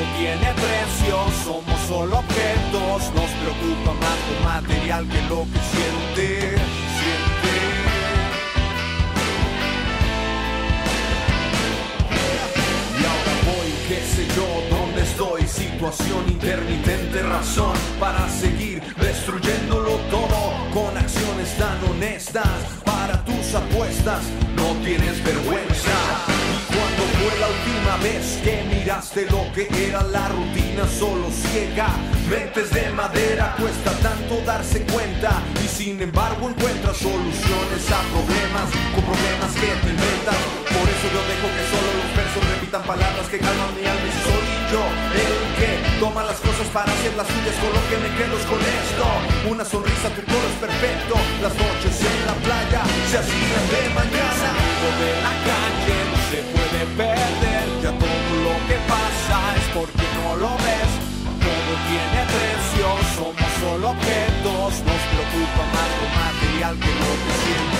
Todo tiene precio, somos solo objetos, nos preocupa más lo material que lo que siente, siente. Y ahora voy, qué sé yo, dónde estoy, situación intermitente, razón para seguir destruyéndolo todo con acciones tan honestas para tus apuestas, no tienes vergüenza. Fue la última vez que miraste lo que era la rutina solo ciega, mentes de madera, cuesta tanto darse cuenta y sin embargo encuentras soluciones a problemas con problemas que te inventas. Por eso yo dejo que solo los versos repitan palabras que calman mi alma y soy yo el que toma las cosas para hacer las suyas con lo que me quedo con esto. Una sonrisa, tu coro es perfecto. Las noches en la playa se hacían de mañana. El de la calle perder. Ya todo lo que pasa es porque no lo ves. Todo tiene precio, somos solo objetos. Nos preocupa más lo material que lo que siente,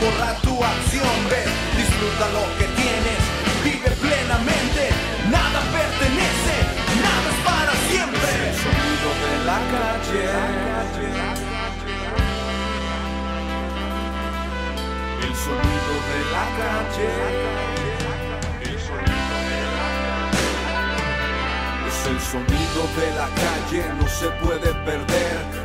borra tu acción, ves, disfruta lo que tienes, vive plenamente, nada pertenece, nada es para siempre. El sonido de la calle. El sonido de la calle. El sonido de la calle. Es el sonido de la calle, no se puede perder.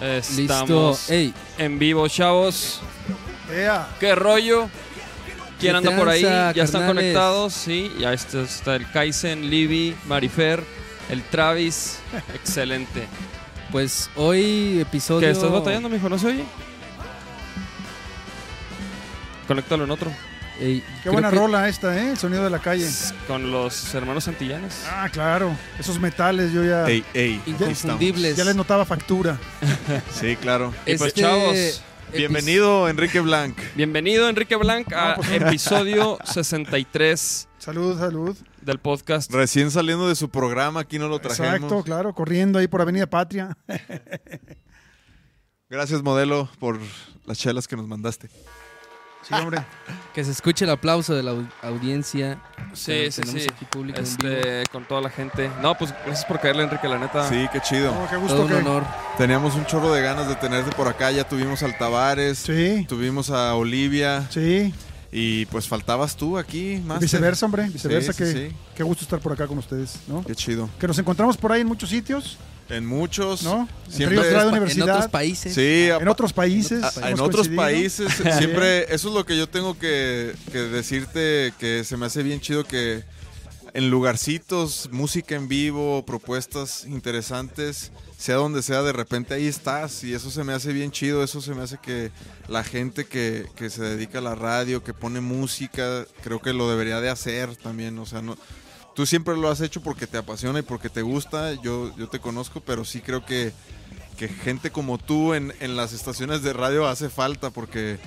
Estamos Listo. Ey, en vivo, chavos. Ea, ¿Qué rollo? ¿Quién ¿Qué anda por ahí? ¿Ya están carnales? conectados? Sí, ya está, está el Kaizen, Libby, Marifer, el Travis. Excelente. pues hoy episodio. ¿Qué estás batallando, mijo? ¿No se oye? Conéctalo en otro. Ey, qué buena que- rola esta, ¿eh? El sonido de la calle. Con los hermanos Santillanes. Ah, claro. Esos metales yo ya, Ey, ey. Inconfundibles. ya les notaba factura. Sí, claro. Y pues, Este chavos, epi- Bienvenido, Enrique Blanc. Bienvenido, Enrique Blanc, a No, pues, episodio 63 Salud, salud. del podcast. Recién saliendo de su programa, aquí no lo trajimos. Exacto, claro. Corriendo ahí por Avenida Patria. Gracias, modelo, por las chelas que nos mandaste. Sí, hombre. Que se escuche el aplauso de la au- audiencia. Sí, sí, sí. aquí público. Este, con toda la gente. No, pues gracias por caerle, Enrique, la neta. Sí, qué chido. Oh, qué Todo gusto un que. honor. Teníamos un chorro de ganas de tenerte por acá. Ya tuvimos al Tavares, Sí, tuvimos a Olivia sí. y pues faltabas tú aquí, más. Viceversa, hombre. Viceversa. Sí, que, sí, sí. Qué gusto estar por acá con ustedes, ¿no? Qué chido. Que nos encontramos por ahí en muchos sitios, En muchos. ¿no? Siempre En universidad. otros países. Sí, En otros países. A- en otros países siempre eso es lo que yo tengo que, que decirte que se me hace bien chido que en lugarcitos música en vivo propuestas interesantes sea donde sea de repente ahí estás y eso se me hace bien chido eso se me hace que la gente que, que se dedica a la radio que pone música creo que lo debería de hacer también o sea no tú siempre lo has hecho porque te apasiona y porque te gusta yo yo te conozco pero sí creo que que gente como tú en, en las estaciones de radio hace falta porque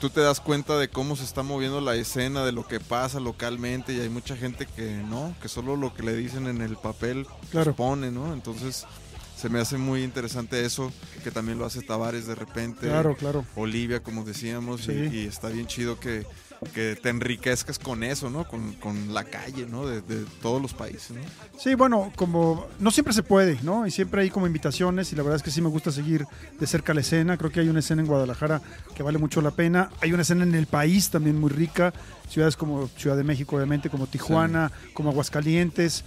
tú te das cuenta de cómo se está moviendo la escena, de lo que pasa localmente y hay mucha gente que no, que solo lo que le dicen en el papel Claro. pone, ¿no? Entonces se me hace muy interesante eso, que también lo hace Tavares de repente. Claro, claro. Olivia, como decíamos, y, está bien chido que, que te enriquezcas con eso, ¿no? Con, con la calle, ¿no? De, de todos los países, ¿no? Sí, bueno, como no siempre se puede, ¿no? Y siempre hay como invitaciones y la verdad es que sí me gusta seguir de cerca la escena. Creo que hay una escena en Guadalajara que vale mucho la pena. Hay una escena en el país también muy rica. Ciudades como Ciudad de México, obviamente, como Tijuana, como Aguascalientes.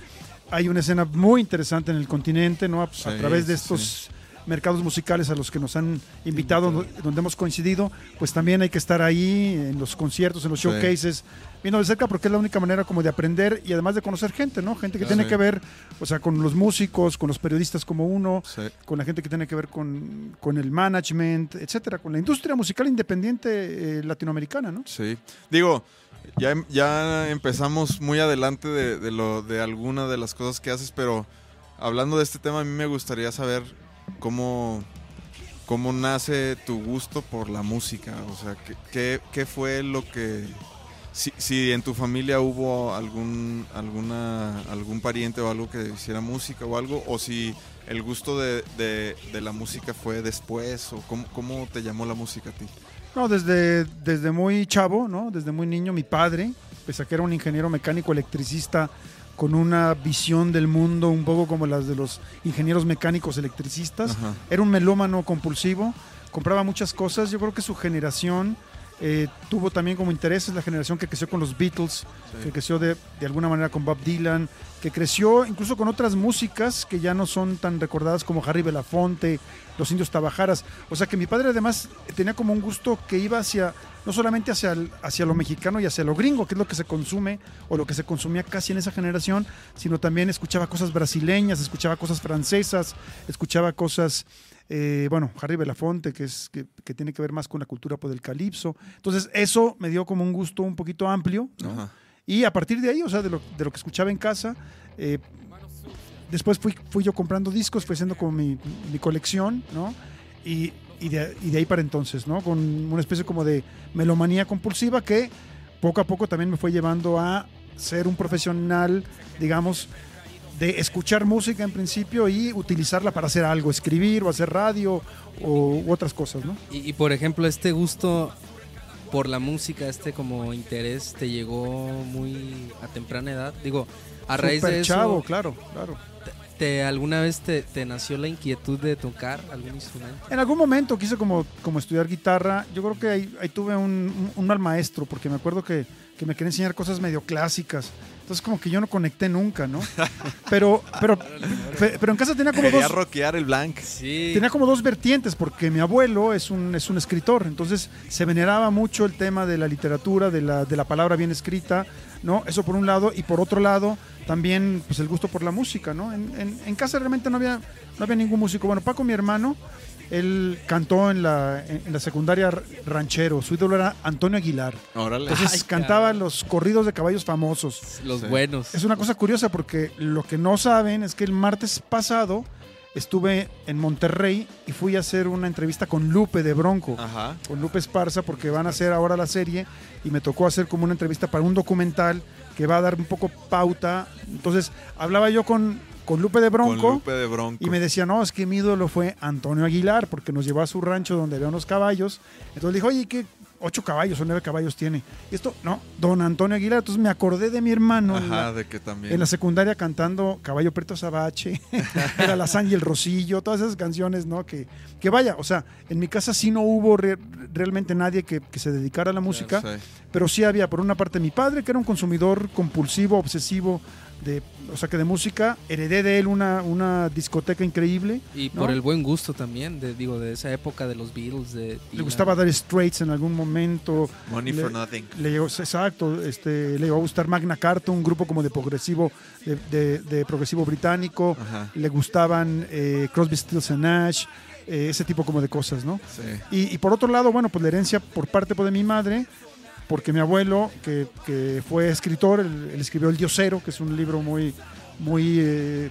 Hay una escena muy interesante en el continente, ¿no? A, través de sí, estos mercados musicales a los que nos han invitado, do- donde hemos coincidido, pues también hay que estar ahí en los conciertos, en los Sí. showcases, viendo de cerca porque es la única manera como de aprender y además de conocer gente, ¿no? Gente que tiene Sí. que ver, o sea, con los músicos, con los periodistas como uno, Sí. con la gente que tiene que ver con, con el management, etcétera, con la industria musical independiente eh, latinoamericana, ¿no? Sí. Digo, ya, em- ya empezamos muy adelante de, de lo, de alguna de las cosas que haces, pero hablando de este tema, a mí me gustaría saber cómo, cómo nace tu gusto por la música. O sea, ¿qué, qué, fue lo que... Si, si en tu familia hubo algún, alguna, algún pariente o algo que hiciera música o algo, o si el gusto de, de- de la música fue después, o cómo, cómo te llamó la música a ti. No, desde, desde muy chavo, ¿no? Desde muy niño, mi padre, pese a que era un ingeniero mecánico electricista con una visión del mundo un poco como las de los ingenieros mecánicos electricistas, Ajá. era un melómano compulsivo, compraba muchas cosas. Yo creo que su generación eh, tuvo también como intereses la generación que creció con los Beatles, Sí. que creció de, de alguna manera con Bob Dylan, que creció incluso con otras músicas que ya no son tan recordadas como Harry Belafonte, Los Indios Tabajaras. O sea que mi padre además tenía como un gusto que iba hacia, no solamente hacia, el- hacia lo mexicano y hacia lo gringo, que es lo que se consume o lo que se consumía casi en esa generación, sino también escuchaba cosas brasileñas, escuchaba cosas francesas, escuchaba cosas eh, bueno, Harry Belafonte, que, es, que, que tiene que ver más con la cultura por el calipso. Entonces, eso me dio como un gusto un poquito amplio. ¿no? Ajá. Y a partir de ahí, o sea, de lo, de lo que escuchaba en casa, eh, después fui, fui yo comprando discos, fui haciendo como mi, mi colección, ¿no? Y, y, de, y de ahí para entonces, ¿no? Con una especie como de melomanía compulsiva que poco a poco también me fue llevando a ser un profesional, digamos, de escuchar música en principio y utilizarla para hacer algo, escribir o hacer radio o, u otras cosas, ¿no? Y, y, por ejemplo, este gusto por la música, este como interés, te llegó muy a temprana edad. Digo, a raíz de eso, chavo, claro, claro. Te, ¿alguna vez te, te nació la inquietud de tocar algún instrumento? En algún momento quise como, como estudiar guitarra. Yo creo que ahí, ahí tuve un, mal maestro, porque me acuerdo que, que me quería enseñar cosas medio clásicas. Entonces como que yo no conecté nunca, ¿no? Pero, pero, pe- pero en casa tenía como Quería dos, rockear el blank. Sí. tenía como dos vertientes, porque mi abuelo es un, es un escritor, entonces se veneraba mucho el tema de la literatura, de la, de la palabra bien escrita, ¿no? Eso por un lado, y por otro lado, también pues el gusto por la música, ¿no? En, en- en casa realmente no había, no había ningún músico. Bueno, Paco, mi hermano, él cantó en la, en, en la secundaria ranchero, su ídolo era Antonio Aguilar. Órale. Entonces Ay, cantaba cabrón. los corridos de caballos famosos. Los Sí. buenos. Es una cosa curiosa porque lo que no saben es que el martes pasado estuve en Monterrey y fui a hacer una entrevista con Lupe de Bronco, Ajá. con Lupe Esparza, porque van a hacer ahora la serie y me tocó hacer como una entrevista para un documental que va a dar un poco pauta. Entonces hablaba yo con, con Lupe de Bronco. Con Lupe de Bronco. Y me decía, no, es que mi ídolo fue Antonio Aguilar, porque nos llevó a su rancho donde había unos caballos. Entonces le dijo, oye, ¿qué? ¿Ocho caballos o nueve caballos tiene? Y esto, no, don Antonio Aguilar. Entonces me acordé de mi hermano en, Ajá, la, de que también. en la secundaria cantando Caballo Preto Sabache, Era la San y el Rosillo, todas esas canciones, ¿no? Que, que vaya, o sea, en mi casa sí no hubo re- realmente nadie que, que se dedicara a la música, Sí. pero sí había por una parte mi padre, que era un consumidor compulsivo, obsesivo, de, o sea, que de música, heredé de él una, una discoteca increíble. Y ¿no? por el buen gusto también, de, digo, de esa época de los Beatles. De Le gustaba dar Straits en algún momento. Money Le- for nothing. Le llegó, exacto, este, le llegó a gustar Magna Carta, un grupo como de progresivo, de, de- de progresivo británico. Ajá. Le gustaban eh, Crosby, Stills and Nash, eh, ese tipo como de cosas, ¿no? Sí. Y, y por otro lado, bueno, pues la herencia por parte pues, de mi madre, porque mi abuelo, que, que fue escritor, él, él escribió El Diosero, que es un libro muy, muy, eh,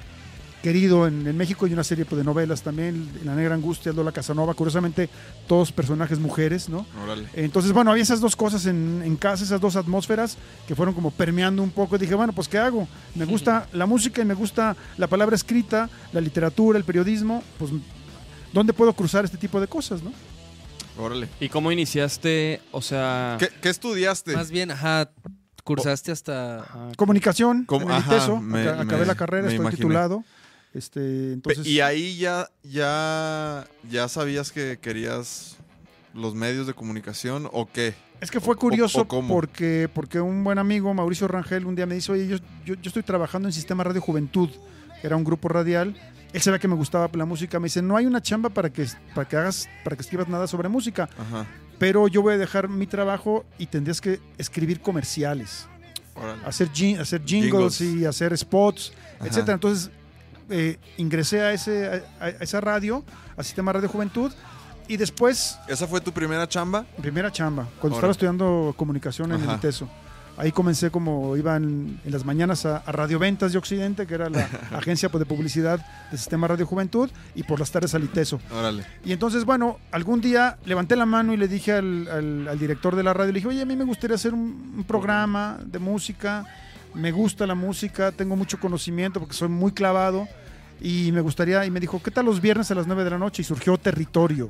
querido en, en México y una serie pues, de novelas también, La Negra Angustia, Lola Casanova, curiosamente todos personajes mujeres, ¿no? Entonces, bueno, había esas dos cosas en, en casa, esas dos atmósferas que fueron como permeando un poco. Y dije, bueno, pues ¿qué hago? Me gusta la música y me gusta la palabra escrita, la literatura, el periodismo. Pues, ¿dónde puedo cruzar este tipo de cosas, no? Órale. ¿Y cómo iniciaste? O sea, ¿Qué, qué estudiaste? Más bien, ajá, cursaste hasta... ajá, Comunicación, Com- en el ajá, ITESO, me- aca- acabé me- la carrera, estoy imaginé. titulado. Este, entonces, y ahí ya, ya, ya sabías que querías los medios de comunicación o qué? Es que fue o- curioso o porque, porque un buen amigo, Mauricio Rangel, un día me dice, oye, yo, yo, yo estoy trabajando en Sistema Radio Juventud, que era un grupo radial. Él sabía que me gustaba la música. Me dice, no hay una chamba para que, para que hagas, para que escribas nada sobre música, Ajá. pero yo voy a dejar mi trabajo y tendrías que escribir comerciales, Órale. hacer, hacer jingles, Jingles. y hacer spots, Ajá. etcétera. Entonces eh, ingresé a, ese, a, a esa radio, a Sistema Radio Juventud, y después ¿Esa fue tu primera chamba? Primera chamba, cuando Órale. estaba estudiando comunicación en el. ITESO. Ahí comencé como iba en, en las mañanas a, a Radio Ventas de Occidente, que era la agencia pues, de publicidad del Sistema Radio Juventud, y por las tardes al ITESO. Órale. Y entonces, bueno, algún día levanté la mano y le dije al, al- al director de la radio, le dije, oye, a mí me gustaría hacer un, un programa de música, me gusta la música, tengo mucho conocimiento porque soy muy clavado, y me gustaría, y me dijo, ¿qué tal los viernes a las 9 de la noche? Y surgió Territorio,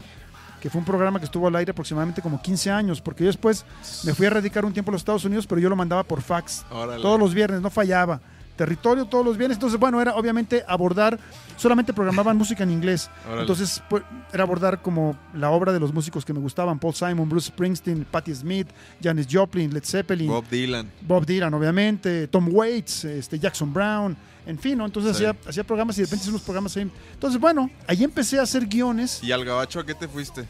que fue un programa que estuvo al aire aproximadamente como 15 años, porque yo después me fui a radicar un tiempo a los Estados Unidos, pero yo lo mandaba por fax Órale. todos los viernes, no fallaba. Territorio todos los viernes. Entonces, bueno, era obviamente abordar, solamente programaban música en inglés. Órale. Entonces, pues, era abordar como la obra de los músicos que me gustaban: Paul Simon, Bruce Springsteen, Patti Smith, Janis Joplin, Led Zeppelin, Bob, Bob Dylan. Dylan, obviamente, Tom Waits, este, Jackson Brown, en fin, ¿no? Entonces Sí. hacía, hacía programas y de repente hice unos programas ahí. Entonces, bueno, ahí empecé a hacer guiones, ¿Y al gabacho a qué te fuiste?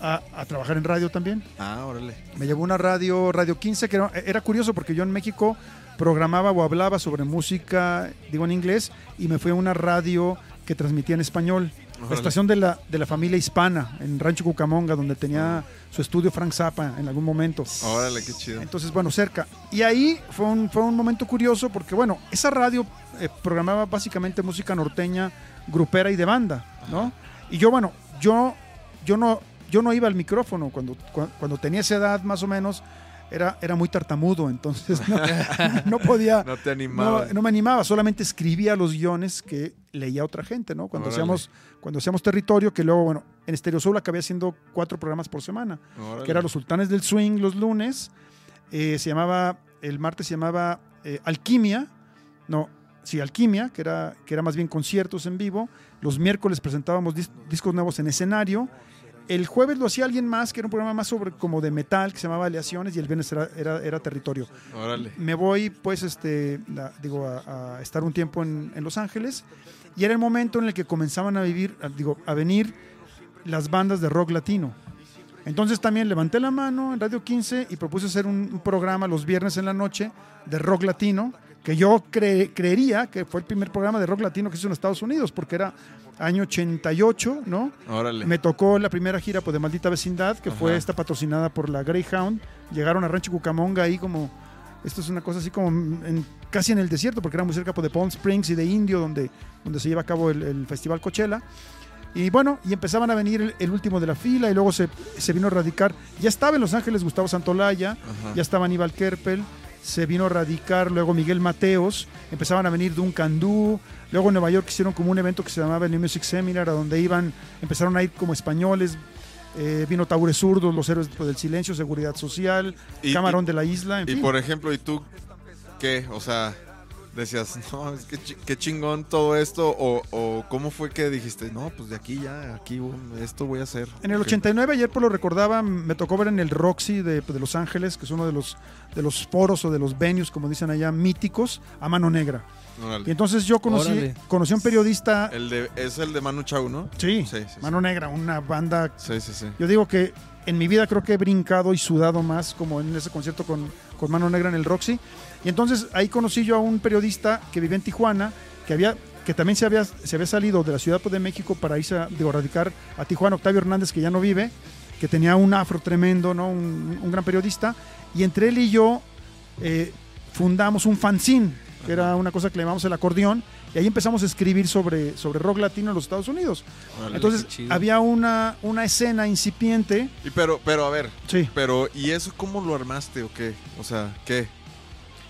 a, a trabajar en radio también. Ah, órale. Me llevó una radio, Radio 15, que era, era curioso porque yo en México programaba o hablaba sobre música, digo en inglés, y me fui a una radio que transmitía en español. La estación de la, de la familia hispana en Rancho Cucamonga, donde tenía su estudio Frank Zappa en algún momento. Órale, qué chido. Entonces, bueno, cerca. Y ahí fue un, fue un momento curioso porque, bueno, esa radio eh, programaba básicamente música norteña, grupera y de banda, ¿no? Y yo, bueno, yo, yo, no, yo no iba al micrófono cuando, cua- cuando tenía esa edad más o menos. Era, era muy tartamudo, entonces no, no podía, No te animaba. no me animaba, solamente escribía los guiones que leía otra gente, ¿no? Cuando Órale. hacíamos, cuando hacíamos territorio, que luego, bueno, en Stereo Soul acabé haciendo cuatro programas por semana Órale. que eran los Sultanes del Swing los lunes. eh, se llamaba, el martes se llamaba eh, Alquimia. No, sí, Alquimia, que era, que era más bien conciertos en vivo. Los miércoles presentábamos dis- discos nuevos en escenario. El jueves lo hacía alguien más, que era un programa más sobre como de metal, que se llamaba Aleaciones, y el viernes era, era, era territorio. Órale. Me voy, pues, este, la- digo, a, a estar un tiempo en, en Los Ángeles, y era el momento en el que comenzaban a vivir, a- digo, a venir las bandas de rock latino. Entonces también levanté la mano en Radio 15 y propuse hacer un, un programa los viernes en la noche de rock latino, que yo cre- creería que fue el primer programa de rock latino que hizo en Estados Unidos, porque era año 88, ¿no? Órale. Me tocó la primera gira pues, de Maldita Vecindad, que fue esta patrocinada por la Greyhound. Llegaron a Rancho Cucamonga ahí como... Esto es una cosa así como en- casi en el desierto, porque era muy cerca pues, de Palm Springs y de Indio, donde, donde se lleva a cabo el, el Festival Coachella. Y bueno, y empezaban a venir el, el último de la fila y luego se, se vino a radicar. Ya estaba en Los Ángeles Gustavo Santolaya, Ajá. ya estaba Aníbal Kerpel, se vino a radicar luego Miguel Mateos, empezaban a venir Duncan Du, luego en Nueva York hicieron como un evento que se llamaba el New Music Seminar, a donde iban, empezaron a ir como españoles, eh, vino Taure Zurdos, Los Héroes del Silencio, Seguridad Social, Y- Camarón y- de la Isla, en Y fin. por ejemplo, ¿y tú qué? O sea, decías, no, es que chi- qué chingón todo esto. O, o cómo fue que dijiste, no, pues de aquí ya, aquí esto voy a hacer. En el Ok. 89, ayer por lo recordaba, me tocó ver en el Roxy de, de Los Ángeles, que es uno de los, de los foros o de los venues, como dicen allá, míticos, a mano negra. Y entonces yo conocí, Órale. conocí a un periodista, El de, es el de Manu Chao, ¿no? sí, Sí, sí, sí. Mano Negra, una banda Sí, sí, sí. Yo digo que en mi vida creo que he brincado y sudado más como en ese concierto con, con Mano Negra en el Roxy. Y entonces ahí conocí yo a un periodista que vivía en Tijuana, que había que también se había, se había salido de la Ciudad de México para irse a digo, radicar a Tijuana, Octavio Hernández, que ya no vive, que tenía un afro tremendo, ¿no? un, un gran periodista. Y entre él y yo eh, fundamos un fanzine que era una cosa que le llamamos el acordeón, y ahí empezamos a escribir sobre, sobre rock latino en los Estados Unidos. Órale. Entonces había una, una escena incipiente, Y pero, pero a ver, sí, pero ¿y eso cómo lo armaste o qué? O sea, ¿qué?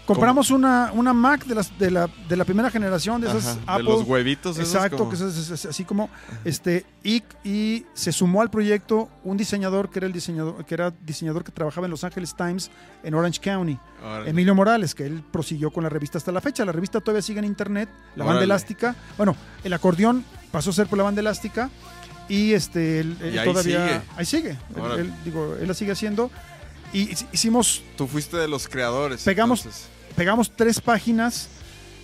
Compramos una, una Mac de, las, de, la, de la primera generación, de esas Ajá, Apple. de los huevitos Exacto, como- que es, es- es así como este y, y se sumó al proyecto un diseñador que era el diseñador que era diseñador que trabajaba en Los Angeles Times en Orange County, Órale. Emilio Morales, que él prosiguió con la revista hasta la fecha. La revista todavía sigue en internet, la banda Órale. elástica. Bueno, el acordeón pasó a ser por la banda elástica y este él, él Y ahí todavía sigue. ahí sigue. Él- digo, él la sigue haciendo y hic- hicimos Tú fuiste de los creadores. Pegamos- entonces. Pegamos tres páginas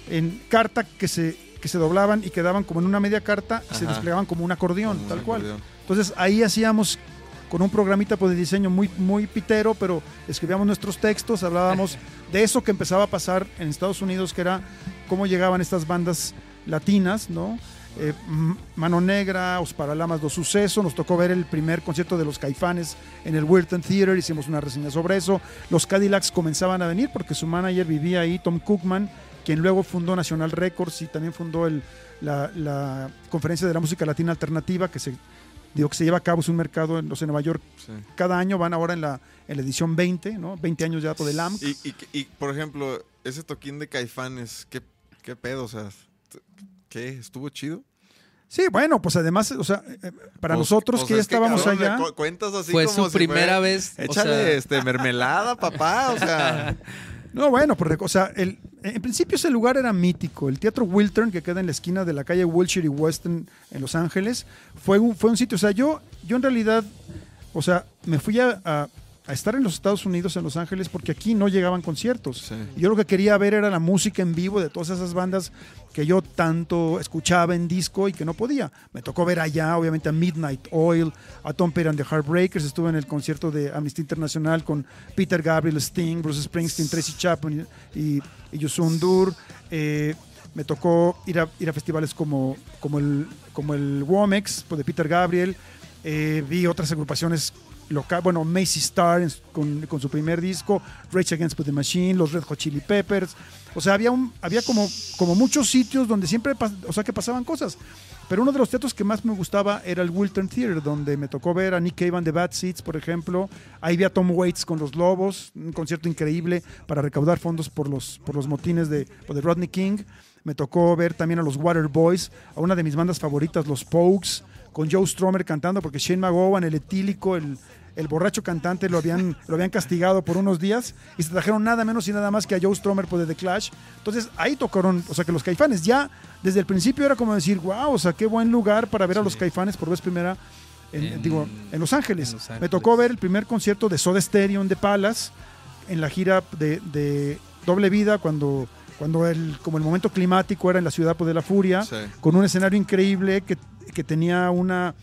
en carta que se, que se doblaban y quedaban como en una media carta y se desplegaban como un acordeón, Como un tal cual. acordeón. Entonces ahí hacíamos con un programita pues, de diseño muy, muy pitero, pero escribíamos nuestros textos, hablábamos de eso que empezaba a pasar en Estados Unidos, que era cómo llegaban estas bandas latinas, ¿no? Eh, Mano Negra, Os Paralamas do Suceso, nos tocó ver el primer concierto de los Caifanes en el Wilton Theater, hicimos una reseña sobre eso. Los Cadillacs comenzaban a venir porque su manager vivía ahí, Tom Cookman, quien luego fundó National Records y también fundó el, la, la Conferencia de la Música Latina Alternativa, que se, digo, que se lleva a cabo, es un mercado en, no sé, en Nueva York Sí. cada año, van ahora en la, en la edición 20, ¿no? 20 años ya del AMC. Y, y, y, por ejemplo, ese toquín de Caifanes, ¿qué, qué pedo? O sea, ¿qué? ¿Estuvo chido? Sí, bueno, pues además, o sea, eh, para Pues- nosotros pues que ya es estábamos cabrón, me allá, cu- cuentas así Fue como su si primera fuera- vez. o Échale sea, este, mermelada, papá. O sea, no, bueno, porque, o sea, el, en principio ese lugar era mítico. El Teatro Wiltern, que queda en la esquina de la calle Wilshire y Western en Los Ángeles, fue un, fue un sitio, o sea, yo, yo en realidad, o sea, me fui a, a- a estar en los Estados Unidos, en Los Ángeles, porque aquí no llegaban conciertos. Sí. Yo lo que quería ver era la música en vivo de todas esas bandas que yo tanto escuchaba en disco y que no podía. Me tocó ver allá, obviamente, a Midnight Oil, a Tom Petty and the Heartbreakers. Estuve en el concierto de Amnistía Internacional con Peter Gabriel, Sting, Bruce Springsteen, Tracy Chapman y, y Yusun Dur. Eh, me tocó ir a, ir a festivales como, como, el, como el Womex, pues, de Peter Gabriel. Eh, vi otras agrupaciones local, bueno, Macy Star con, con su primer disco, Rage Against the Machine, los Red Hot Chili Peppers. O sea, había, un, había como, como muchos sitios donde siempre, o sea, que pasaban cosas. Pero uno de los teatros que más me gustaba era el Wilton Theater, donde me tocó ver a Nick Cave and the Bad Seeds, por ejemplo. Ahí vi a Tom Waits con los Lobos, un concierto increíble para recaudar fondos por los, por los motines de, de Rodney King. Me tocó ver también a los Waterboys, a una de mis bandas favoritas, los Pokes, con Joe Stromer cantando, porque Shane McGowan, el etílico, el, el borracho cantante, lo habían, lo habían castigado por unos días y se trajeron nada menos y nada más que a Joe Stromer por The Clash. Entonces ahí tocaron, o sea, que los caifanes ya desde el principio era como decir, wow, o sea, qué buen lugar para ver a los caifanes por vez primera. En, En- digo, en Los Ángeles. en Los Me tocó ver el primer concierto de Soda Stereo en The Palace en la gira de, de Doble Vida cuando, cuando el, como el momento climático era en la ciudad pues, de la furia, Sí. con un escenario increíble que, que tenía una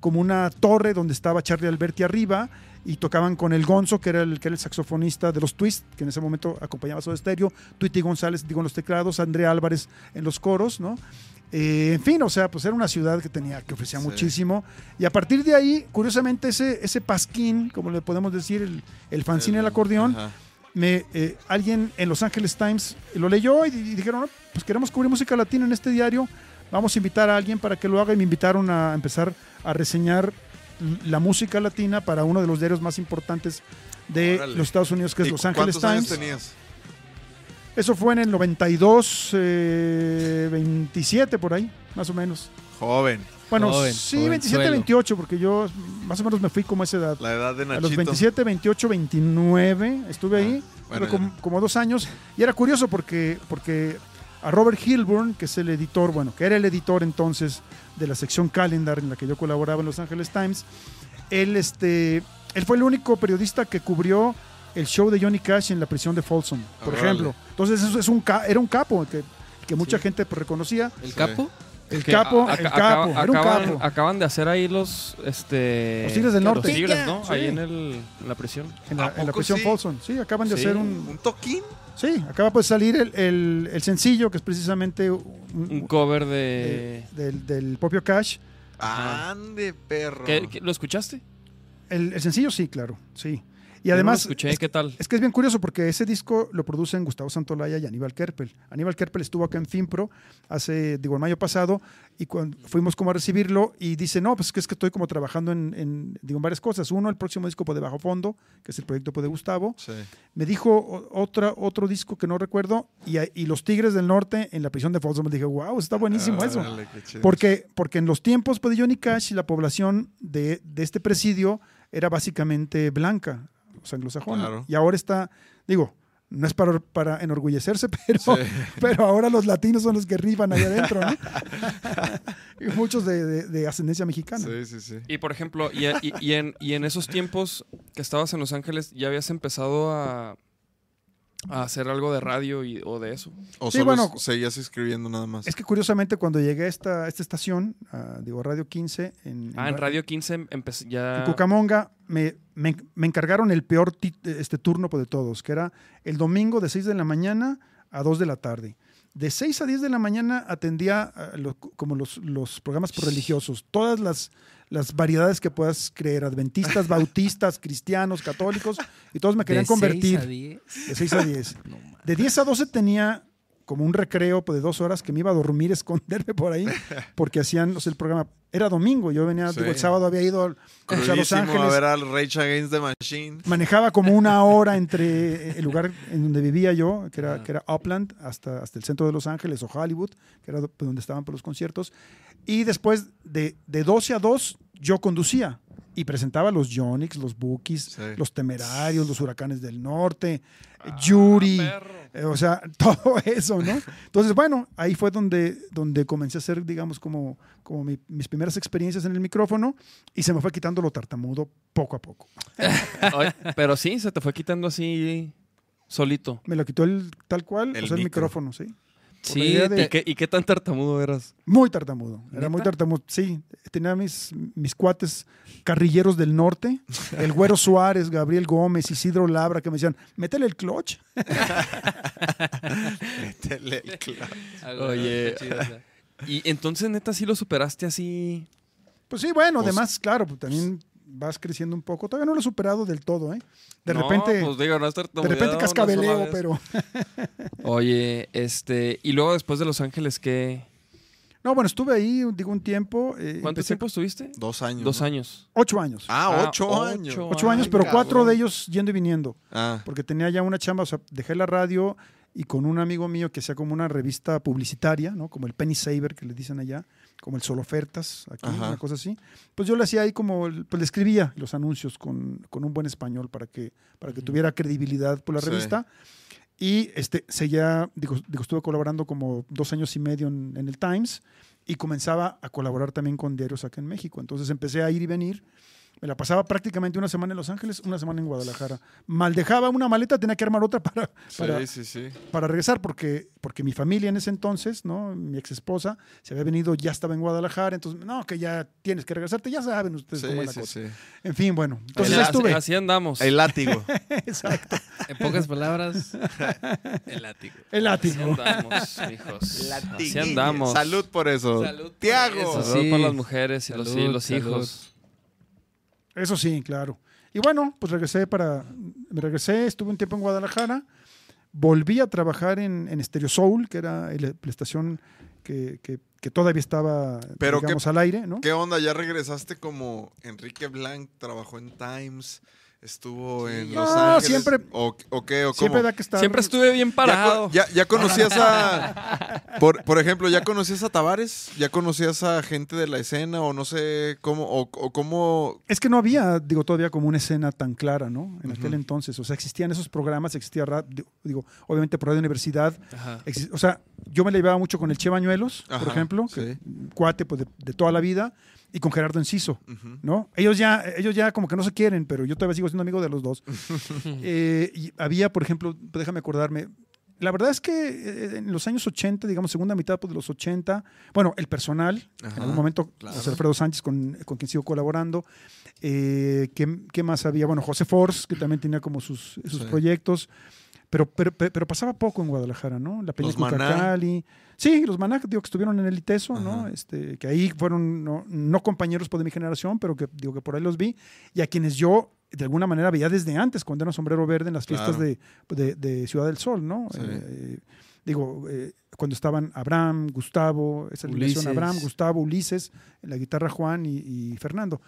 como una torre donde estaba Charlie Alberti arriba y tocaban con el Gonzo, que era el, que era el saxofonista de los Twist, que en ese momento acompañaba a Soda Stereo, Tweety González, digo, en los teclados, Andrea Álvarez en los coros, ¿no? Eh, en fin, o sea, pues era una ciudad que tenía, que ofrecía Sí. muchísimo. Y a partir de ahí, curiosamente, ese, ese pasquín, como le podemos decir, el, el fanzine del El- acordeón, ajá. me, eh, alguien en Los Angeles Times lo leyó y, y dijeron, "No, pues queremos cubrir música latina en este diario, vamos a invitar a alguien para que lo haga y me invitaron a empezar a reseñar la música latina para uno de los diarios más importantes de Órale. los Estados Unidos, que es ¿Y Los Angeles ¿Cuántos años Times. tenías? Eso fue en el 92, eh, 27 por ahí, más o menos. Joven. Bueno, Joven, sí, jovenzuelo. 27, 28, porque yo más o menos me fui como a esa edad. La edad de A Nachito. los 27, 28, 29 estuve ahí, Ah, bueno, pero como, como dos años. Y era curioso porque, porque a Robert Hilburn, que es el editor, bueno, que era el editor entonces de la sección Calendar en la que yo colaboraba en Los Angeles Times, él, este, él fue el único periodista que cubrió el show de Johnny Cash en la prisión de Folsom, por Órale. ejemplo. Entonces eso es un ca- era un capo que, que mucha Sí. gente pues, reconocía. ¿El Sí. capo? El Que capo, a- el capo, acaba- era un acaban, capo. acaban de hacer ahí los este Los Tigres del. Norte. Los Tigres, ¿no? Sí. Ahí en, el, en la prisión. En la, ¿A en la prisión sí? Folsom. Sí, acaban de Sí. hacer un, ¿Un toquín? Sí, acaba de salir el, el- el sencillo, que es precisamente un- Un cover de- de del, del propio Cash. Ande, perro. ¿Qué- qué- ¿Lo escuchaste? El, el sencillo sí, claro, sí. Y además, Yo no lo escuché, es, ¿qué tal? es que es bien curioso porque ese disco lo producen Gustavo Santolaya y Aníbal Kerpel. Aníbal Kerpel estuvo acá en Finpro hace, digo, el mayo pasado y cuando fuimos como a recibirlo y dice, no, pues que es que estoy como trabajando en, en, digo, en varias cosas. Uno, el próximo disco de Bajo Fondo, que es el proyecto de Gustavo. Sí. Me dijo otra, otro disco que no recuerdo y, Los Tigres del Norte en la prisión de Folsom. Dije, wow, está buenísimo eso. Porque, porque en los tiempos pues, de Johnny Cash, la población de, de este presidio era básicamente blanca, anglosajona. Claro. Y ahora está, digo, no es para, para enorgullecerse, pero, Sí. pero ahora los latinos son los que rifan ahí adentro, ¿no? y muchos de, de- de ascendencia mexicana. Sí, sí, sí. Y por ejemplo, y, y- y en, y en esos tiempos que estabas en Los Ángeles, ¿ya habías empezado a, a hacer algo de radio y, o de eso? O Sí, solo bueno. seguías escribiendo nada más. Es que curiosamente cuando llegué a esta, a esta estación, a, digo, Radio 15, en, Ah, en Radio 15 empecé ya... En Cucamonga me, me- me encargaron el peor este turno pues, de todos, que era el domingo de 6 de la mañana a 2 de la tarde. De 6 a 10 de la mañana atendía lo- como los, los programas religiosos, todas las, las variedades que puedas creer, adventistas, bautistas, cristianos, católicos, y todos me querían De seis convertir. a diez. De 6 a 10. No. De 10 a 12 tenía como un recreo pues, de dos horas que me iba a dormir, esconderme por ahí, porque hacían o sea, el programa. Era domingo, yo venía, Sí. digo, el sábado había ido al- a Los Ángeles. a ver al Rage Against the Machine. Manejaba como una hora entre el lugar en donde vivía yo, que era, que era Upland, hasta, hasta el centro de Los Ángeles o Hollywood, que era do- donde estaban por los conciertos. Y después de, de 12 a 2 yo conducía y presentaba los Yonix, los Bookies, Sí. los Temerarios, los Huracanes del Norte, Yuri. perro. eh, o sea, todo eso, ¿no? Entonces, bueno, ahí fue donde, donde comencé a hacer, digamos, como, como mi- mis primeras experiencias en el micrófono y se me fue quitando lo tartamudo poco a poco. Pero sí, se te fue quitando así solito. Me lo quitó el tal cual, El o sea, el micrófono, sí. Sí, de- ¿y, qué, y qué tan tartamudo eras? Muy tartamudo, era muy tartamudo. Sí, tenía mis, mis cuates carrilleros del norte, el Güero Suárez, Gabriel Gómez, Isidro Labra, que me decían, métele el clutch. Métele el clavo. Oye. Qué chido, o sea. Y entonces, neta, sí lo superaste así. Pues sí, bueno, Pues- además, claro, pues también vas creciendo un poco. Todavía no lo he superado del todo, ¿eh? De No, repente, pues digo, no es de repente cascabeleo, pero... Oye, este. Y luego después de Los Ángeles, ¿qué? No, bueno, estuve ahí, digo, un tiempo. eh, ¿Cuánto empecé- tiempo estuviste? Dos años. Dos ¿no? años. Ocho años. Ah, Ah, ocho, ocho. años. Ocho años, ay, pero cuatro de ellos yendo y viniendo. Ah, porque tenía ya una chamba, o sea, dejé la radio y con un amigo mío que hacía como una revista publicitaria, ¿no? Como el Penny Saver que le dicen allá, como el Solo Ofertas, aquí, Ajá. una cosa así. Pues yo le hacía ahí como, pues le escribía los anuncios con, con un buen español para que, para que tuviera credibilidad por la Sí. revista. Y este, seguía, digo, digo, estuve colaborando como dos años y medio en, en el Times y comenzaba a colaborar también con diarios acá en México. Entonces empecé a ir y venir. Me la pasaba prácticamente una semana en Los Ángeles, una semana en Guadalajara. Mal dejaba una maleta, tenía que armar otra para, para, sí, sí, sí. para regresar, porque, porque mi familia en ese entonces, ¿no? mi ex esposa, se había venido, ya estaba en Guadalajara, entonces, no, que ya tienes que regresarte, ya saben ustedes cómo es la sí, cosa. sí. En fin, bueno, entonces Así- estuve. Así andamos. El látigo. Exacto, En pocas palabras, el látigo. el Así látigo. andamos, hijos. Así andamos. Salud por eso. Salud por Tiago. eso. Salud Sí. por las mujeres y los, y los salud. hijos. Eso sí, claro. Y bueno, pues regresé para. Me regresé, estuve un tiempo en Guadalajara. Volví a trabajar en, en Stereo Soul, que era el- la estación que, que- que todavía estaba, Pero digamos, qué- al aire, ¿no? ¿Qué onda? ¿Ya regresaste como Enrique Blanc? ¿Trabajó en Times? ¿Estuvo en. Los No, Ángeles? siempre- ¿O, o qué? ¿O Siempre cómo? da que estar. Siempre estuve bien ¿Ya, parado. ya, ya conocías a... Por, por ejemplo, ¿ya conocías a Tavares? ¿Ya conocías a gente de la escena? O no sé cómo... O, o cómo... Es que no había, digo, todavía como una escena tan clara, ¿no? En aquel entonces. O sea, existían esos programas, existía radio, digo, obviamente por radio universidad. Ajá. exi- O sea, yo me la llevaba mucho con el Che Bañuelos, por ejemplo, sí. que- cuate pues, de, de toda la vida, y con Gerardo Enciso. ¿no? Ellos ya, ellos ya como que no se quieren, pero yo todavía sigo siendo amigo de los dos. Eh, y había, por ejemplo, déjame acordarme, la verdad es que eh, en los años 80, digamos, segunda mitad pues, de los 80, bueno, el personal, Ajá, en algún momento, claro. José Alfredo Sánchez, con, con quien sigo colaborando. Eh, ¿qué, qué más había? Bueno, José Force, que también tenía como sus, sus Sí. proyectos. Pero, pero, pero, pasaba poco en Guadalajara, ¿no? La película. Cali. Sí, los Maná, digo, que estuvieron en el ITESO, ¿no? Este, que ahí fueron no, no compañeros pues, de mi generación, pero que digo que por ahí los vi. Y a quienes yo de alguna manera veía desde antes, cuando era sombrero verde en las fiestas Claro. de, de- de Ciudad del Sol, ¿no? Sí. Eh, digo, eh, cuando estaban Abraham, Gustavo, esa alineación. Abraham, Gustavo, Ulises, en la guitarra Juan y, y Fernando.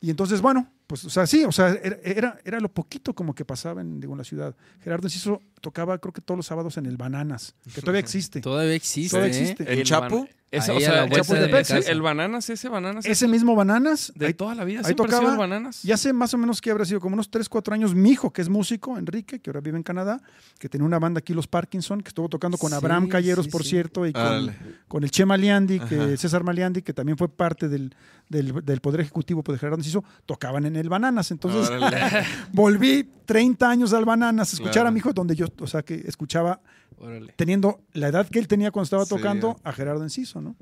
Y entonces, bueno, pues, o sea, sí, o sea, era, era, era lo poquito como que pasaba en, digo, en la ciudad. Gerardo Enciso tocaba, creo que todos los sábados en el Bananas, que todavía existe. Todavía existe. Todavía ¿eh? existe. ¿En El Chapo? o sea, el, el bananas, ese bananas. Ese mismo Bananas, de ahí- toda la vida ahí tocaba- el bananas. Y hace más o menos que habrá sido como unos 3, 4 años, mi hijo, que es músico, Enrique, que ahora vive en Canadá, que tenía una banda aquí, Los Parkinson, que estuvo tocando con Sí, Abraham Calleros, sí, por sí. cierto, y con, el Che Maliandi, que. César Maliandi, que también fue parte del, del, del Poder Ejecutivo pues, de Gerardo Enciso, tocaban en el Bananas. Entonces volví 30 años al Bananas a escuchar Claro. a mi hijo, donde yo, o sea, que escuchaba Órale. teniendo la edad que él tenía cuando estaba Sí. tocando a Gerardo Enciso, ¿no?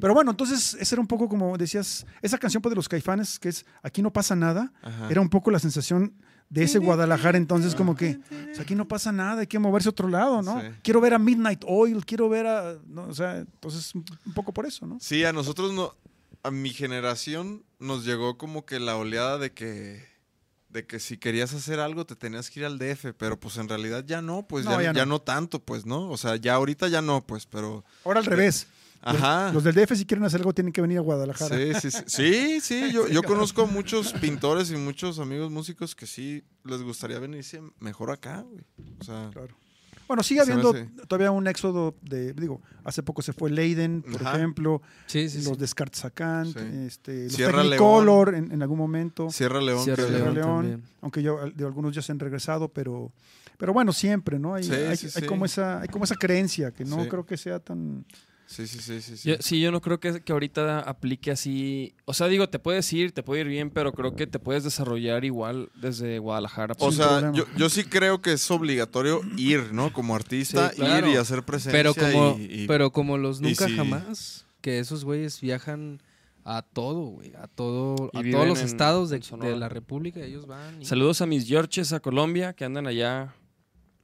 Pero bueno, entonces ese era un poco como decías, esa canción pues, de los caifanes, que es Aquí no pasa nada, Ajá. era un poco la sensación de ese Guadalajara, entonces como que aquí no pasa nada, hay que moverse a otro lado, ¿no? Sí. Quiero ver a Midnight Oil, quiero ver a, no, o sea, entonces un poco por eso, ¿no? Sí, a nosotros no, a mi generación nos llegó como que la oleada de que de que si querías hacer algo te tenías que ir al DF, pero pues en realidad ya no, pues No, ya, ya ya, no. tanto, pues, ¿no? O sea, ya ahorita ya no, pues, pero Ahora al revés. Los- ajá. Los, del DF si quieren hacer algo tienen que venir a Guadalajara. Sí, sí, sí. Sí, sí, yo, yo conozco muchos pintores y muchos amigos músicos que sí les gustaría venirse mejor acá, güey. O sea, Claro. Bueno, sigue habiendo hace- todavía un éxodo de, digo, hace poco se fue Leiden, por Ajá. ejemplo, Sí, sí, sí. los Descartes Sacant, Sí. este, los Sierra Technicolor en, en algún momento. Sierra León. Sierra Sierra León aunque yo, de algunos ya se han regresado, pero, pero bueno, siempre, ¿no? Hay, Sí, hay, sí, hay sí. como esa, hay como esa creencia que no Sí. creo que sea tan. Sí, sí, sí, sí. sí. Yo- sí, yo no creo que, que ahorita aplique así. O sea, digo, te puedes ir, te puede ir bien, pero creo que te puedes desarrollar igual desde Guadalajara. O Sin sea, yo, yo sí creo que es obligatorio ir, ¿no? Como artista, Sí, claro. ir y hacer presencia. Pero como, y- y- pero como los nunca sí. jamás, que esos güeyes viajan a todo, güey, a todo, Y a todos los en- estados de, de la República, ellos van. y- Saludos a mis Georges a Colombia, que andan allá.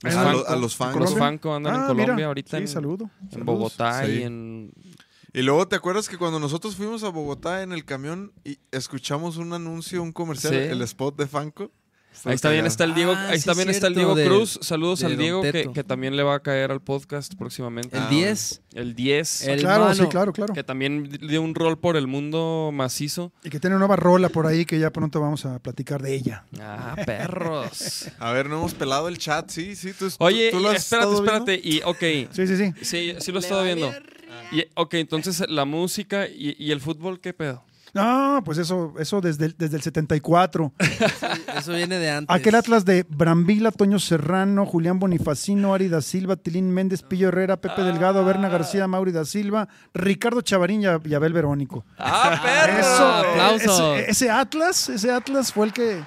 A, lo- a los fans. Los? Fanco andan en Ah, Colombia mira. ahorita. Sí, en, saludo. en Saludos. Bogotá Sí. y en. Y luego, ¿te acuerdas que cuando nosotros fuimos a Bogotá en el camión y escuchamos un anuncio, un comercial, Sí. el spot de Fanco? Ahí también está el Diego, Ah, ahí sí, también está el Diego de- Cruz. Saludos al Diego que, que también le va a caer al podcast próximamente. El Ah, 10. El 10. El claro, mano. sí, claro, claro. Que también dio un rol por el mundo macizo. Y que tiene una nueva rola por ahí que ya pronto vamos a platicar de ella. Ah, perros. A ver, no hemos pelado el chat, sí, sí. Tú, tú- Oye, tú lo y has espérate, espérate. Y, ok, Sí, sí, sí. sí, sí lo he estado viendo. Y, ok, entonces la música y, y el fútbol, ¿qué pedo? No, pues eso, eso desde el, desde el 74. Eso viene de antes. Aquel Atlas de Brambila, Toño Serrano, Julián Bonifacino, Ari da Silva, Tilín Méndez, Pillo Herrera, Pepe Delgado, Berna García, Mauri da Silva, Ricardo Chavarín y Abel Verónico. ¡Ah, perro! Eso, aplausos. eh, Ese, ese Atlas, ese Atlas fue el que.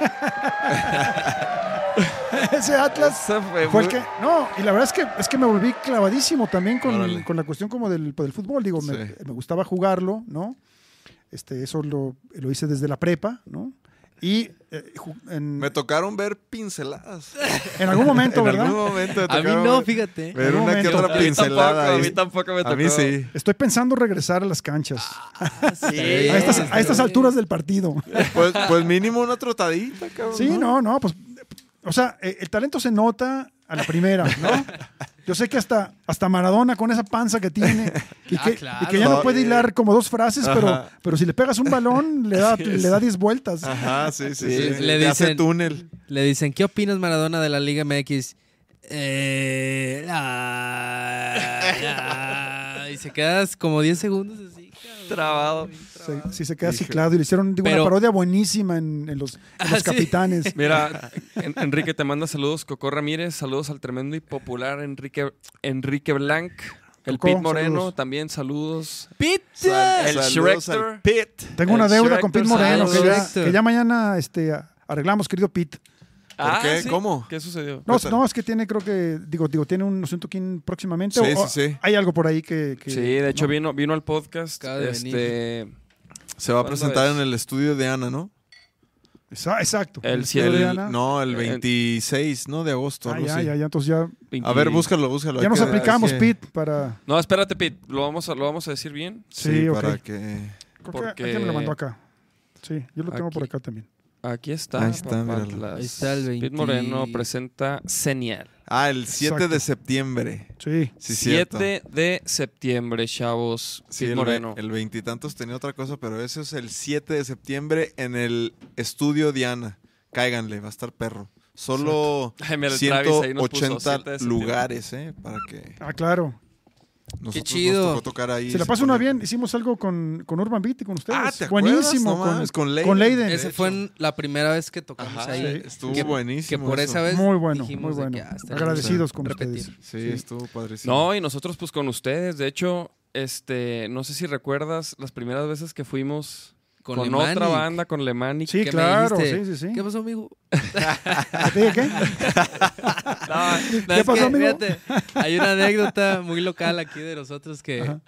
ese Atlas fue fue el que. No, y la verdad es que es que me volví clavadísimo también con, con la cuestión como del, del fútbol. Digo, me gustaba jugarlo, ¿no? Este, eso lo, lo hice desde la prepa, ¿no? Y eh, en, Me tocaron ver pinceladas. en algún momento, en ¿verdad? algún momento me A mí no, fíjate. Ver una que otra A mí tampoco, pincelada. a mí tampoco me tocó. A mí sí. Estoy pensando regresar a las canchas. Sí. a estas, a estas alturas del partido. Pues, pues mínimo una trotadita, cabrón. Sí, no, no, pues, o sea, eh, el talento se nota a la primera, ¿no? Yo sé que hasta, hasta Maradona con esa panza que tiene y Ah, que, claro. y que ya no puede eh. hilar como dos frases, pero, Ajá. pero si le pegas un balón, le da, le da 10 vueltas. Ajá, sí, sí, Sí, sí. le hace dicen- túnel. Le dicen, ¿qué opinas Maradona de la Liga MX? Eh, ah, ah, y se quedas como 10 segundos así. cabrón. Trabado. Se- sí, se queda ciclado y le hicieron digo, Pero- una parodia buenísima en, en los, en Ah, los sí. capitanes. Mira, En- Enrique te manda saludos, Coco Ramírez, saludos al tremendo y popular Enrique, Enrique Blanc, el Coco, Pit Moreno, saludos. también saludos. ¡Pizza! El Saludos al Schrecter. Pit. Tengo una el deuda con Pete Moreno, que ya, saludos. que ya mañana este, arreglamos, querido Pete. Ah, qué? ¿sí? ¿Cómo? ¿Qué sucedió? No, Cuéntame. no, es que tiene, creo que, digo, digo, tiene un asunto aquí próximamente. Sí, o- sí, sí. Hay algo por ahí que. que- Sí, de hecho ¿no? vino, vino al podcast. Acaba de este, Se va a ¿Cuándo presentar es? en el estudio de Ana, ¿no? Exacto. El estudio de cielo- Ana. No, el Eh, 26, ¿no? De agosto, Ah, ya, ya, ya, entonces ya, 20 A ver, búscalo, búscalo. ya hay nos que- aplicamos, que- Pete, para. No, espérate, Pete. Lo vamos a, lo vamos a decir bien. Sí, Sí, ok. para que... Creo Porque- que alguien me lo mandó acá. Sí, yo lo tengo por Aquí. acá también. Aquí está. Ahí está, míralo. Ahí está el Pete 20. Moreno presenta Señal. Ah, el 7 de septiembre. Sí. Sí, cierto. 7 de septiembre, chavos. Sí, Pete el, Moreno. el veintitantos tenía otra cosa, pero ese es el 7 de septiembre en el estudio Diana. Cáiganle, va a estar perro. Solo Ay, mira, el Travis ahí nos puso 180 7 de septiembre. lugares, ¿eh? Para que Ah, claro. Nosotros chido. nos tocó tocar ahí. Se la pasa una bien. Hicimos algo con, con Urban Beat y con ustedes. Ah, ¿te acuerdas? Buenísimo. No con, Leiden. con Leiden. Ese fue en la primera vez que tocamos Ajá, ahí. estuvo que, buenísimo. que por eso. esa vez Muy bueno, muy bueno. que, ah, Agradecidos con repetir. ustedes. Sí, Sí. estuvo padrísimo. No, y nosotros pues con ustedes. De hecho, este, no sé si recuerdas las primeras veces que fuimos con, Con, otra banda, con Lemanic. Sí, ¿Qué me claro. Sí, dijiste? sí, sí. ¿Qué pasó, amigo? ¿Te dije qué? No, no, ¿Qué pasó, que, amigo? fíjate, hay una anécdota muy local aquí de nosotros que... Ajá.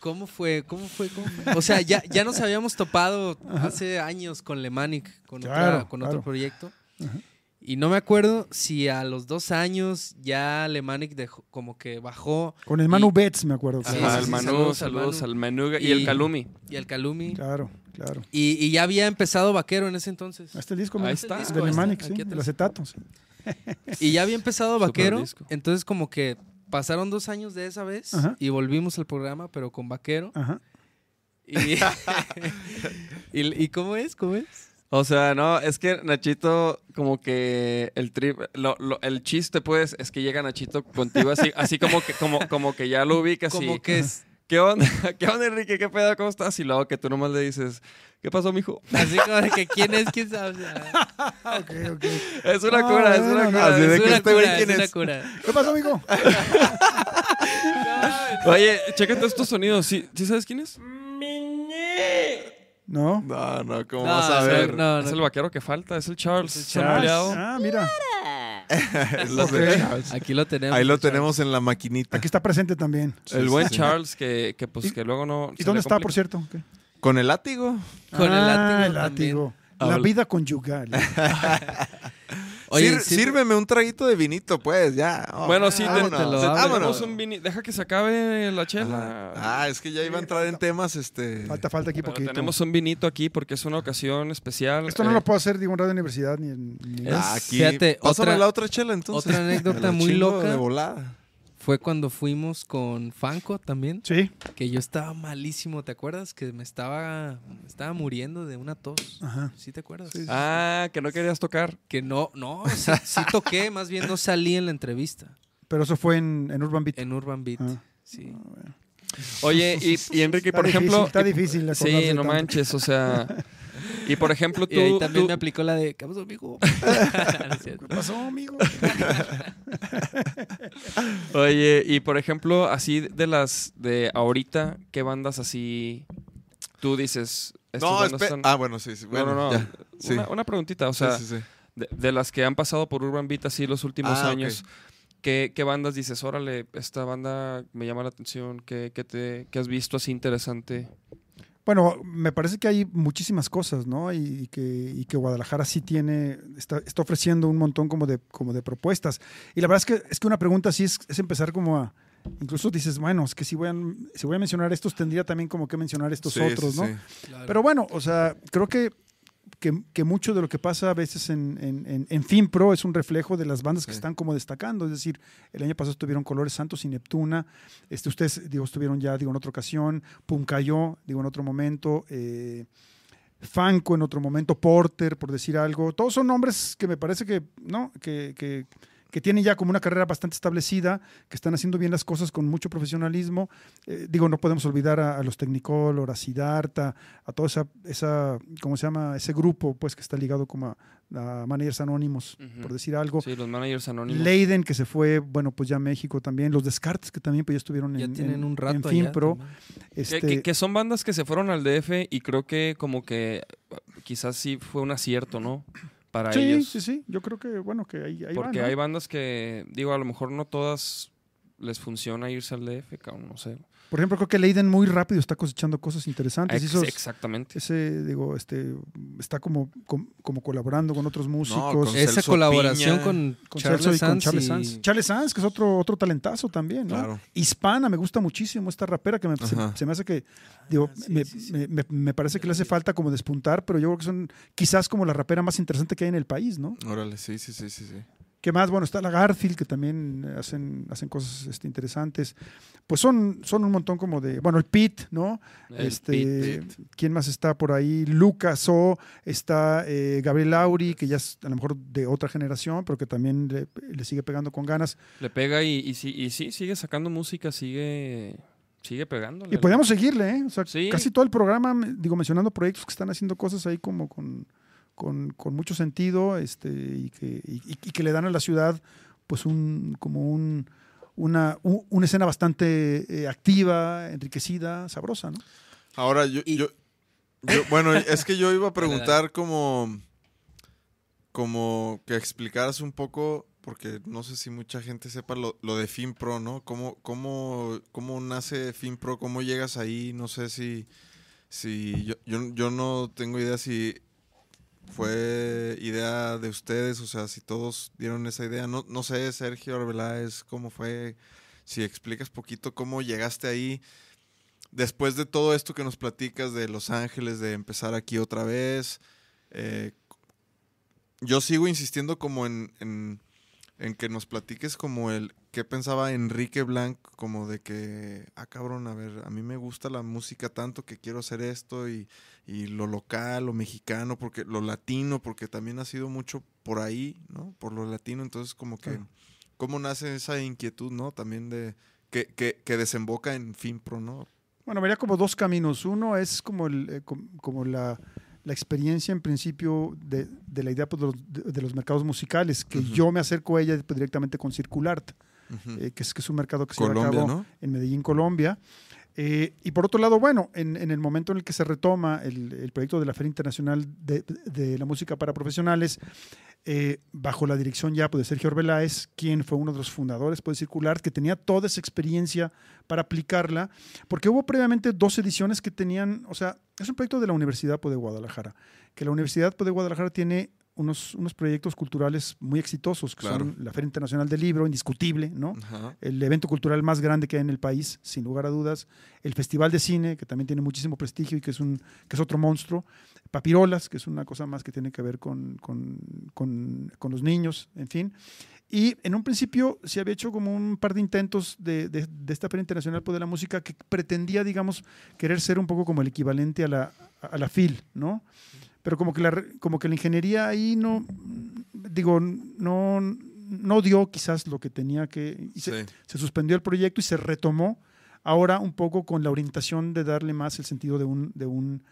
¿Cómo fue? ¿Cómo fue? ¿Cómo fue? O sea, ya, ya nos habíamos topado hace años con Lemanic, con, otra- Claro, con claro. otro proyecto. Ajá. Y no me acuerdo si a los dos años ya Lemanic dejó, como que bajó Con el Manu Y- Betts, me acuerdo. Sí, Ajá, sí, el sí, Manu, saludos saludos, al al Manu. Y, Y- el Calumi. y el Calumi. Claro, claro. Y, y ya había empezado Vaquero en ese entonces. Este disco, Ahí está. De disco, Lemanic, ahí está, sí, aquí el atrás. acetato. sí. Y ya había empezado Vaquero. Entonces como que pasaron dos años de esa vez Ajá. y volvimos al programa, pero con Vaquero. Ajá. Y, y, ¿y cómo es? ¿Cómo es? O sea, no, es que Nachito, como que el trip, lo- lo- el chiste, pues, es que llega Nachito contigo así, así como que, como, como que ya lo ubicas Como y, que es ¿qué onda? ¿Qué onda, Enrique? ¿Qué pedo? ¿Cómo estás? Y luego que tú nomás le dices, ¿qué pasó, mijo? así como de que quién es, quién sabe. O sea, Ok, ok. Es una Ah, cura, es bueno, una no, cura. así de es que este cura, ¿quién es una es? cura. ¿Qué pasó, amigo? Oye, chécate estos sonidos. ¿Sí, ¿sí sabes quién es? No. No, no, ¿cómo No, vas a ver? no, Es el vaquero que falta, es el Charles. Es el Charles. Ah, mira. Los de Ok. Charles. Aquí lo tenemos. Ahí lo tenemos en la maquinita. Aquí está presente también. El Sí, buen sí. Charles que, que pues ¿Y- que luego no. ¿Y dónde está, por cierto? ¿Qué? ¿Con el látigo? Con el Ah, látigo el látigo. Ah, La vale. vida conyugal. Oye, Sir- sí- sírveme un traguito de vinito, pues, ya. Oh, Bueno, sí, Vámonos. te- Te lo abro. tenemos un vini. Deja que se acabe la chela. Ah, es que ya iba a entrar en temas, este... Falta, falta aquí Pero poquito. tenemos un vinito aquí porque es una ocasión especial. Esto no Eh, lo puedo hacer, digo, en Radio Universidad ni en... ni- Es- Ah, aquí, Fíjate, pásame otra- la otra chela, entonces. otra anécdota muy loca. de volada. Fue cuando fuimos con Fanco también, Sí. que yo estaba malísimo, ¿te acuerdas? Que me estaba, me estaba muriendo de una tos. Ajá. ¿Sí te acuerdas? Sí, sí. Ah, que no querías tocar. Que no, no, sí, sí toqué, más bien no salí en la entrevista, Pero eso fue en, en Urban Beat. en Urban Beat. Ah. Sí. Oye, y, y Enrique, Está por difícil, ejemplo. está difícil Sí, acordarse no tanto. manches, o sea. Y por ejemplo, tú. Y ahí también tú- me aplicó la de, ¿qué pasó, amigo? ¿Qué pasó, amigo? Oye, y por ejemplo, así de las de ahorita, ¿qué bandas así tú dices? estas No, son- Ah, bueno, sí, sí. No, Bueno, no. Sí. Una, una preguntita, o sea, sí, sí. De, de las que han pasado por Urban Beat así los últimos Ah, años, ¿qué, qué bandas dices? Órale, esta banda me llama la atención, ¿qué, qué te, qué has visto así interesante? Bueno, me parece que hay muchísimas cosas, ¿no? Y, y que, y que Guadalajara sí tiene, está, está ofreciendo un montón como de, como de propuestas. Y la verdad es que, es que una pregunta así es, es empezar como a, incluso dices, bueno, es que si voy, a, si voy a mencionar estos, tendría también como que mencionar estos Sí, otros, sí, ¿no? sí. Pero bueno, o sea, creo que, que, que mucho de lo que pasa a veces en, en, en, en FinPro es un reflejo de las bandas que Sí. están como destacando. Es decir, el año pasado estuvieron Colores Santos y Neptuna. Este, ustedes, digo, estuvieron ya, digo, en otra ocasión. Puncayo, digo, en otro momento. Eh, Fanco en otro momento. Porter, por decir algo. Todos son nombres que me parece que, ¿no? Que, que, que tienen ya como una carrera bastante establecida, que están haciendo bien las cosas con mucho profesionalismo. Eh, digo, no podemos olvidar a, a los Technicolor, a Siddhartha, a toda esa, esa, ¿cómo se llama? Ese grupo, pues, que está ligado como a, a Managers Anónimos, por decir algo. Sí, los managers anónimos. Leiden, que se fue, bueno, pues ya a México también. Los Descartes, que también pues, ya estuvieron Ya en, tienen en- un rato en allá FinPro. Que, Este, que- que son bandas que se fueron al DF y creo que como que quizás sí fue un acierto, ¿no? Para sí, ellos. sí, sí. Yo creo que, bueno, que ahí, ahí Porque ¿no? hay bandas que, digo, a lo mejor no todas les funciona irse al DF, cabrón, no sé. Por ejemplo, creo que Leiden muy rápido está cosechando cosas interesantes. Ex- exactamente. ese, digo, este, está como, com- como colaborando con otros músicos. con Esa Celso colaboración Piña. con, con Charles Celso y con Sanz Charles y- Sanz. Charles Sanz, que es otro, otro talentazo también, ¿no? Claro. Hispana, me gusta muchísimo esta rapera que me, se, me hace que, digo, me, me- me- me parece que le hace falta como despuntar, pero yo creo que son quizás como la rapera más interesante que hay en el país, ¿no? Órale, sí, sí, sí, sí, sí. ¿Qué más? Bueno, está la Garfield, que también hacen, hacen cosas este, interesantes. Pues son, son un montón como de. Bueno, el Pete, ¿no? El este, Pete, ¿Quién más está por ahí? Lucas O, está eh, Gabriel Lauri, que ya es a lo mejor de otra generación, pero que también le, le sigue pegando con ganas. Le pega y, y, sí, y sí, sigue sacando música, sigue, sigue pegándole. Y podríamos seguirle, ¿eh? O sea, Sí. casi todo el programa, digo, mencionando proyectos que están haciendo cosas ahí como con, con, con mucho sentido este, y, que, y, y que le dan a la ciudad pues un como un, una, una escena bastante eh, activa, enriquecida, sabrosa, ¿no? Ahora, yo, Y- yo, yo- bueno, es que yo iba a preguntar como, como que explicaras un poco, porque no sé si mucha gente sepa lo, lo de FinPro, ¿no? ¿Cómo, cómo, ¿Cómo nace FinPro? ¿Cómo llegas ahí? No sé si, si yo, yo, yo no tengo idea si fue idea de ustedes, o sea, si todos dieron esa idea. No, no sé, Sergio Arbeláez, cómo fue, si explicas poquito cómo llegaste ahí después de todo esto que nos platicas de Los Ángeles, de empezar aquí otra vez, eh, yo sigo insistiendo como en, en, en que nos platiques como el qué pensaba Enrique Blanc, como de que, ah cabrón, a ver, a mí me gusta la música tanto que quiero hacer esto y, y lo local, lo mexicano, porque lo latino, porque también ha sido mucho por ahí, ¿no? Por lo latino, entonces como que. ¿cómo nace esa inquietud, ¿no? También de, que, que, que desemboca en FinPro, ¿no? Bueno, vería como dos caminos. Uno es como, el, eh, com- como la, la experiencia en principio de, de la idea pues, de, los, de- de los mercados musicales, que yo me acerco a ella directamente con Circulart, eh, que, es, que es un mercado que se lleva a Colombia, cabo ¿no? en Medellín, Colombia. Eh, y por otro lado, bueno, en, el momento en el que se retoma el, proyecto de la Feria Internacional de, la Música para Profesionales, eh, bajo la dirección ya pues, de Sergio Arbeláez, quien fue uno de los fundadores pues, de Circular, que tenía toda esa experiencia para aplicarla, porque hubo previamente dos ediciones que tenían, o sea, es un proyecto de la Universidad pues, de Guadalajara, que la Universidad pues, de Guadalajara tiene unos, unos proyectos culturales muy exitosos, que Claro. son la Feria Internacional del Libro, indiscutible, ¿no? Ajá. el evento cultural más grande que hay en el país, sin lugar a dudas, el Festival de Cine, que también tiene muchísimo prestigio y que es, un, que es otro monstruo, Papirolas, que es una cosa más que tiene que ver con, con, con- con los niños, en fin. Y en un principio se había hecho como un par de intentos de, de- de esta Feria Internacional de la Música que pretendía, digamos, querer ser un poco como el equivalente a la, a la FIL, ¿no? Pero como que la, como que la ingeniería ahí no, digo, no, no dio quizás lo que tenía que... y se- Sí. se suspendió el proyecto y se retomó ahora un poco con la orientación de darle más el sentido de un, de un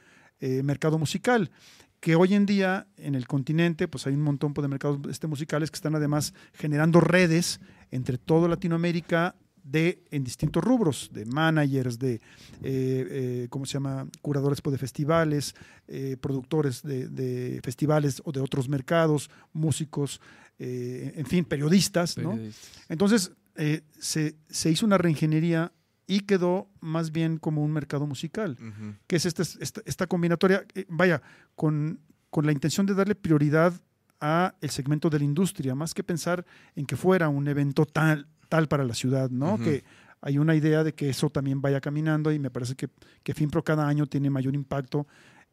eh, mercado musical que hoy en día en el continente pues hay un montón pues, de mercados este, musicales que están además generando redes entre toda Latinoamérica de en distintos rubros de managers de eh, eh, cómo se llama curadores pues, de festivales eh, productores de, de festivales o de otros mercados músicos en fin periodistas ¿no? Entonces, se, se hizo una reingeniería y quedó más bien como un mercado musical, que es esta, esta, esta combinatoria, eh, vaya, con, con la intención de darle prioridad a el segmento de la industria, más que pensar en que fuera un evento tal, tal para la ciudad, ¿no? Que hay una idea de que eso también vaya caminando y me parece que, que FinPro cada año tiene mayor impacto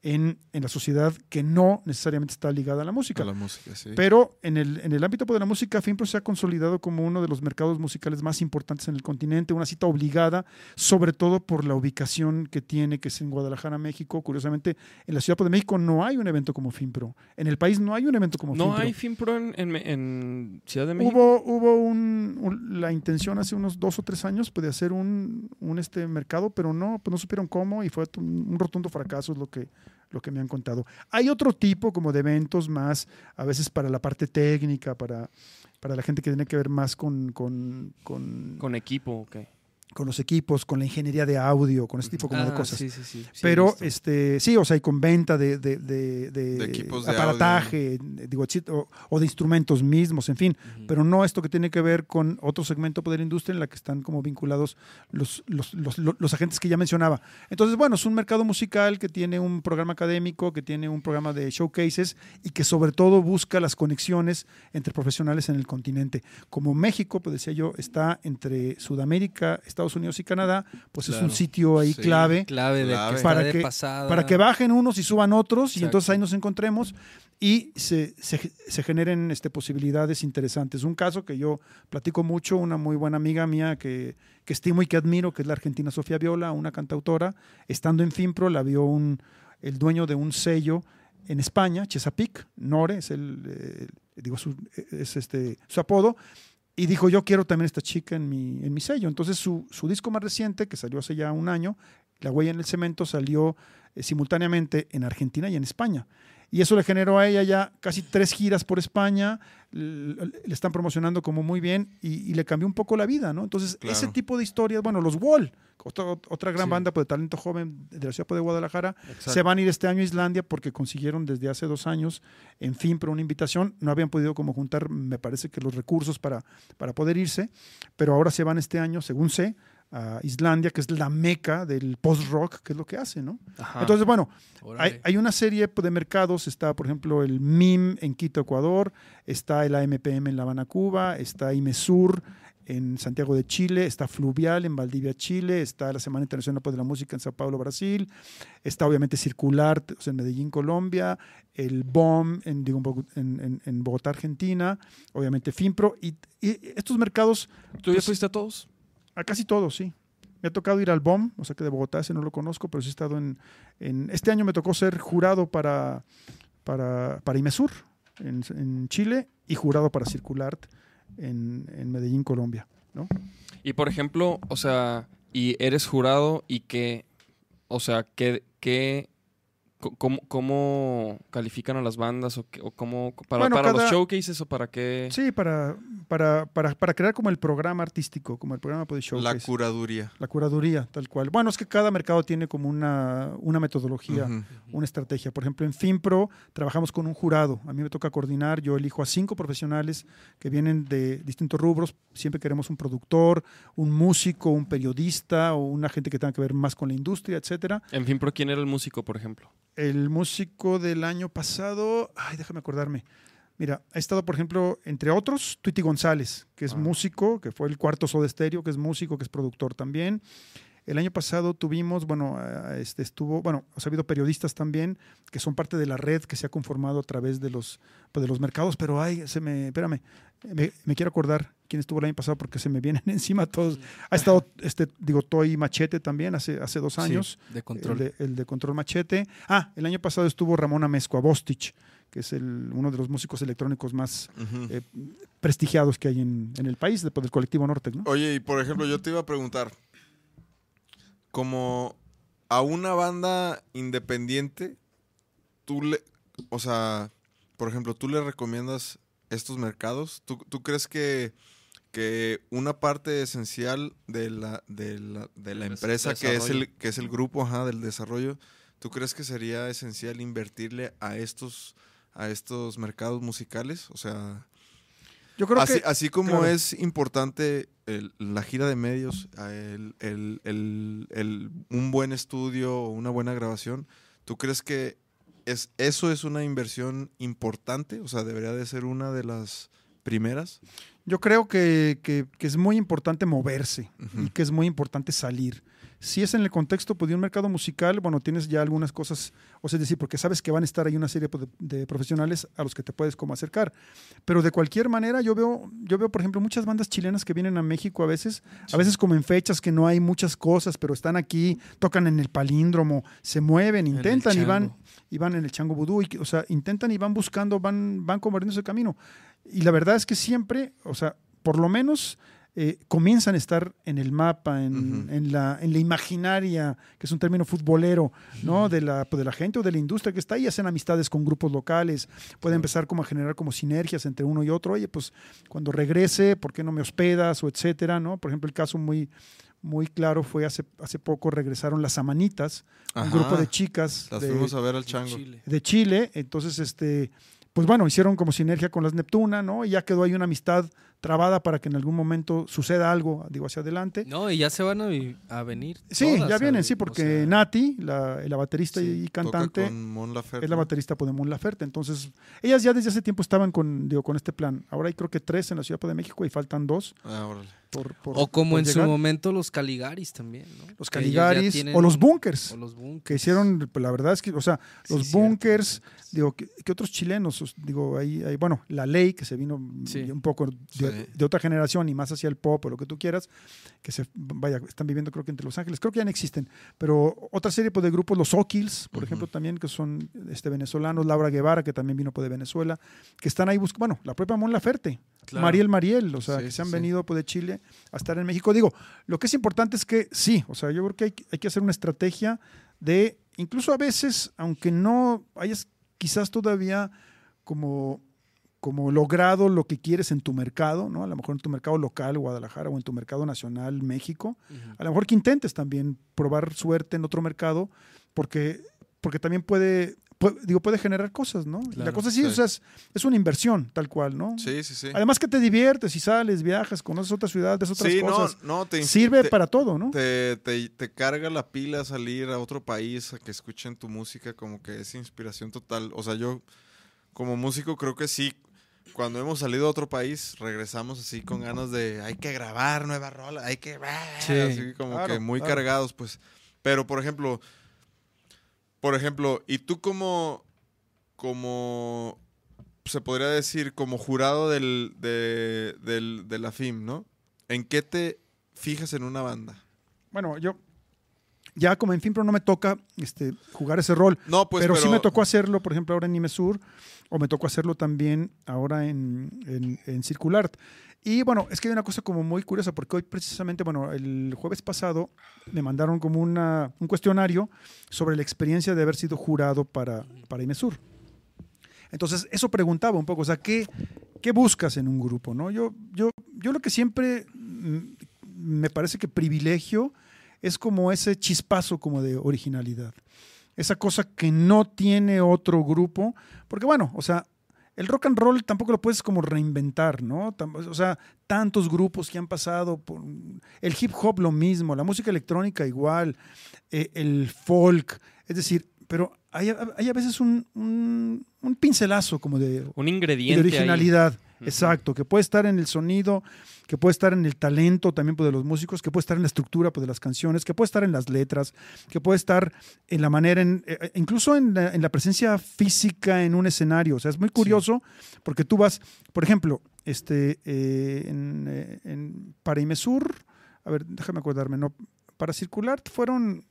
en, en la sociedad que no necesariamente está ligada a la música. A la música, sí. Pero en el, en el ámbito pues, de la música, FinPro se ha consolidado como uno de los mercados musicales más importantes en el continente, una cita obligada, sobre todo por la ubicación que tiene, que es en Guadalajara, México. Curiosamente, en la Ciudad de México no hay un evento como FinPro. En el país no hay un evento como No FinPro. hay FinPro en, en, en Ciudad de México. Hubo, hubo un, un- la intención hace unos dos o tres años pues, de hacer un, un, este mercado, pero no, pues no supieron cómo y fue un, un rotundo fracaso es lo que, lo que me han contado. Hay otro tipo como de eventos más, a veces para la parte técnica, para, para la gente que tiene que ver más con, con, con, Con equipo, ok. Con los equipos, con la ingeniería de audio, con ese tipo como de Ah, cosas. Sí, sí, sí. Pero visto. este sí, o sea, y con venta de, de, de- de De equipos de aparataje, digo, o, o de instrumentos mismos, en fin, pero no esto que tiene que ver con otro segmento de la industria en la que están como vinculados los, los, los, los- los agentes que ya mencionaba. Entonces, bueno, es un mercado musical que tiene un programa académico, que tiene un programa de showcases y que sobre todo busca las conexiones entre profesionales en el continente. Como México, pues decía yo, está entre Sudamérica, Estados Unidos y Canadá, pues es Claro. un sitio ahí Sí. clave clave de que Para que- para que bajen unos y suban otros y Exacto. entonces ahí nos encontremos y se, se- se generen este, posibilidades interesantes. Un caso que yo platico mucho, una muy buena amiga mía que, que estimo y que admiro, que es la argentina Sofía Viola, una cantautora, estando en Finpro la vio un, el dueño de un sello en España, Chesapeake, Nore, es, el, eh, digo, su, es este, su apodo, y dijo, yo quiero también esta chica en mi, en mi sello. Entonces su, su disco más reciente, que salió hace ya un año, La huella en el cemento, salió eh, simultáneamente en Argentina y en España. Y eso le generó a ella ya casi tres giras por España, le están promocionando como muy bien y, y le cambió un poco la vida, ¿no? Entonces, Claro. ese tipo de historias, bueno, los Wall, otra, otra gran Sí. banda pues, de talento joven de la ciudad de Guadalajara, Exacto. se van a ir este año a Islandia porque consiguieron desde hace dos años, en fin, por una invitación. No habían podido como juntar, me parece que los recursos para, para poder irse, pero ahora se van este año, según sé, a Islandia, que es la meca del post-rock, que es lo que hace, ¿no? Ajá. Entonces, bueno, hay, hay una serie de mercados, está por ejemplo el MIM en Quito, Ecuador, está el AMPM en La Habana, Cuba, está IMESUR en Santiago de Chile, está Fluvial en Valdivia, Chile, está la Semana Internacional pues, de la Música en Sao Paulo, Brasil, está obviamente Circular o sea, en Medellín, Colombia, el BOM en, digo, en en- en- en Bogotá, Argentina, obviamente FIMPRO, y, y estos mercados ¿Tú ya pues, fuiste a todos? A casi todos, sí. Me ha tocado ir al BOM, o sea que de Bogotá ese no lo conozco, pero sí he estado en... en este año me tocó ser jurado para, para, para IMESUR en, en Chile y jurado para Circulart en, en Medellín, Colombia. ¿no? Y por ejemplo, o sea, y eres jurado y que, o sea, que co- cómo, cómo califican a las bandas o, qué- o cómo para, Bueno, para los showcases o para qué? Sí, para, para, para, para crear como el programa artístico, como el programa de show. La curaduría. la curaduría, tal cual. Bueno, es que cada mercado tiene como una, una metodología. Una estrategia. Por ejemplo, en FinPro trabajamos con un jurado. A mí me toca coordinar, yo elijo a cinco profesionales que vienen de distintos rubros. Siempre queremos un productor, un músico, un periodista o una gente que tenga que ver más con la industria, etcétera. En fin, pero ¿quién era el músico, por ejemplo? El músico del año pasado, ay, déjame acordarme. Mira, ha estado, por ejemplo, entre otros, Tuiti González, que es Ah. músico, que fue el cuarto Soda Stereo, que es músico, que es productor también. El año pasado tuvimos, bueno, este estuvo, bueno, ha habido periodistas también que son parte de la red que se ha conformado a través de los, pues, de los mercados, pero ay, se me, espérame, me, me quiero acordar quién estuvo el año pasado porque se me vienen encima todos. Ha estado, este, digo, Toy Machete también hace, hace dos años. de control. El de, el de Control Machete. Ah, el año pasado estuvo Ramón Amezcua Bostich, que es el, uno de los músicos electrónicos más eh, prestigiados que hay en, en el país, después del colectivo Nortec, ¿no? Oye, y por ejemplo, yo te iba a preguntar, como a una banda independiente, tú le, o sea, por ejemplo, tú le recomiendas estos mercados? ¿Tú, tú crees que, que una parte esencial de la, de la, de la empresa que es, el, que es el grupo ajá, del desarrollo, ¿tú crees que sería esencial invertirle a estos, a estos mercados musicales? O sea... Yo creo así, que así como claro. es importante el- la gira de medios, el- el- el- el- un buen estudio o una buena grabación, ¿tú crees que es, eso es una inversión importante? O sea, debería de ser una de las primeras. Yo creo que, que- que es muy importante moverse y que es muy importante salir. Si es en el contexto pues, de un mercado musical, bueno, tienes ya algunas cosas, o sea, es decir, porque sabes que van a estar ahí una serie pues, de, de profesionales a los que te puedes como acercar. Pero de cualquier manera, yo veo, yo veo, por ejemplo, muchas bandas chilenas que vienen a México a veces, a veces como en fechas que no hay muchas cosas, pero están aquí, tocan en el palíndromo, se mueven, intentan y van. Y van en el chango vudú, y, o sea, intentan y van buscando, van, van abriendo ese camino. Y la verdad es que siempre, o sea, por lo menos eh, comienzan a estar en el mapa, en, en la, en la imaginaria, que es un término futbolero, ¿no? De la, pues, de la gente o de la industria que está ahí, hacen amistades con grupos locales, puede empezar como a generar como sinergias entre uno y otro. Oye, pues cuando regrese, ¿por qué no me hospedas? O etcétera, ¿no? Por ejemplo, el caso muy muy claro fue hace, hace poco regresaron las Amanitas, un grupo de chicas Las de, fuimos a ver al chango. Chile. de Chile. Entonces, este, pues bueno, hicieron como sinergia con las Neptuna, ¿no? Y ya quedó ahí una amistad trabada para que en algún momento suceda algo, digo, hacia adelante. No, y ya se van a, venir. Sí, todas, ya vienen, sí, O porque sea, Nati, la, la baterista Sí, y Toca cantante, con Mon Laferte, es la baterista de Mon Laferte. Entonces, ellas ya desde hace tiempo estaban con, digo, con este plan. Ahora hay creo que tres en la Ciudad de México y faltan dos. Ah, órale. Por, por- O como por en su momento los Caligaris también, ¿no? Los Caligaris tienen- o los Bunkers. O los Bunkers. que hicieron, pues, la verdad es que, o sea, los bunkers, digo, que, que otros chilenos, os- digo, ahí, ahí, bueno, la ley que se vino Sí. un poco de, Sí. de otra generación y más hacia el pop o lo que tú quieras, que se, vaya, están viviendo creo que entre Los Ángeles, creo que ya no existen, pero otra serie pues, de grupos, los O'Kills, por ejemplo, también, que son este, venezolanos, Laura Guevara, que también vino pues, de Venezuela, que están ahí buscando, bueno, la propia Mon Laferte, Claro. Mariel Mariel, o sea, Sí, que se han sí. venido pues, de Chile a estar en México. Digo, lo que es importante es que sí, o sea, yo creo que hay, hay que hacer una estrategia de, incluso a veces, aunque no hayas quizás todavía como, como logrado lo que quieres en tu mercado, ¿no? A lo mejor en tu mercado local, Guadalajara, o en tu mercado nacional, México, a lo mejor que intentes también probar suerte en otro mercado, porque, porque también puede, puede- digo, puede generar cosas, ¿no? La cosa sí, sí. o sea, es, es una inversión, tal cual, ¿no? Sí, sí, sí. Además que te diviertes y sales, viajas, conoces otra ciudad, ves otras sí, cosas. no, no, te Sirve te- para todo, ¿no? Te, te, te carga la pila salir a otro país a que escuchen tu música, como que es inspiración total. O sea, yo como músico creo que sí, cuando hemos salido a otro país, regresamos así con ganas de, hay que grabar nueva rola, hay que... Sí, así como claro, que muy claro. cargados, pues. Pero, por ejemplo, por ejemplo, ¿y tú como, como, se podría decir, como jurado del, de, del, de la FIM, ¿no? ¿En qué te fijas en una banda? Bueno, yo ya como en fin, pero no me toca este, jugar ese rol. No, pues, pero, sí me tocó hacerlo, por ejemplo, ahora en Nimesur, o me tocó hacerlo también ahora en, en, en. Y bueno, es que hay una cosa como muy curiosa, porque hoy precisamente, bueno, el jueves pasado me mandaron como una, un cuestionario sobre la experiencia de haber sido jurado para, para Imesur. Entonces, eso preguntaba un poco, o sea, ¿qué, qué buscas en un grupo? ¿no? Yo, yo, yo lo que siempre mm, me parece que privilegio es como ese chispazo como de originalidad. Esa cosa que no tiene otro grupo, porque bueno, o sea, el rock and roll tampoco lo puedes como reinventar, ¿no? O sea, tantos grupos que han pasado por el hip hop lo mismo, la música electrónica igual, eh, el folk, es decir, pero hay, a- hay a veces un, un- un pincelazo como de, Un ingrediente. de ahí. Exacto, que puede estar en el sonido, que puede estar en el talento también pues, de los músicos, que puede estar en la estructura pues, de las canciones, que puede estar en las letras, que puede estar en la manera, en, eh, incluso en la, en la presencia física en un escenario. O sea, es muy curioso porque tú vas, por ejemplo, este, eh, en, eh, en para Imesur, a ver, déjame acordarme, ¿no? Para circular fueron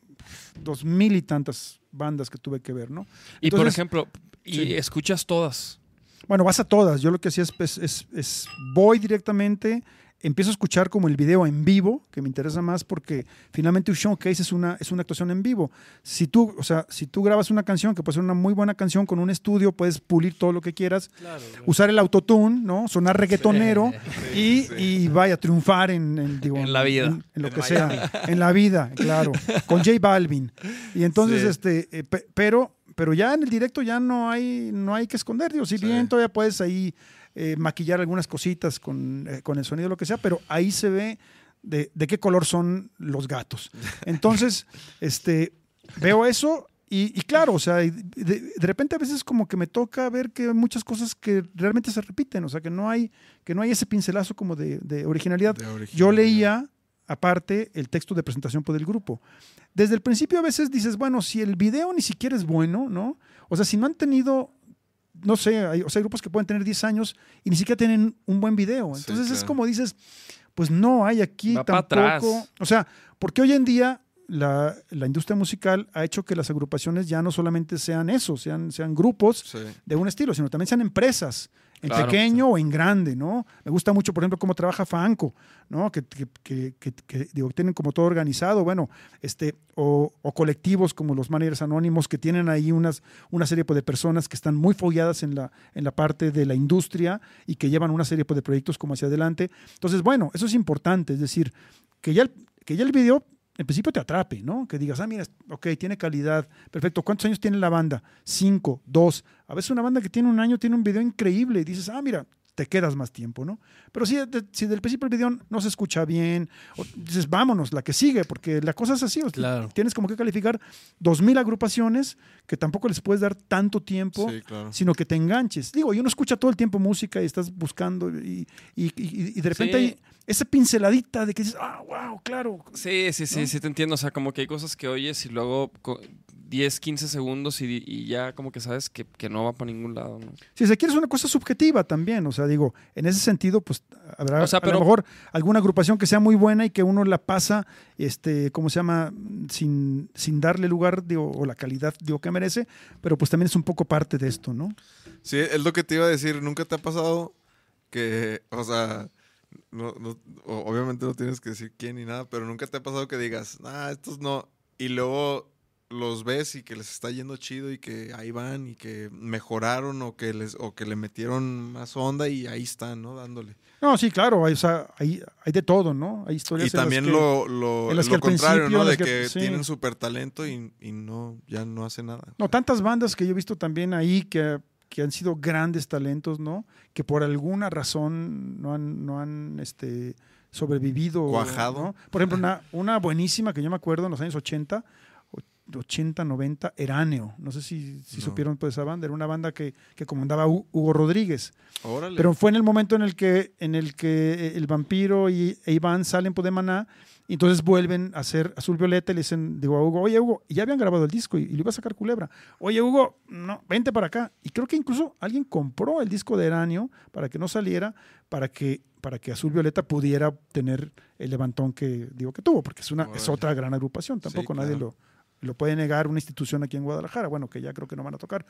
dos mil y tantas bandas que tuve que ver, ¿no? Y por ejemplo, y Sí. escuchas todas. Bueno, vas a todas. Yo lo que hacía es, es- es- es voy directamente, empiezo a escuchar como el video en vivo, que me interesa más porque finalmente un showcase es una, es una actuación en vivo. Si tú, o sea, si tú grabas una canción, que puede ser una muy buena canción con un estudio, puedes pulir todo lo que quieras, Claro, usar el autotune, ¿no? Sonar reggaetonero y, sí. y vaya, triunfar en, en, digo, En la vida. En, en lo que Miami. sea. En la vida, claro. Con J Balvin. Y entonces, Sí. este, eh, pe- pero, pero ya en el directo ya no hay, no hay que esconder. Digo, si Sí. bien todavía puedes ahí eh, maquillar algunas cositas con, eh, con el sonido, lo que sea, pero ahí se ve de, de qué color son los gatos. Entonces, este, veo eso y, y claro, o sea, de, de repente a veces como que me toca ver que hay muchas cosas que realmente se repiten, o sea, que no hay, que no hay ese pincelazo como de. De originalidad. Yo leía, aparte, el texto de presentación por el grupo. Desde el principio a veces dices, bueno, si el video ni siquiera es bueno, ¿no? O sea, si no han tenido, no sé, hay, o sea, hay grupos que pueden tener 10 años y ni siquiera tienen un buen video. Sí, Entonces es como dices, pues no hay aquí Va tampoco. O sea, porque hoy en día la, la industria musical ha hecho que las agrupaciones ya no solamente sean eso, sean, sean grupos Sí. de un estilo, sino también sean empresas, en Claro. pequeño o en grande, ¿no? Me gusta mucho, por ejemplo, cómo trabaja Fanco, ¿no? Que, que- que- que- que, digo, tienen como todo organizado, bueno, este, o, o colectivos como los managers anónimos que tienen ahí unas, una serie pues, de personas que están muy folladas en la, en la parte de la industria y que llevan una serie pues, de proyectos como hacia adelante. Entonces, bueno, eso es importante, es decir, que ya el, que ya el video en principio te atrape, ¿no? Que digas, ah, mira, ok, tiene calidad, perfecto. ¿Cuántos años tiene la banda? Cinco, dos. A veces una banda que tiene un año tiene un video increíble y dices, ah, mira, te quedas más tiempo, ¿no? Pero si, de- si del principio el video no se escucha bien, o dices, vámonos, la que sigue, porque la cosa es así. o sea, Claro. Tienes como que calificar dos mil agrupaciones que tampoco les puedes dar tanto tiempo Sí, claro. sino que te enganches. Digo, y uno escucha todo el tiempo música y estás buscando y, y- y- y de repente Sí. hay esa pinceladita de que dices, ah, wow, claro. Sí, sí, sí, ¿No? sí te entiendo. O sea, como que hay cosas que oyes y luego co- 10, 15 segundos y, y ya como que sabes que, que no va para ningún lado. ¿no? Si se quiere es una cosa subjetiva también, o sea, digo, en ese sentido, pues habrá O sea, a lo mejor alguna agrupación que sea muy buena y que uno la pasa, este, ¿cómo se llama? Sin, sin darle lugar, digo, o la calidad, digo, que merece, pero pues también es un poco parte de esto, ¿no? Sí, es lo que te iba a decir. ¿Nunca te ha pasado que, o sea, no, no- obviamente no tienes que decir quién ni nada, pero nunca te ha pasado que digas, ah, estos no, y luego los ves y que les está yendo chido y que ahí van y que mejoraron o que les o que le metieron más onda y ahí están, ¿no? Dándole. No, sí, claro, hay, o sea, hay, hay de todo, ¿no? Hay historias Y en las también que- lo, lo, en las que lo contrario, ¿no? De que- que sí. tienen súper talento y, y no, ya no hace nada. No, tantas bandas que yo he visto también ahí que, que han sido grandes talentos, ¿no? Que por alguna razón no han, no han este, sobrevivido. Cuajado. ¿no? Por ejemplo, una, una buenísima que yo me acuerdo en los años 80, o- 80, 90, Eráneo. No sé si, si No. supieron pues esa banda. Era una banda que, que comandaba Hu- Hugo Rodríguez. Órale. Pero fue en el momento en el que, en el que el vampiro y e Iván salen por de Maná y entonces vuelven a hacer Azul Violeta y le dicen, digo a Hugo, oye Hugo, y ya habían grabado el disco y, y lo iba a sacar Culebra. Oye Hugo, no, vente para acá. Y creo que incluso alguien compró el disco de Eranio para que no saliera, para que, para que Azul Violeta pudiera tener el levantón que digo que tuvo, porque es, una, es otra gran agrupación. Tampoco nadie claro. lo, lo puede negar una institución aquí en Guadalajara. Bueno, que ya creo que no van a tocar.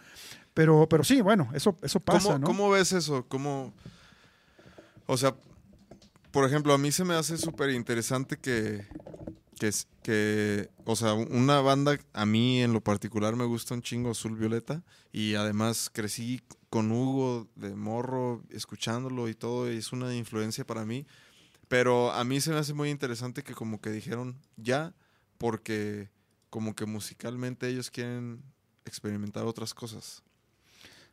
Pero, pero sí, bueno, eso, eso pasa, ¿Cómo, ¿no? ¿Cómo ves eso? ¿Cómo, o sea, por ejemplo, a mí se me hace súper interesante que, que, que, o sea, una banda, a mí en lo particular me gusta un chingo Azul Violeta y además crecí con Hugo de morro, escuchándolo y todo, y es una influencia para mí. Pero a mí se me hace muy interesante que como que dijeron ya, porque como que musicalmente ellos quieren experimentar otras cosas.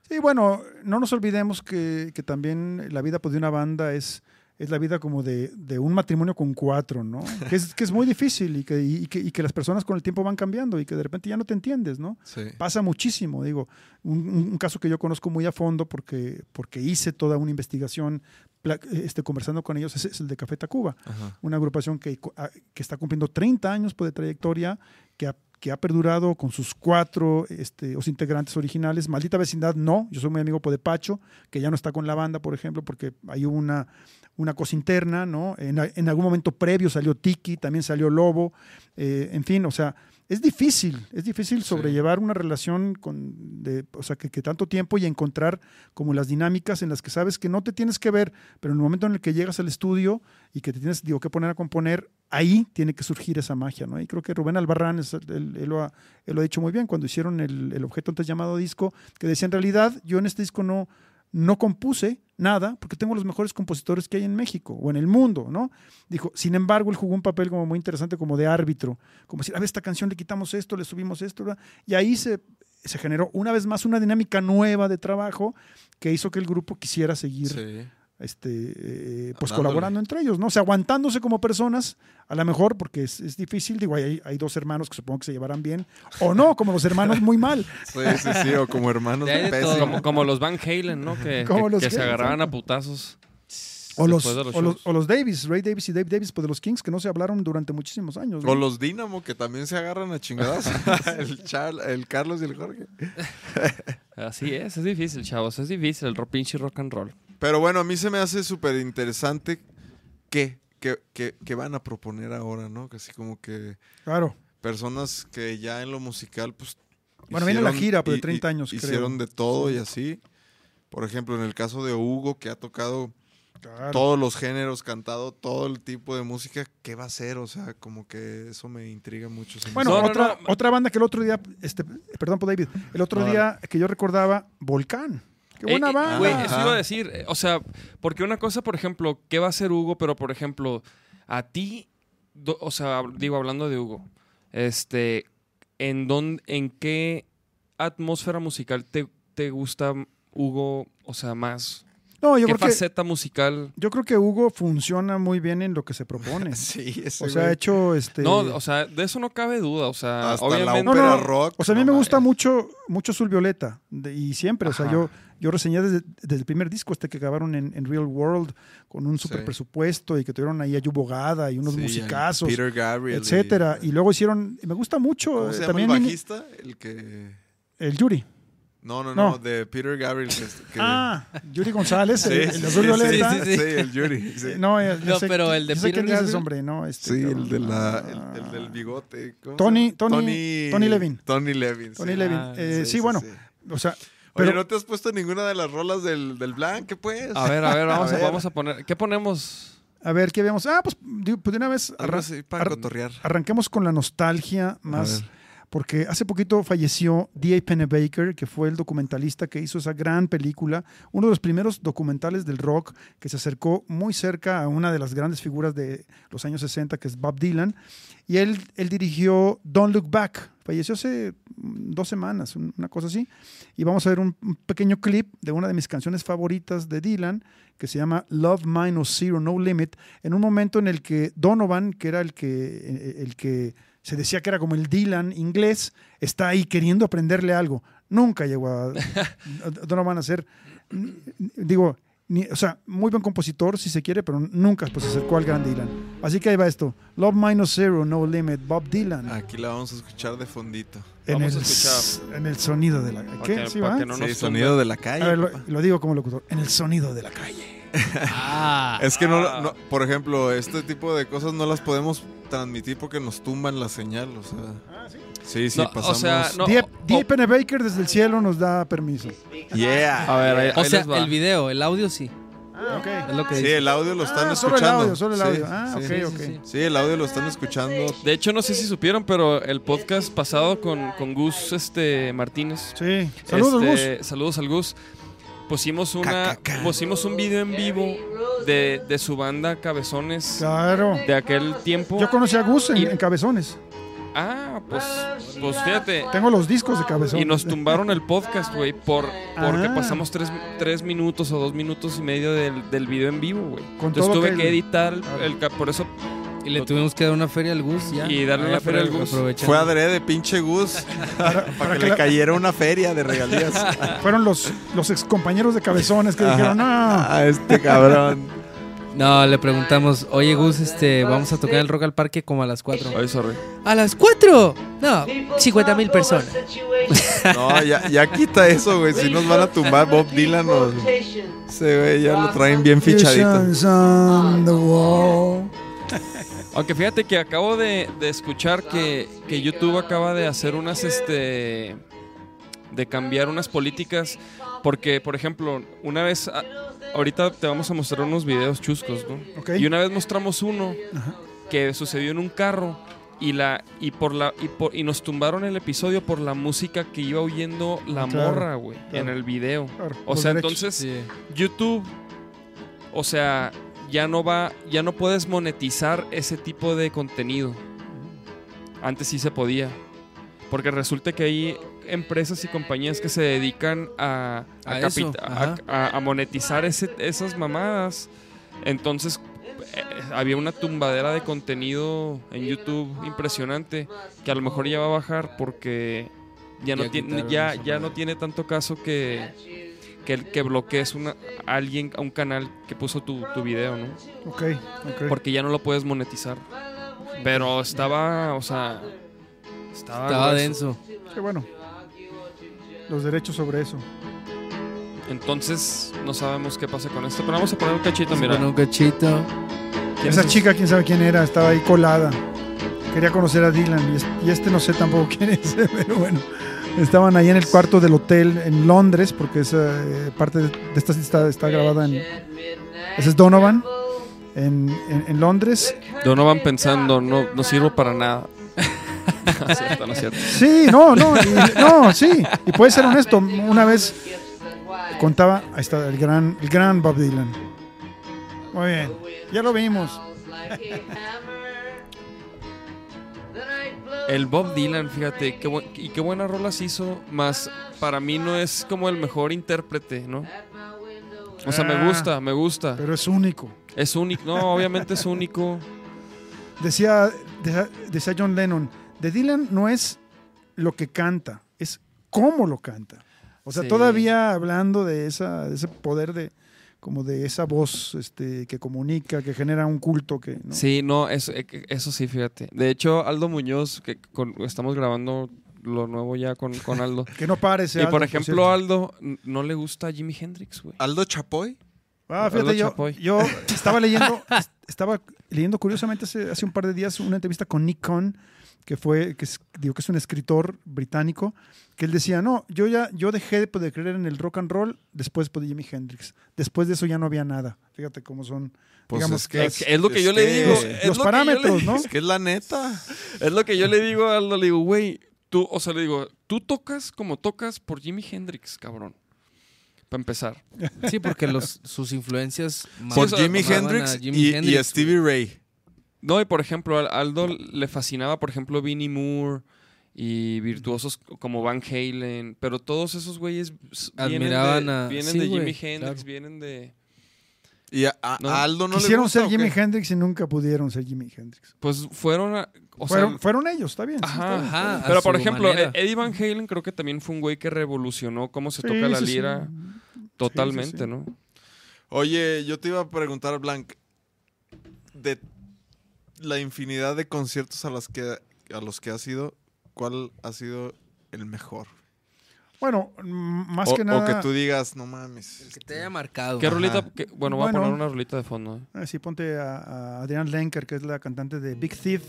Sí, bueno, no nos olvidemos que, que también la vida pues, de una banda es, es la vida como de, de un matrimonio con cuatro, ¿no? Que es, que es muy difícil y que, y, que, y que las personas con el tiempo van cambiando y que de repente ya no te entiendes, ¿no? Sí. Pasa muchísimo, digo, un, caso que yo conozco muy a fondo porque, porque hice toda una investigación este, conversando con ellos es, es el de Café Tacuba Ajá. una agrupación que, que está cumpliendo 30 años pues, de trayectoria, que ha, que ha perdurado con sus cuatro este, los integrantes originales. Maldita Vecindad no, yo soy muy amigo de Pacho, que ya no está con la banda, por ejemplo, porque hay una, una cosa interna, ¿no? En, en algún momento previo salió Tiki, también salió Lobo, eh, en fin, o sea, es difícil, es difícil sobrellevar una relación con, de, o sea, que, que tanto tiempo y encontrar como las dinámicas en las que sabes que no te tienes que ver, pero en el momento en el que llegas al estudio y que te tienes, digo, que poner a componer, ahí tiene que surgir esa magia, ¿no? Y creo que Rubén Albarrán, es- él, él lo ha, él lo ha dicho muy bien cuando hicieron el, el objeto antes llamado disco, que decía, en realidad, yo en este disco no, no compuse nada porque tengo los mejores compositores que hay en México o en el mundo, ¿no? Dijo, sin embargo, él jugó un papel como muy interesante como de árbitro, como decir, a ver, esta canción le quitamos esto, le subimos esto, ¿verdad? y ahí se, se generó una vez más una dinámica nueva de trabajo que hizo que el grupo quisiera seguir Sí. Este, eh, pues Dándole. colaborando entre ellos, ¿no? O sea, aguantándose como personas, a lo mejor, porque es, es difícil, digo, hay, hay dos hermanos que supongo que se llevarán bien, o no, como los hermanos muy mal. Sí, sí, sí, o como hermanos De. Como, como los Van Halen, ¿no? Que, Como que- los que se agarraban a putazos. O los, o, los, o los Davis, Ray Davis y Dave Davis, pues de los Kings, que no se hablaron durante muchísimos años. ¿no? O los Dínamo, que también se agarran a chingadas. el, Char- el Carlos y el Jorge. Así es, es difícil, chavos. Es difícil el pinche rock and roll. Pero bueno, a mí se me hace súper interesante qué, qué, qué- qué van a proponer ahora, ¿no? Que Así como que Claro. personas que ya en lo musical, pues... Bueno, viene la hicieron- gira, pues, de hi- 30 hi- años, creo. Hicieron de todo y así. Por ejemplo, en el caso de Hugo, que ha tocado claro. todos los géneros, cantado todo el tipo de música, ¿qué va a hacer? O sea, como que eso me intriga mucho. Bueno, No, no, otra, no. otra banda que el otro día, este, perdón por David, el otro No, día que yo recordaba, Volcán. Qué buena Eh, eh, banda. Güey, Ajá. eso iba a decir. eh, O sea, porque una cosa, por ejemplo, ¿qué va a hacer Hugo? Pero, por ejemplo, a ti do- o sea, hab- digo, hablando de Hugo, este, ¿en, dónde, en qué atmósfera musical te, te gusta Hugo, o sea, más? No, yo ¿Qué creo que faceta musical? yo creo que Hugo funciona muy bien en lo que se propone. Sí, ese o sea, ha hecho este No, o sea, de eso no cabe duda, o sea, Hasta la obviamente... No, ópera no, rock. O sea, a mí no me gusta mucho, mucho Azul Violeta. de- y siempre, o sea, yo, yo reseñé desde, desde el primer disco este que grabaron en, en Real World con un super Sí. presupuesto y que tuvieron ahí a Yubogada y unos Sí, musicazos, Peter Gabriel. etcétera. Y, luego hicieron, me gusta mucho ¿Cómo eh, se llama también el en- bajista? El que... el Yuri. No, no, No. no, de Peter Gabriel. que- que- Ah, Yuri González, Sí, el, el sí, de Azul sí, Violeta. Sí, sí, sí, el Yuri. sí. Eh, No, ya- ya No, sé pero el de yo Peter quién es ese Gabriel. hombre, ¿no? Este, Sí, el de la, Ah, el, el del bigote. ¿cómo Tony- llama? Tony- Tony Levin. Tony Levin. Tony sí. Levin. Ah, Eh, sí, bueno, o sea, Oye, pero ¿no te has puesto ninguna de las rolas del, del Blanc? ¿Qué pues? A ver, a ver, vamos a, ver. vamos a poner... ¿Qué ponemos? a ver, ¿qué vemos? Ah, pues, pues de una vez arran- para ar- cotorrear. arranquemos con la nostalgia más ver. Porque hace poquito falleció D.A. Pennebaker, que fue el documentalista que hizo esa gran película, uno de los primeros documentales del rock que se acercó muy cerca a una de las grandes figuras de los años 60, que es Bob Dylan, y él, dirigió Don't Look Back, falleció hace mm, dos semanas, un- una cosa así, y vamos a ver un, un pequeño clip de una de mis canciones favoritas de Dylan, que se llama Love Minus Zero No Limit, en un momento en el que Donovan, que era el que, eh, el que se decía que era como el Dylan inglés, está ahí queriendo aprenderle algo. Nunca llegó a, a Donovan a ser, n- digo, ni- o sea, muy buen compositor si se quiere, pero nunca pues, se acercó al gran Dylan. Así que ahí va esto. Love Minus Zero, No Limit, Bob Dylan. Aquí la vamos a escuchar de fondito. en, vamos el, a escuchar. en el sonido de la... ¿Qué? que- ¿Sí no sonido de la A calle. ver, lo, lo digo como locutor. En el sonido de la calle. Ah, Es que no, Ah. no- por ejemplo, este tipo de cosas no las podemos transmitir porque nos tumban la señal, o sea. Sí, sí, No, o pasamos. sea, no- Pennebaker desde el cielo nos da permiso. Yeah. A ver, ahí, o ahí sea, les va. el video, el audio sí. Ok. Es lo que Sí, dice. el audio lo están Ah, solo el escuchando. audio, solo el Sí, audio. Ah, sí. ok, Sí, ok. sí, sí. Sí, el audio lo están escuchando. De hecho, no sé si supieron, pero el podcast pasado con, con Gus este, Martínez. Sí. Saludos, Gus. este, Saludos al Gus. Pusimos, una, Ca, ca, ca. pusimos un video en vivo de, de su banda Cabezones Claro. de aquel tiempo. Yo conocí a Gus en, Y- en Cabezones. Ah, pues, pues fíjate. Tengo los discos de Cabezones. Y nos tumbaron el podcast, güey, por, porque Ah. pasamos tres, tres minutos o dos minutos y medio del, del video en vivo, güey. Entonces todo tuve que- que editar el, por eso Y le tuvimos que dar una feria al Gus ya. Y darle Ah, una feria al Gus. Fue adrede, pinche Gus, para, para para que le la- cayera una feria de regalías. fueron los, los ex compañeros de Cabezones que Ajá. dijeron, no, A este cabrón. No, le preguntamos, oye Gus, este, vamos a tocar el Rock al Parque como a las 4. Ay, sorry. ¿A las 4? No, 50 mil personas. No, ya, ya quita eso, güey. Si nos van a tumbar Bob Dylan, nos, ese güey ya lo traen bien fichadito. Aunque fíjate que acabo de, de escuchar que, que YouTube acaba de hacer unas, este, de cambiar unas políticas, porque, por ejemplo, una vez, a- ahorita te vamos a mostrar unos videos chuscos, ¿no? Y una vez mostramos uno Ajá. que sucedió en un carro y la y por la y, por- y nos tumbaron el episodio por la música que iba oyendo la Claro, morra, güey, en el video. Claro, O sea, derechos. entonces YouTube, o sea, ya no va, ya no puedes monetizar ese tipo de contenido. Antes sí se podía. Porque resulta que hay empresas y compañías que se dedican a, a, eso, monetizar ese- esas mamadas. Entonces eh, había una tumbadera de contenido en YouTube impresionante que a lo mejor ya va a bajar porque ya no tiene ya, ya no tiene tanto caso que que, que bloquees una, a alguien a un canal que puso tu, tu video, ¿no? Ok, ok. Porque ya no lo puedes monetizar. Pero estaba, o sea, estaba, Estaba denso. Qué bueno. Los derechos sobre eso. Entonces no sabemos qué pasa con esto. Pero vamos a poner un cachito, mira. Con un cachito. ¿Quién Esa es? chica, quién sabe quién era, estaba ahí colada. Quería conocer a Dylan y este no sé tampoco quién es, pero bueno. Estaban ahí en el cuarto del hotel en Londres, porque esa eh, parte de esta está, está grabada en. Ese es Donovan, en, en- en Londres. Donovan pensando, no, no sirvo para nada. no es cierto, no es cierto. Sí, no, no, y- no, sí. Y puede ser honesto. Una vez contaba, ahí está el gran, el gran Bob Dylan. Muy bien, ya lo vimos. El Bob Dylan, fíjate, qué buen- y qué buenas rolas hizo, más para mí no es como el mejor intérprete, ¿no? O sea, Ah. me gusta, me gusta. Pero es único. Es único, no, obviamente es único. Decía, decía, decía John Lennon, de Dylan no es lo que canta, es cómo lo canta. O sea, Sí. todavía hablando de, esa, de ese poder de como de esa voz este, que comunica, que genera un culto que ¿no? Sí, no, eso, que- eso sí, fíjate. De hecho, Aldo Muñoz, que con- estamos grabando lo nuevo ya con, con Aldo. que no pare ese y Aldo, por ejemplo. Aldo no le gusta Jimi Hendrix, güey. Aldo Chapoy. Ah, Aldo fíjate, yo, Chapoy. yo estaba leyendo, est- estaba leyendo curiosamente hace, hace un par de días una entrevista con Nick Cohn, que fue, que es, digo que es un escritor británico, que él decía, no, yo ya, yo dejé de poder creer en el rock and roll después de Jimi Hendrix. Después de eso ya no había nada. Fíjate cómo son, Pues digamos, es que Es, es lo que yo le que- digo. los, es los lo que yo parámetros, le- ¿no? Es que es la neta. Es lo que yo le digo a Aldo, le digo, güey, tú, o sea, le digo, tú tocas como tocas por Jimi Hendrix, cabrón. Para empezar. Sí, porque los, sus influencias Por o sea, Jimi Hendrix Jimi y, y Hendrix, a Stevie Ray. No, y por ejemplo, a Aldo le fascinaba, por ejemplo, Vinnie Moore y virtuosos como Van Halen, pero todos esos güeyes Admiraban de, a- vienen sí, de Jimi Hendrix, claro. vienen de... Y a, a- No. a Aldo no Quisieron le gusta. ser ¿o Jimi? Hendrix y nunca pudieron ser Jimi Hendrix. Pues fueron a... O fueron, sea, fueron ellos, está bien. sí, Ajá. está bien. Ajá, a pero por ejemplo, manera. Eddie Van Halen creo que también fue un güey que revolucionó cómo se Sí, toca la lira totalmente, sí. ¿no? Oye, yo te iba a preguntar, Blanc, de la infinidad de conciertos a, las que, a los que has ido, ¿cuál ha sido el mejor? Bueno, más o, que o nada. que tú digas, no mames. El que te haya marcado. ¿Qué rolita? qué- bueno, voy a Bueno. poner una rolita de fondo. ¿eh? Ah, sí, ponte a, a Adrienne Lenker, que es la cantante de Big Thief,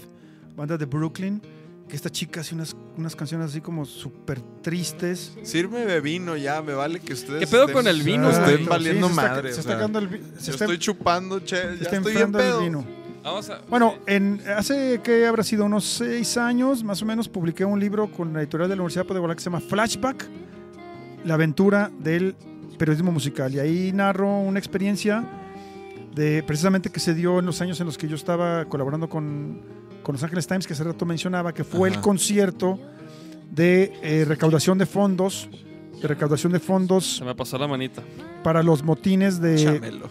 banda de Brooklyn, que esta chica hace unas, unas canciones así como súper tristes. Sírveme vino ya, me vale que ustedes. ¿Qué pedo estén- con el vino, Estén valiendo sí, se está- madre. Se o está sea, quedando el se yo está- estoy chupando, che, se ya está estoy en enfriando el pedo. vino. Vamos a... Bueno, en, hace que habrá sido unos seis años, más o menos, publiqué un libro con la editorial de la Universidad de Guadalajara que se llama Flashback, la aventura del periodismo musical. Y ahí narro una experiencia de precisamente que se dio en los años en los que yo estaba colaborando con, con Los Angeles Times, que hace rato mencionaba, que fue Ajá. el concierto de eh, recaudación de fondos, de recaudación de fondos Se me pasó la manita. para los motines de, Chamelo.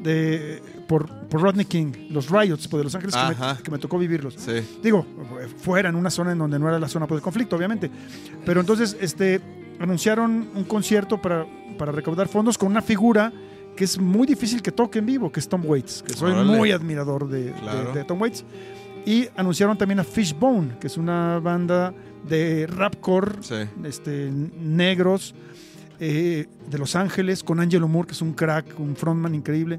de por, por Rodney King, los riots pues, de Los Ángeles que me, que me tocó vivirlos. Sí. Digo, fuera en una zona en donde no era la zona pues, de conflicto, obviamente. Pero entonces este, anunciaron un concierto para, para recaudar fondos con una figura que es muy difícil que toque en vivo, que es Tom Waits, que soy Órale. muy admirador de, de- Claro. de Tom Waits. Y anunciaron también a Fishbone, que es una banda de rapcore Sí. este, negros eh, de Los Ángeles, con Angelo Moore, que es un crack, un frontman increíble.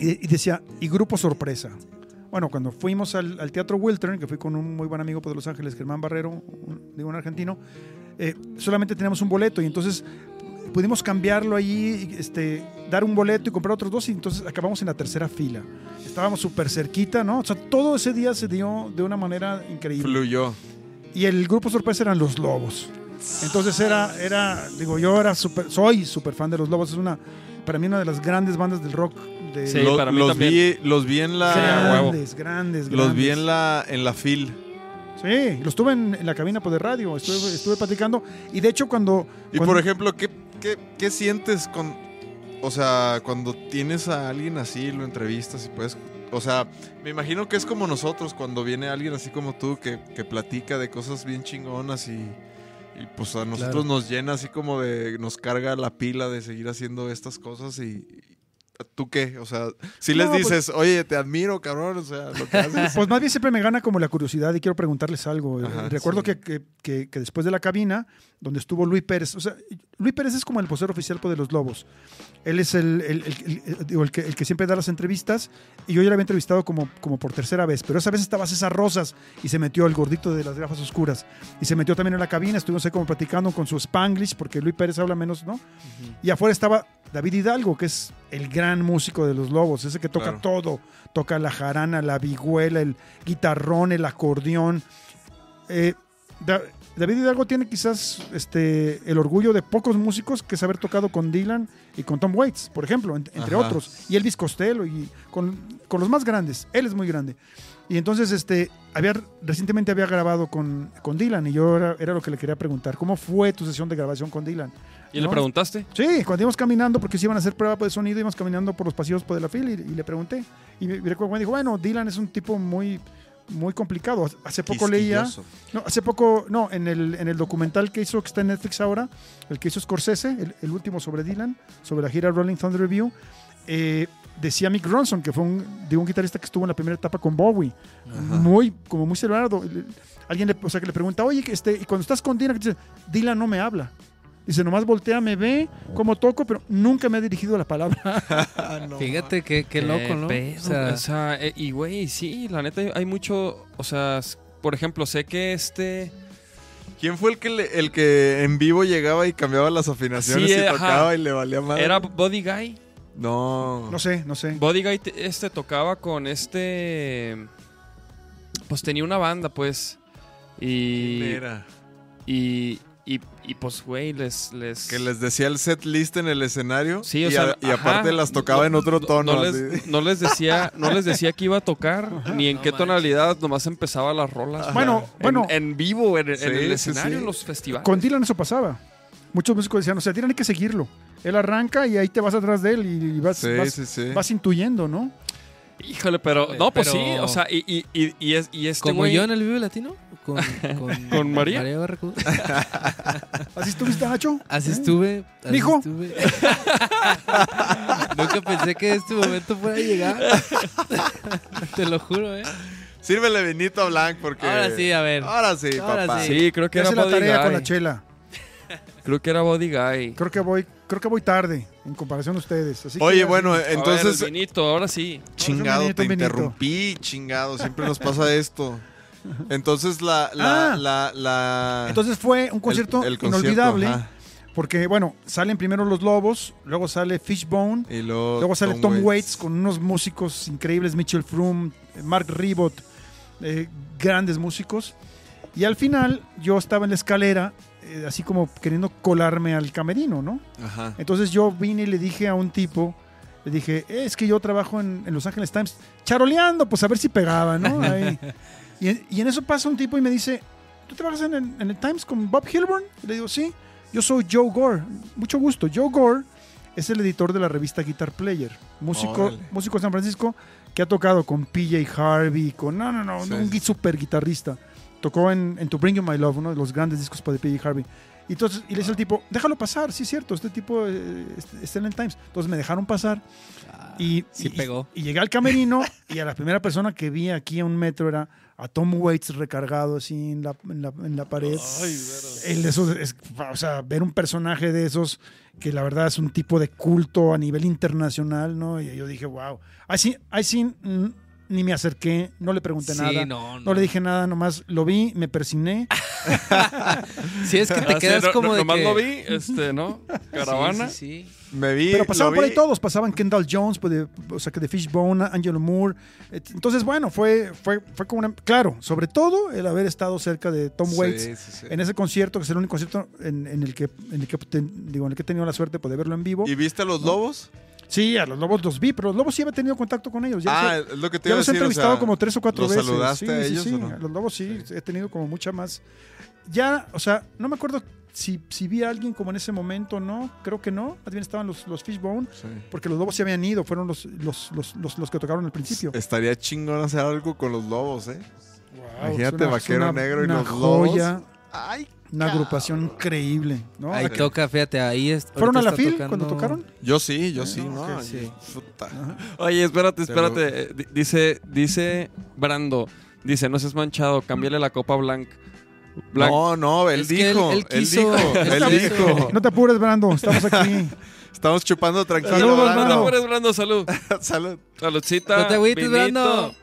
Y, y decía, y grupo sorpresa. Bueno, cuando fuimos al, al Teatro Wiltern, que fui con un muy buen amigo de Los Ángeles, Germán Barrero, un, digo un argentino, eh, solamente teníamos un boleto y entonces pudimos cambiarlo y, este, dar un boleto y comprar otros dos y entonces acabamos en la tercera fila. Estábamos súper cerquita, ¿no? O sea, todo ese día se dio de una manera increíble Fluyó. y el grupo sorpresa eran los Lobos. Entonces era, era digo, yo era super, soy súper fan de los Lobos. Es una, para mí una de las grandes bandas del rock. De Sí, Lo- para mí los, también. vi, los vi en la. Sí, a huevo. grandes, grandes, Los vi en la, en la fil. Sí, los tuve en, en la cabina pues, de radio. Estuve, estuve platicando. Y de hecho, cuando. Y cuando- por ejemplo, ¿qué, qué, qué sientes con. O sea, cuando tienes a alguien así, lo entrevistas y puedes. O sea, me imagino que es como nosotros, cuando viene alguien así como tú que, que platica de cosas bien chingonas y. Y pues a nosotros Claro. nos llena así como de. Nos carga la pila de seguir haciendo estas cosas y. ¿Tú qué? O sea, si les No, pues- dices, oye, te admiro, cabrón, o sea, lo que haces. Pues más bien siempre me gana como la curiosidad y quiero preguntarles algo. Ajá, Eh, Recuerdo sí. que, que- que- después de la cabina, donde estuvo Luis Pérez, o sea, Luis Pérez es como el vocero oficial pues, de los Lobos. Él es el, el- el- el- digo, el que, el que siempre da las entrevistas y yo ya lo había entrevistado como, como por tercera vez, pero esa vez estaba César Rosas y se metió el gordito de las gafas oscuras y se metió también en la cabina, estuvimos ahí como platicando con su spanglish porque Luis Pérez habla menos, ¿no? Y afuera estaba David Hidalgo, que es el gran músico de los Lobos, ese que toca Claro. todo, toca la jarana, la vihuela, el guitarrón, el acordeón. Eh, Da- David Hidalgo tiene quizás este, el orgullo de pocos músicos que es haber tocado con Dylan y con Tom Waits, por ejemplo, en- entre Ajá. otros. Y Elvis Costello y con, con los más grandes. Él es muy grande. Y entonces, este, había, recientemente había grabado con, con Dylan y yo era, era lo que le quería preguntar. ¿Cómo fue tu sesión de grabación con Dylan? ¿Y le preguntaste? Sí, cuando íbamos caminando, porque se iban a hacer prueba de sonido, íbamos caminando por los pasillos por de la fila y, y le pregunté. Y me, me recuerdo me dijo, bueno, Dylan es un tipo muy, muy complicado. Hace poco leía, no, hace poco, no, en el, en el documental que hizo, que está en Netflix ahora, el que hizo Scorsese, el, el último sobre Dylan, sobre la gira Rolling Thunder Review, eh, decía Mick Ronson, que fue un, de un guitarrista que estuvo en la primera etapa con Bowie, muy, como muy celebrado. Alguien le, o sea, que le pregunta, oye, este, y cuando estás con Dylan, dice, Dylan no me habla. Dice, nomás voltea, me ve, como toco, pero nunca me ha dirigido la palabra. No, Fíjate qué, qué loco, ¿no? pedo, O sea, o sea, eh, y güey, sí, la neta hay- mucho, o sea, por ejemplo, sé que este ¿Quién fue el que, le- el que en vivo llegaba y cambiaba las afinaciones Sí, y ajá. tocaba y le valía más? era Body Guy. No. No sé, no sé. Body Guy te- este tocaba con este pues tenía una banda, pues. Y ¿Quién era? y, y, y, pues güey, les les Que les decía el set list en el escenario Sí, o y, sea, a- y aparte ajá, las tocaba no- en otro no- tono. No, les, no les decía, no les decía que iba a tocar, ni en No qué manches. tonalidad, nomás empezaba las rolas. Bueno, En- bueno, en, vivo, en, el sí, escenario, sí. en los festivales. con Dylan eso pasaba. Muchos músicos decían, o sea, Dylan hay que seguirlo. Él arranca y ahí te vas atrás de él y vas, Sí, vas, sí, sí. vas intuyendo, ¿no? Híjole, pero Híjole, no, pues pero- sí, o sea, y, y, y, y es, y este como güey- yo en el Vive Latino. Con, con, ¿Con María? Barracuda. ¿Así estuviste, Nacho? Así ¿Eh? estuve. así ¿Mijo? estuve. Nunca pensé que este momento fuera a llegar. Te lo juro, ¿eh? Sírvele vinito a Blanc porque... Ahora sí, a ver. Ahora sí, Ahora papá. sí. Sí, creo que era la tarea con la chela. Creo que era Body Guy. Creo que voy, creo que voy tarde en comparación a ustedes. Así que Oye, bueno, A ver, entonces... el vinito, ahora sí. Chingado, te interrumpí, chingado. Siempre nos pasa esto. Entonces la... la, Ah. la, la- Entonces fue un concierto el- el concierto, inolvidable. ajá. Porque, bueno, salen primero los Lobos, luego sale Fishbone, Y luego, luego sale Tom, Waits. con unos músicos increíbles, Mitchell Froome, Mark Ribot, eh, grandes músicos. Y al final yo estaba en la escalera, eh, así como queriendo colarme al camerino, ¿no? Ajá. Entonces yo vine y le dije a un tipo, le dije, "Eh, es que yo trabajo en, en Los Ángeles Times, charoleando, pues a ver si pegaba, ¿no? Ahí. Y, en- y en eso pasa un tipo y me dice, ¿tú trabajas en el, en el Times con Bob Hilburn? Y le digo, sí, yo soy Joe Gore, mucho gusto. Joe Gore es el editor de la revista Guitar Player, músico, Órale. músico de San Francisco que ha tocado con PJ Harvey, con, no, no, no, Sí, un super guitarrista. Tocó en, en To Bring You My Love, uno de los grandes discos para PJ Harvey. Y, entonces, y le dice al tipo, déjalo pasar, sí es cierto, este tipo eh, este- está en el Times. Entonces me dejaron pasar y, Sí y- pegó. y llegué al camerino y a la primera persona que vi aquí a un metro era a Tom Waits recargado así en la, en la, en la pared. El de esos, es- o sea, ver un personaje de esos que la verdad es un tipo de culto a nivel internacional, ¿no? Y yo dije, wow. Ahí sí, ahí sí mm, ni me acerqué, no le pregunté Sí, nada. no, no. No le dije nada, nomás lo vi, me persigné. Si es que te Así, quedas como no- de nomás que... lo vi, este, ¿no? Caravana. Sí, sí, sí. Me vi. Pero pasaban lo por ahí todos, pasaban Kendall Jones, pues, de- o sea, que de Fishbone, Angelo Moore. Entonces, bueno, fue, fue, fue como una... Claro, sobre todo el haber estado cerca de Tom Waits Sí, sí, sí. en ese concierto, que es el único concierto en, en el que, en el que, ten- digo, en el que he tenido la suerte de verlo en vivo. ¿Y viste a los lobos? Sí, a los Lobos los vi, pero los Lobos sí había tenido contacto con ellos. Ya, Ah, es lo que te ya iba a los he decir. o entrevistado sea, como tres o cuatro ¿los veces. saludaste sí, a ellos sí, o no? a los Lobos sí, he tenido como mucha más... Ya, o sea, no me acuerdo si, si vi a alguien como en ese momento, ¿no? Creo que no. Más bien estaban los, los Fishbone. Sí. Porque los lobos se habían ido, fueron los, los, los, los, los que tocaron al principio. Estaría chingón hacer algo con los lobos, ¿eh? Wow, imagínate, una- Vaquero una- Negro y una los joya, Ay, una cabrón. agrupación increíble, ¿no? Ahí Aquí- toca, fíjate, ahí es. ¿Fueron a la FIL tocando- cuando tocaron? Yo sí, yo sí, Ah, ¿no? sí. Puta. Oye, espérate, espérate. Eh, di- Dice, dice Brando, dice, no seas manchado, cámbiale la copa blanca. Blanc. No, no, él Es él- dijo. él Él, quiso- dijo. él Él quiso. dijo. No te apures, Brando, estamos aquí. Estamos chupando tranquilo. Saludos, No te apures, Brando, salud. Salud. Saludcita. No te agüites, vinito. Brando.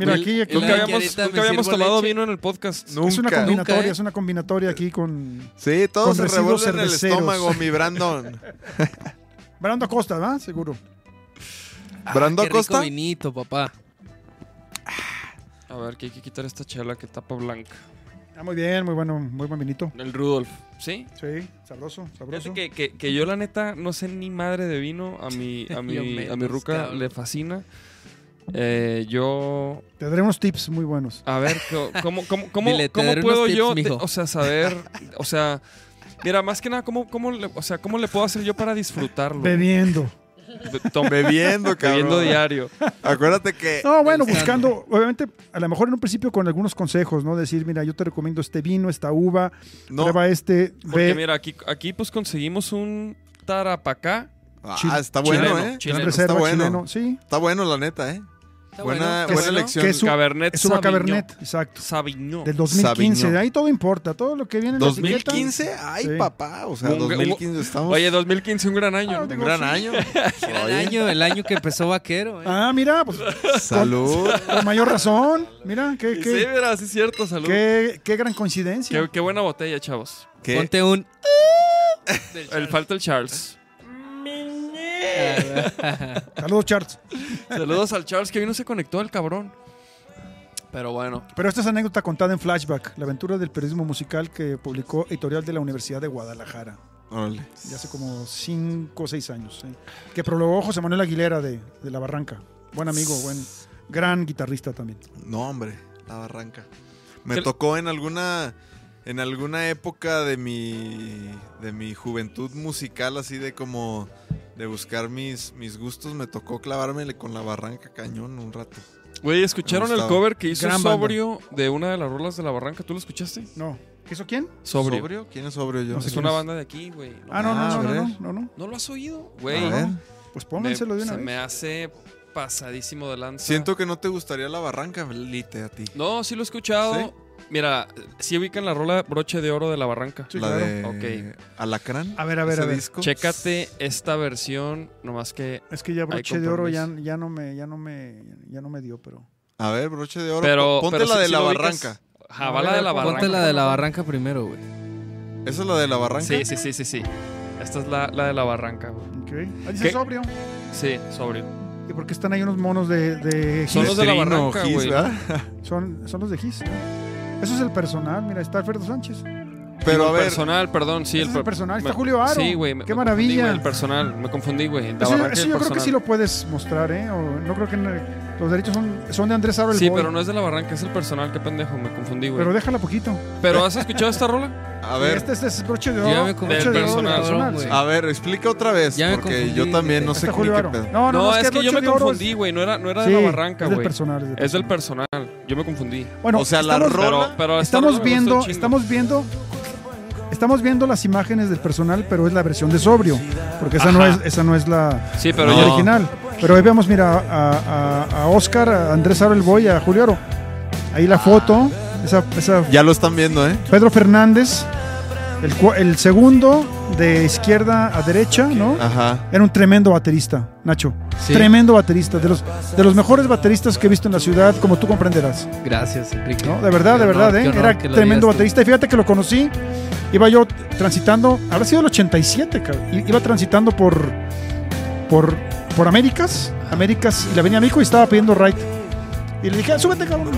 Mira, aquí, aquí Nunca habíamos, nunca habíamos tomado leche. vino en el podcast. Nunca. es una combinatoria, Nunca, ¿eh? es una combinatoria aquí con Sí, todo Con se revuelve en el estómago, mi Brandon. Brando Acosta, ¿verdad? Seguro. Brando Qué rico Acosta. vinito, papá. A ver, que hay que quitar esta chela que tapa blanca. Ah, muy bien, muy bueno, muy buen vinito. El Rudolf. ¿Sí? Sí, sabroso, sabroso. Que, que, que yo la neta no sé ni madre de vino. A mi, a mi, a mi ruca le fascina. Eh, yo... Te daré unos tips muy buenos. A ver, ¿cómo, cómo, cómo, Dile, cómo puedo tips, yo, te- o sea, saber, o sea, mira, más que nada, ¿cómo, cómo, le, o sea, ¿cómo le puedo hacer yo para disfrutarlo? Bebiendo. Be- tom- Bebiendo, cabrón. bebiendo diario. Acuérdate que No, bueno, Pensando. buscando, obviamente, a lo mejor en un principio con algunos consejos, ¿no? Decir, mira, yo te recomiendo este vino, esta uva, no. prueba este, Porque ve, mira, aquí, aquí pues conseguimos un tarapacá. Ah, está bueno, chileno, ¿eh? chileno. reserva, está bueno. chileno, sí. Está bueno, la neta, ¿eh? Buena buena bueno. elección. Que es su- Cabernet Es uva Sauvignon. Cabernet, exacto. Sauvignon. Del 2015, Sauvignon. ahí todo importa, todo lo que viene en la etiqueta. ¿2015? Ay, Sí. papá. O sea, Un- 2015 estamos. Oye, 2015, un gran año. Ah, un gran sí. año. Gran año, el año que empezó Vaquero. ¿eh? Ah, mira, pues Salud. con mayor razón. Mira, qué, Sí, qué, mira, sí es cierto, salud. qué, qué gran coincidencia. Qué, qué buena botella, chavos. ¿Qué? Ponte un. El falta el Charles. Saludos, Charts. Saludos al Charles, que hoy no se conectó el cabrón. Pero bueno. Pero esta es anécdota contada en Flashback, la aventura del periodismo musical que publicó Editorial de la Universidad de Guadalajara, Órale. ya hace como 5 o 6 años. ¿eh? Que prologó José Manuel Aguilera de, de La Barranca. Buen amigo, buen, gran guitarrista también. No, hombre, la barranca. Me ¿Qué- tocó en alguna en alguna época de mi de mi juventud musical así de como de buscar mis mis gustos, me tocó clavármele con la barranca cañón un rato. Güey, ¿escucharon el cover que hizo Gran banda. Sobrio de una de las rolas de la barranca? ¿Tú lo escuchaste? No. ¿Qué hizo quién? Sobrio. ¿Quién es sobrio yo? No Es una banda de aquí, güey. Ah, no, Ah, no, no, no, no, no, no. ¿No lo has oído? A Güey. ver. Pues pónganselo de una se vez. me hace pasadísimo de lanza. Siento que no te gustaría la barranca, Lite, a ti. No, sí lo he escuchado. ¿Sí? Mira, sí ubican la rola Broche de Oro de la Barranca. Sí, la claro. de Ok. Alacrán. A ver, a ver, ese a ver. disco. Chécate esta versión, nomás que... Es que ya broche de oro ya, no me, ya no me, ya no me dio, pero. A ver, broche de oro. Pero, Ponte pero la de la barranca. Ajá, va la de la Ponte Barranca. Ponte la de la barranca primero, güey. ¿Esa es la de la barranca? Sí, sí, sí, sí, sí. Esta es la, la de la Barranca, güey. Ok. Dice ¿Qué? sobrio. Sí, sobrio. ¿Y por qué están ahí unos monos de, de Son los de la Barranca, güey. Son, son los de Gis. ¿no? Eso es el personal. Mira, está Alfredo Sánchez. Pero a el ver, personal, perdón, sí. El per- personal. Está me- Julio Aro. Sí, güey. me- Qué me confundí, maravilla. güey, el personal, me confundí, güey. Eso, yo creo que sí lo puedes mostrar, ¿eh? O no creo que los derechos son, son de Andrés Aro el Sí, Boy. pero no es de la Barranca, es el personal, qué pendejo, me confundí, güey. Pero Pero, déjala poquito. ¿has escuchado esta rola? a ver, Este, este es broche de Ya oro. me broche confundí, de oro del personal, güey. sí. a ver, explica otra vez, Ya me porque confundí, yo también no güey. sé qué. No, no, No, es que yo me de confundí, güey. No era, no era de la Barranca, es del güey. personal. Es del personal. Yo me confundí. Bueno, O sea, la rola- Pero, pero esta estamos me viendo, estamos viendo, estamos viendo las imágenes del personal, pero es la versión de sobrio, porque esa no es, esa no es la, Sí, pero la No. ya- original. Pero ahí vemos, mira, a, a- a Oscar, a Andrés Aro el Boy, a Julio Aro. Ahí la foto, esa, esa Ya lo están viendo, ¿eh? Pedro Fernández, el, segundo de izquierda a derecha, ¿no? Ajá. Era un tremendo baterista, Nacho. Sí. Tremendo baterista, de los, de los mejores bateristas que he visto en la ciudad, como tú comprenderás. Gracias, Enrique. ¿no? De verdad, Qué de verdad, honor, ¿eh? Era tremendo baterista. Y fíjate que lo conocí, iba yo transitando, habrá sido el 87, cabrón. Iba transitando por, por, por Américas, Américas y la Avenida México y estaba pidiendo ride. Y le dije, "Ah, súbete, cabrón.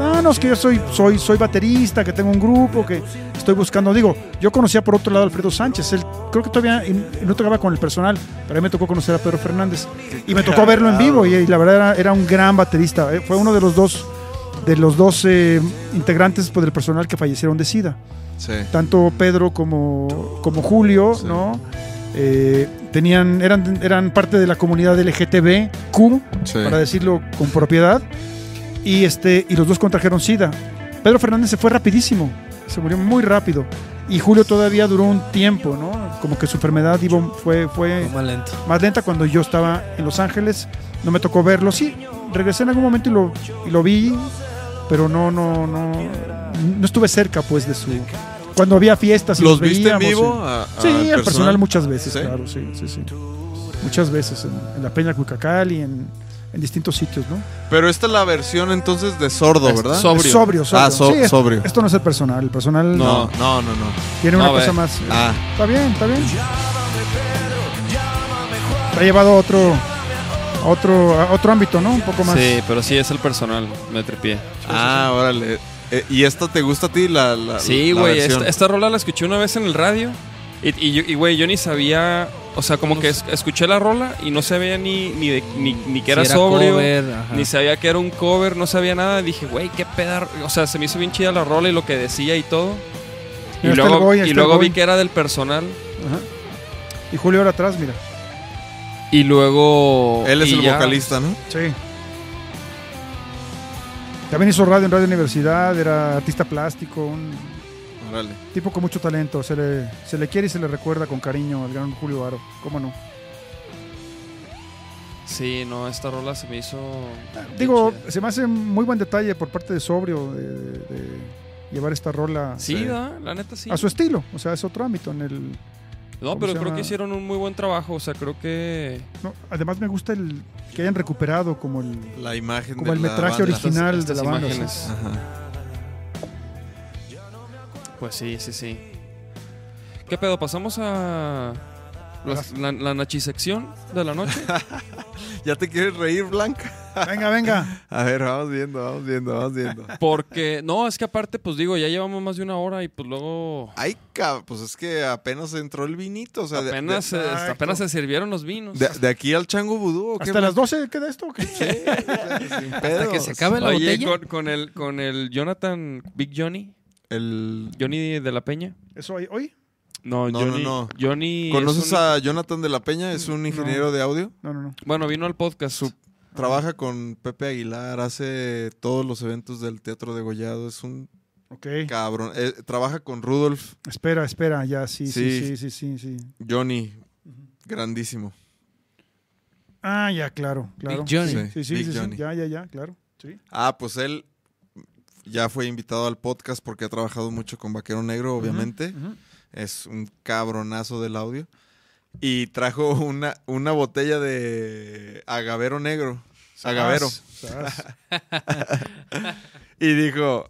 Ah, no, es que yo soy, soy, soy baterista, que tengo un grupo, que estoy buscando. Digo, yo conocía por otro lado a Alfredo Sánchez. Él creo que todavía no tocaba con el personal, pero a mí me tocó conocer a Pedro Fernández. Y me tocó verlo en vivo y, y la verdad era, era un gran baterista. eh. Fue uno de los dos, de los dos eh, integrantes pues, del personal que fallecieron de SIDA. Sí. Tanto Pedro como, como Julio, Sí. ¿no? Eh, tenían, eran, eran parte de la comunidad LGTBQ, Sí. para decirlo con propiedad. Y, este, y los dos contrajeron SIDA. Pedro Fernández se fue rapidísimo, se murió muy rápido. Y Julio todavía duró un tiempo, ¿no? Como que su enfermedad iba- fue, fue Más lento. más lenta cuando yo estaba en Los Ángeles. No me tocó verlo. Sí, regresé en algún momento y lo, y lo vi, pero no, no, no, no estuve cerca, pues, de su. Cuando había fiestas y ¿Los viste en veíamos, vivo? sí. a- Sí, al el personal muchas veces, ¿Sí? claro, sí, sí, sí. Muchas veces en, en la Peña Cuicacal y en, en distintos sitios, ¿no? Pero esta es la versión entonces de sordo, Es ¿verdad? Sobrio. Es sobrio, sobrio. Ah, so- Sí, es- sobrio. Esto no es el personal, el personal No, no, no, no. tiene No, una ve. cosa más. Ah, Está bien, está bien. Te ha llevado a otro, a otro, a otro ámbito, ¿no? Un poco más. Sí, pero sí es el personal, me tripié. ah, órale. Eh, ¿Y esta te gusta a ti? La, la, Sí, la güey, esta, esta rola la escuché una vez en el radio. Y, y yo- y, güey, yo ni sabía, o sea, como que es- escuché la rola y no sabía ni, ni, de- ni, ni que era, Si sobrio, cover, ni sabía que era un cover, no sabía nada. Dije, güey, qué pedar. O sea, se me hizo bien chida la rola y lo que decía y todo. Y luego, y luego vi que era del personal. Ajá. Y Julio ahora atrás, mira. Y luego. Él es el ya. vocalista, ¿no? Sí. También hizo radio en Radio Universidad, era artista plástico, un Órale. tipo con mucho talento. Se le, se le quiere y se le recuerda con cariño al gran Julio Aro. ¿Cómo no? Sí, no, esta rola se me hizo. bien Digo, chida. se me hace muy buen detalle por parte de Sobrio de, de- de llevar esta rola Sí, la neta sí. a su estilo. O sea, es otro ámbito en el... No, ¿cómo pero creo que hicieron un muy buen trabajo. O sea, creo que. no, además me gusta el que hayan recuperado como el, La imagen como de el la metraje banda. original Estas- de la banda. imágenes. sí. Ajá. Pues sí, sí, sí. ¿Qué pedo? ¿Pasamos a las- la, la nachisección de la noche? ¿Ya te quieres reír, Blanca? Venga, venga. A ver, vamos viendo, vamos viendo, vamos viendo. Porque, no, es que aparte, pues digo, ya llevamos más de una hora y pues luego Ay, pues es que apenas entró el vinito. O sea, de- apenas, de, se, Exacto. apenas se sirvieron los vinos. de- de aquí al chango vudú. ¿o qué, ¿Hasta las 12 queda esto? o qué? Sin Hasta pedos. que se acabe la Oye, botella. con, con el, con el Jonathan, Big Johnny, El... Johnny de la Peña. ¿Eso hoy? hoy? No, No, Johnny. no, no. Johnny es ¿Conoces un- a Jonathan de la Peña? Es un ingeniero de audio. No, no, no. Bueno, vino al podcast. Su- Trabaja con Pepe Aguilar, hace todos los eventos del Teatro de Gollado. Es un Ok. cabrón. Eh, trabaja con Rudolf, Espera, espera, ya, sí, sí, Sí. sí, sí, sí, sí. Johnny. Grandísimo. Ah, ya, claro, claro. Big Johnny. Sí. Sí, sí, Big sí, sí, Johnny. ya, ya, ya, claro. Sí. Ah, pues él ya fue invitado al podcast porque ha trabajado mucho con Vaquero Negro, obviamente. Es un cabronazo del audio. Y trajo una, una botella de agavero negro. Agavero. Y dijo,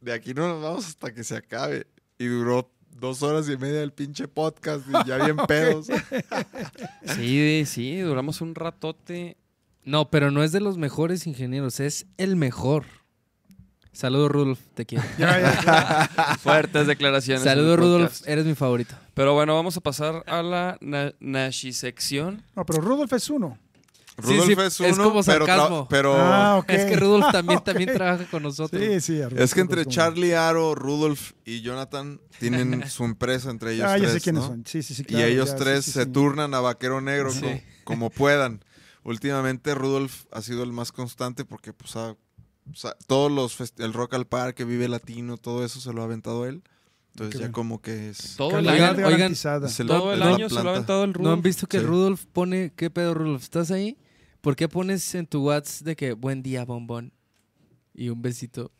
de aquí no nos vamos hasta que se acabe. Y duró dos horas y media el pinche podcast y ya bien pedos. Sí, sí, duramos un ratote. No, pero no es de los mejores ingenieros, es el mejor. Saludos, Rudolf, te quiero. Ya, ya, claro. Fuertes declaraciones. Saludos, Rudolf, eres mi favorito. Pero bueno, vamos a pasar a la na nachisección. No, pero Rudolf es uno. Rudolf sí, es uno, es como sarcasmo. pero Ah. Es que Rudolf también, también trabaja con nosotros. Sí, sí. Rudolf, es que entre Rudolf, Charlie Aro, Rudolf y Jonathan tienen su empresa entre ellos Ah, ya tres. sé quiénes ¿no? son. Sí, sí, sí. y claro, ellos ya, tres sí, sí, se sí. turnan a Vaquero Negro Sí. como, como puedan. Últimamente Rudolf ha sido el más constante porque pues ha- o sea, todos los el Rock al Parque, Vive Latino, todo eso se lo ha aventado él. Entonces Qué ya bien. como que es, Todo el año, oigan, garantizada. es el- todo el es la año se lo ha aventado el ¿No Rudolf. han visto que Sí. Rudolf pone, qué pedo Rudolf, estás ahí? ¿Por qué pones en tu WhatsApp de que buen día, bombón? Y un besito.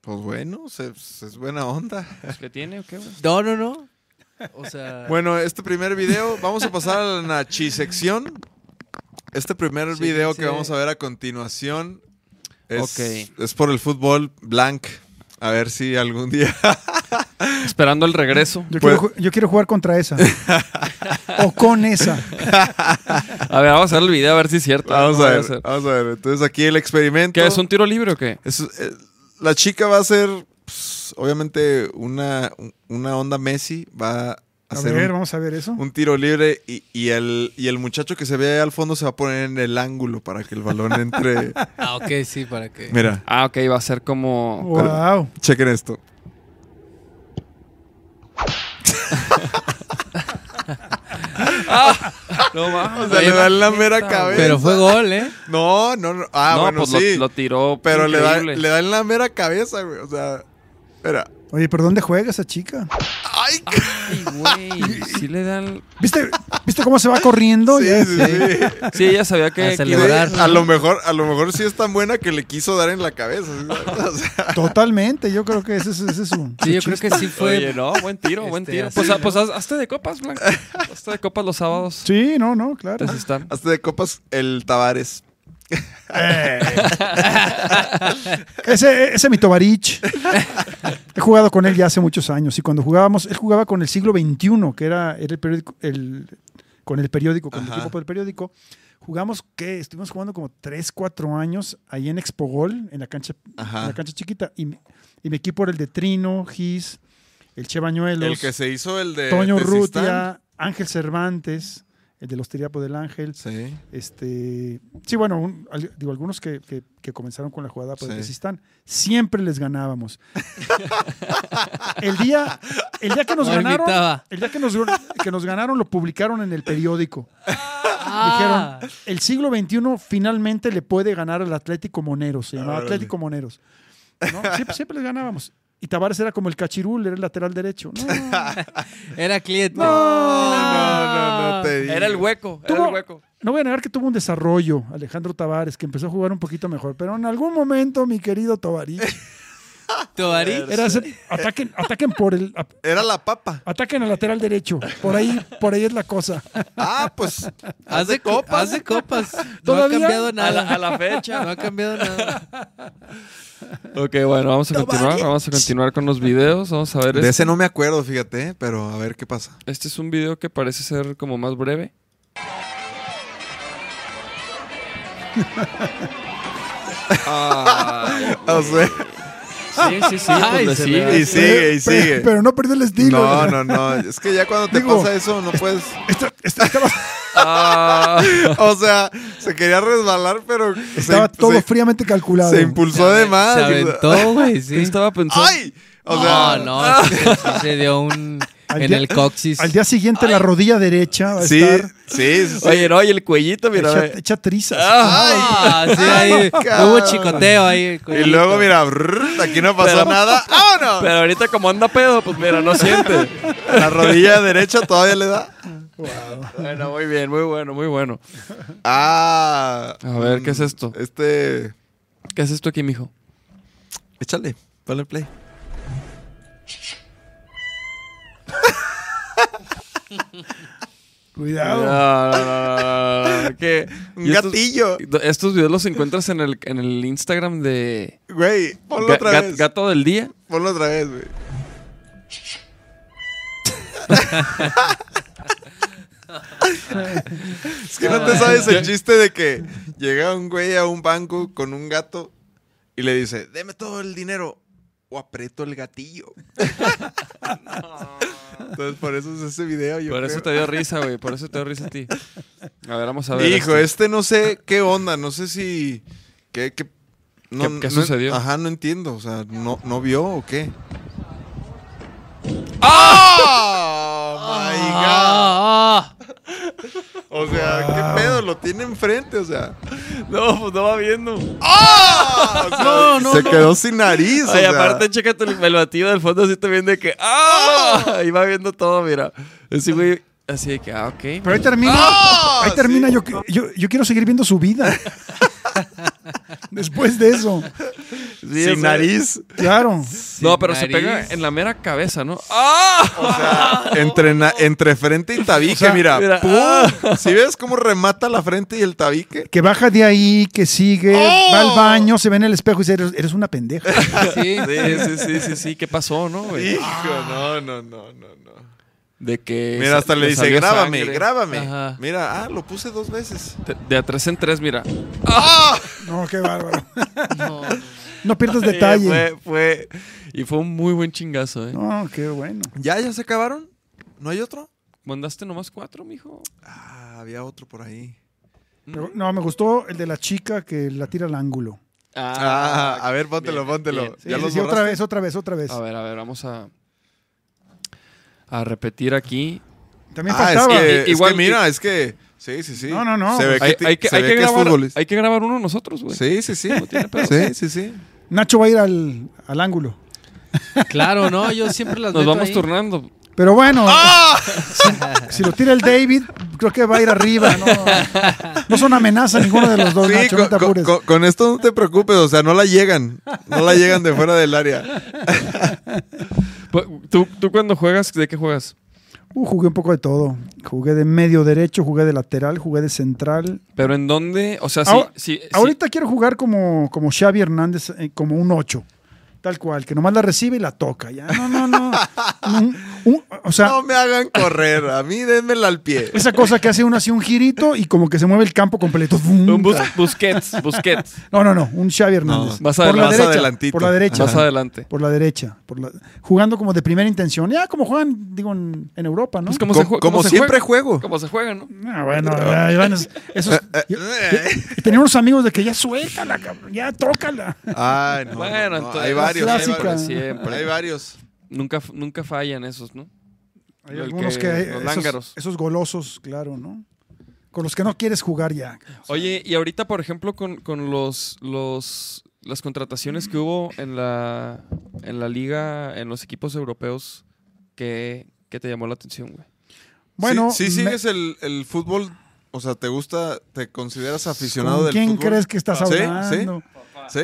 Pues bueno, se- es buena onda. Pues, ¿Qué tiene o qué? No, no, no. O sea, Bueno, este primer video, vamos a pasar a la nachisección. Este primer Sí, video sí. que vamos a ver a continuación es, Ok. es por el fútbol blanc. A ver si algún día. Esperando el regreso. Yo, Pues- quiero, yo quiero jugar contra esa. o con esa. A ver, vamos a ver el video a ver si es cierto. vamos No a ver, ser. vamos a ver. Entonces aquí el experimento. ¿Qué es un tiro libre o qué? Es, eh, la chica va a hacer, pues, obviamente, una, una onda Messi. Va a hacer ver, un, vamos a ver eso. un tiro libre y, y el, y el muchacho que se ve al fondo se va a poner en el ángulo para que el balón entre. ah, ok, sí, para que. Mira, Ah, ok, va a ser como. Wow. chequen esto. No mames. O sea, le da en la mera cabeza. Pero fue gol, ¿eh? No, no, no. Ah, no, bueno, pues lo- sí. lo, tiró. pero le da, increíble. le da en la mera cabeza, güey. O sea, espera. Oye, ¿pero dónde juega esa chica? ¡Ay! Ay, güey. Sí le dan. ¿Viste, ¿Viste cómo se va corriendo? Sí, Ya- sí, sí. Sí, ella sabía que. A celebrar. A lo mejor, a lo mejor sí es tan buena que le quiso dar en la cabeza. ¿sí? O sea, Totalmente, yo creo que ese, es- ese es un. Sí, yo creo que sí fue. Oye, no, buen tiro, buen Este, tiro. Pues, pues haz- hazte de copas, Blanca. Hazte de copas los sábados. Sí, no, no, claro. Entonces están. hasta de copas el Tavares. Ese, ese mi Tovarich. He jugado con él ya hace muchos años. Y cuando jugábamos, él jugaba con el siglo XXI, que era, era el periódico, el, con el periódico, con Ajá. el equipo del periódico. Jugamos, ¿qué? Estuvimos jugando como 3, 4 años ahí en Expo Gol, en la cancha, Ajá. en la cancha chiquita. Y, y mi equipo era el de Trino, Gis, el Che Bañuelos, El que se hizo el de Toño. Rutia, Ángel Cervantes, el de los Tiriapo del Ángel. Sí. Este, sí, bueno, un- al- digo, algunos que, que- que comenzaron con la jugada el Sí. de Sistán, siempre les ganábamos. el día, el día que nos No ganaron, invitaba. el día que nos, que nos ganaron lo publicaron en el periódico. Ah, Dijeron, el siglo XXI finalmente le puede ganar al Atlético Moneros. Se llamaba Órale. Atlético Moneros. ¿no? Siempre, siempre les ganábamos. Y Tavares era como el cachirul, era el lateral derecho. No, era cliente. No, No, no, no te digo. Era el hueco, era Tuvo- el hueco. no voy a negar que tuvo un desarrollo Alejandro Tavares, que empezó a jugar un poquito mejor. Pero en algún momento, mi querido Tovarich, Tovarich. era ese- ataquen, ataquen por el... a- Era la papa. Ataquen al lateral derecho. Por ahí, por ahí es la cosa. Ah, pues. Haz de copas. Haz de copas. No ha cambiado A nada. la, a la fecha. No ha cambiado nada. Ok, bueno, vamos a continuar. Vamos a continuar con los videos. Vamos a ver. De Este, ese no me acuerdo, fíjate, pero a ver qué pasa. este es un video que parece ser como más breve. Ay, O sea, sí, sí, sí. Ay, pues sigue. ve. y sigue, y Pero- sigue. Pero no perdió el estilo. No, no, no. Es que ya cuando te Digo- pasa eso, no puedes. Esta- esta- estaba Ah, O sea, se quería resbalar, pero. se- estaba todo se, fríamente calculado. se impulsó de más. Se aventó, güey, ¿qué sí. estaba pensando? ¡Ay! O sea, no, no, sí, sí se dio un... Al en día- el coxis. Al día siguiente la rodilla derecha va a sí, estar sí, sí. Oye, no, y el cuellito, mira. hecha, ve. hecha trizas. Ah, sí, ahí hubo chicoteo ahí. Y luego, mira, brrr, aquí no pasó Pero- nada. ¡Vámonos! Pero ahorita como anda pedo, pues mira, no siente. La rodilla derecha todavía le da. Bueno, muy bien, muy bueno, muy bueno. Ah. A ver, ¿qué es esto? Este. ¿Qué es esto aquí, mijo? Échale, ponle play. Cuidado. No, no, no, no, no, que- Un estos- gatillo. Estos videos los encuentras en el, en el Instagram de Güey, ponlo Ga- otra vez. Gato del Día. Ponlo otra vez, güey. es que no te sabes el chiste de que llega un güey a un banco con un gato y le dice, deme todo el dinero o aprieto el gatillo. Entonces por eso es ese video. Yo Por eso te dio risa, güey. Por eso te dio risa a ti. A ver, vamos a ver. Hijo, este. este no sé qué onda, no sé si... ¿Qué, qué, no- ¿Qué- qué no- sucedió? Ajá, no entiendo. O sea, ¿no, no vio o qué? ¡Oh! my God! Ah, ah. O sea, ¿qué pedo? Lo tiene enfrente, o sea. No, pues no va viendo. ¡Ah! O sea, No, no, se no. quedó sin nariz. o Ay, sea. aparte, chécate el, el batido del fondo así también de que ¡Ah! Ahí va viendo todo, mira. Así, güey. Así de que, ah, ok. Pero ahí termina. ¡Ah! ahí termina. Sí. Yo, yo, yo quiero seguir viendo su vida. Después de eso. Sí, o sin sea, nariz. Claro. No, pero se pega en la mera cabeza, ¿no? ¡Ah! Entre, na- entre frente y tabique, O sea, mira. mira, ¡pum! ah. ¿Sí ves cómo remata la frente y el tabique? Que baja de ahí, que sigue, ¡Oh! va al baño, se ve en el espejo y dice, eres, eres una pendeja. Sí, Sí, sí, sí, sí, sí. ¿Qué pasó, no, güey? Hijo, no, no, no, no, no. De que. Mira, hasta le dice, grábame, sangre. grábame. Ajá. Mira, ah, lo puse dos veces. De, de a tres en tres, mira. No, qué bárbaro. No. No pierdas detalle. Fue, fue. Y fue un muy buen chingazo, ¿eh? No, qué bueno. ¿Ya, ya se acabaron? ¿No hay otro? Mandaste nomás cuatro, mijo. Ah, había otro por ahí. Pero, no, me gustó el de la chica que la tira al ángulo. Ah, a ver, póntelo, bien, póntelo. bien. Sí, ¿Ya sí, los sí, otra vez, otra vez, otra vez. A ver, a ver, vamos a. A repetir aquí. También Ah, es que, es igual- que mira, es que... Sí, sí, sí. No, no, no. Se ve Hay, que, hay que, se hay ve que que es grabar, futbolista. hay que grabar uno nosotros, güey. Sí, sí, sí. No tiene pedo. Sí, sí, sí. Nacho va a ir al, al ángulo. Claro, no, yo siempre las Nos meto vamos ahí. turnando. Pero bueno, ¡Ah! si lo tira el David, creo que va a ir arriba. No, no son amenaza ninguno de los dos, Sí, Nacho, con, no te con- apures. con- con esto no te preocupes, o sea, no la llegan. No la llegan de fuera del área. Pues, ¿Tú, ¿Tú cuando juegas, de qué juegas? Uh, jugué un poco de todo. Jugué de medio derecho, jugué de lateral, jugué de central. ¿Pero en dónde? O sea, sí. Ahora- sí, sí. Ahorita quiero jugar como, como Xavi Hernández, eh, como un 8. Tal cual, que nomás la recibe y la toca. Ya, no, no, no. no. Un- o sea, No me hagan correr, a mí dénmela al pie. esa cosa que hace uno así un girito y como que se mueve el campo completo. Un bus- Busquets, Busquets. No, no, no, un Xavi Hernández. Más por la derecha, adelantito. por la derecha. Más adelante. Por la derecha, por la- jugando como de primera intención, ya como juegan, digo, en, en Europa, ¿no? Pues como, Como, se jue- como se siempre juega. juego. Como se juega, ¿no? Ah, bueno, ya, bueno, es- esos- yo- tenía unos amigos de que ya suéltala, cabrón, ya tócala. Ay, no, Bueno, no, no, entonces- hay varios. Hay clásica. varios. Siempre. Hay varios. Nunca, nunca fallan esos, ¿no? Hay El algunos que- que, los esos, lángaros. esos golosos, claro, ¿no? Con los que no quieres jugar ya. Oye, y ahorita, por ejemplo, con, con los, los las contrataciones que hubo en la, en la liga, en los equipos europeos, ¿qué, qué te llamó la atención, güey? Bueno, sí, sí me- sigues el, el fútbol, o sea, ¿te gusta, te consideras aficionado ¿con del quién fútbol? crees que estás ¿Sí?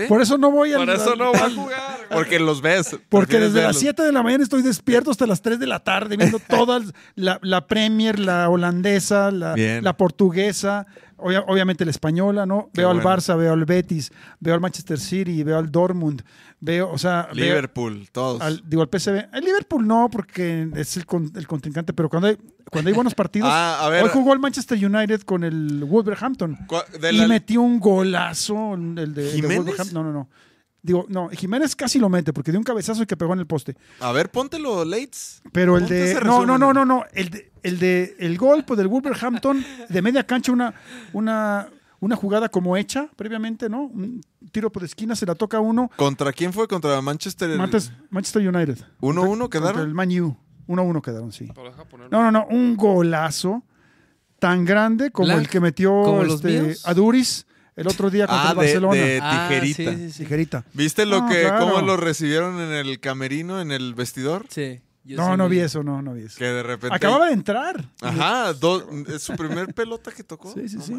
Por eso no voy al- Por eso no va a jugar. güey. Porque los ves. Porque desde las verlos. 7 de la mañana estoy despierto hasta las 3 de la tarde viendo todas la, la Premier, la holandesa, la, portuguesa, obvia- obviamente la española, ¿no? Qué veo al. Barça, veo al Betis, veo al Manchester City, veo al Dortmund, veo, o sea, veo Liverpool, todos. al, digo al PSV. El Liverpool no, porque es el, con- el contrincante, pero cuando hay, cuando hay buenos partidos. Ah, a ver. Hoy jugó el Manchester United con el Wolverhampton ¿cuál- de y metió un golazo el de, el de ¿Jiménez? Wolverhampton. No, no, no. Digo, no, Jiménez casi lo mete porque dio un cabezazo y que pegó en el poste. A ver, póntelo, Lates. Pero el de. No, no, no, no, no. El de, el de el gol pues, del Wolverhampton de media cancha, una, una, una jugada como hecha previamente, ¿no? Un tiro por esquina, se la toca uno. ¿Contra quién fue? ¿Contra Manchester? Manchester, Manchester United. 1-1 Contra quedaron. el Man U. 1-1 quedaron, sí. Pero deja ponerlo. No, no, no. Un golazo tan grande como Blanc, el que metió ¿como los este? Aduris el otro día contra Ah, el de, Barcelona. de Ah, tijerita. sí, sí, sí. Tijerita. ¿Viste lo No, que, claro. cómo lo recibieron en el camerino, en el vestidor? Sí, yo No, sí no vi eso, no, no vi eso. Que de repente. Acababa de entrar. Ajá, do- es su primer pelota que tocó. Sí, sí, No sí.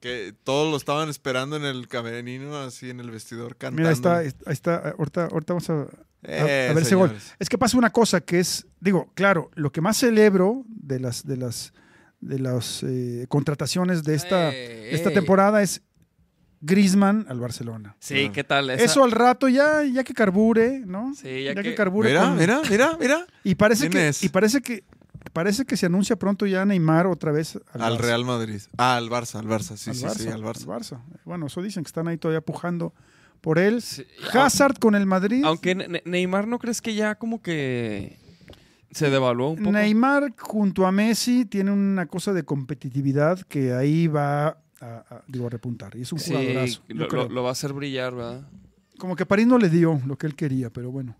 Que todos lo estaban esperando en el camerino, así en el vestidor, cantando. Mira, ahí está, ahí está. Ahorita, ahorita vamos a, a- Eh, a ver ese gol. Es que pasa una cosa que es, digo, claro, lo que más celebro de las, de las, de las eh, contrataciones de esta, Eh, esta eh. temporada es Griezmann al Barcelona. Sí, ¿qué tal? Esa- Eso al rato ya, ya que carbure, ¿no? Sí, ya que, que- carbure. Mira, con- mira, mira, mira. Y parece ¿Quién que, es? y parece que, parece que se anuncia pronto ya Neymar otra vez al, Al. Real Madrid. Ah, al Barça, al Barça. Sí, al sí, Barça, sí, al Barça. Barça. Bueno, eso dicen que están ahí todavía pujando por él. Sí, Hazard con el Madrid. Aunque Ne- Ne- Neymar, ¿no crees que ya como que se devaluó un poco? Neymar junto a Messi tiene una cosa de competitividad que ahí va a, a- digo, a repuntar. Y es un Sí, jugadorazo. lo, creo. lo- lo va a hacer brillar, ¿verdad? Como que París no le dio lo que él quería, pero bueno.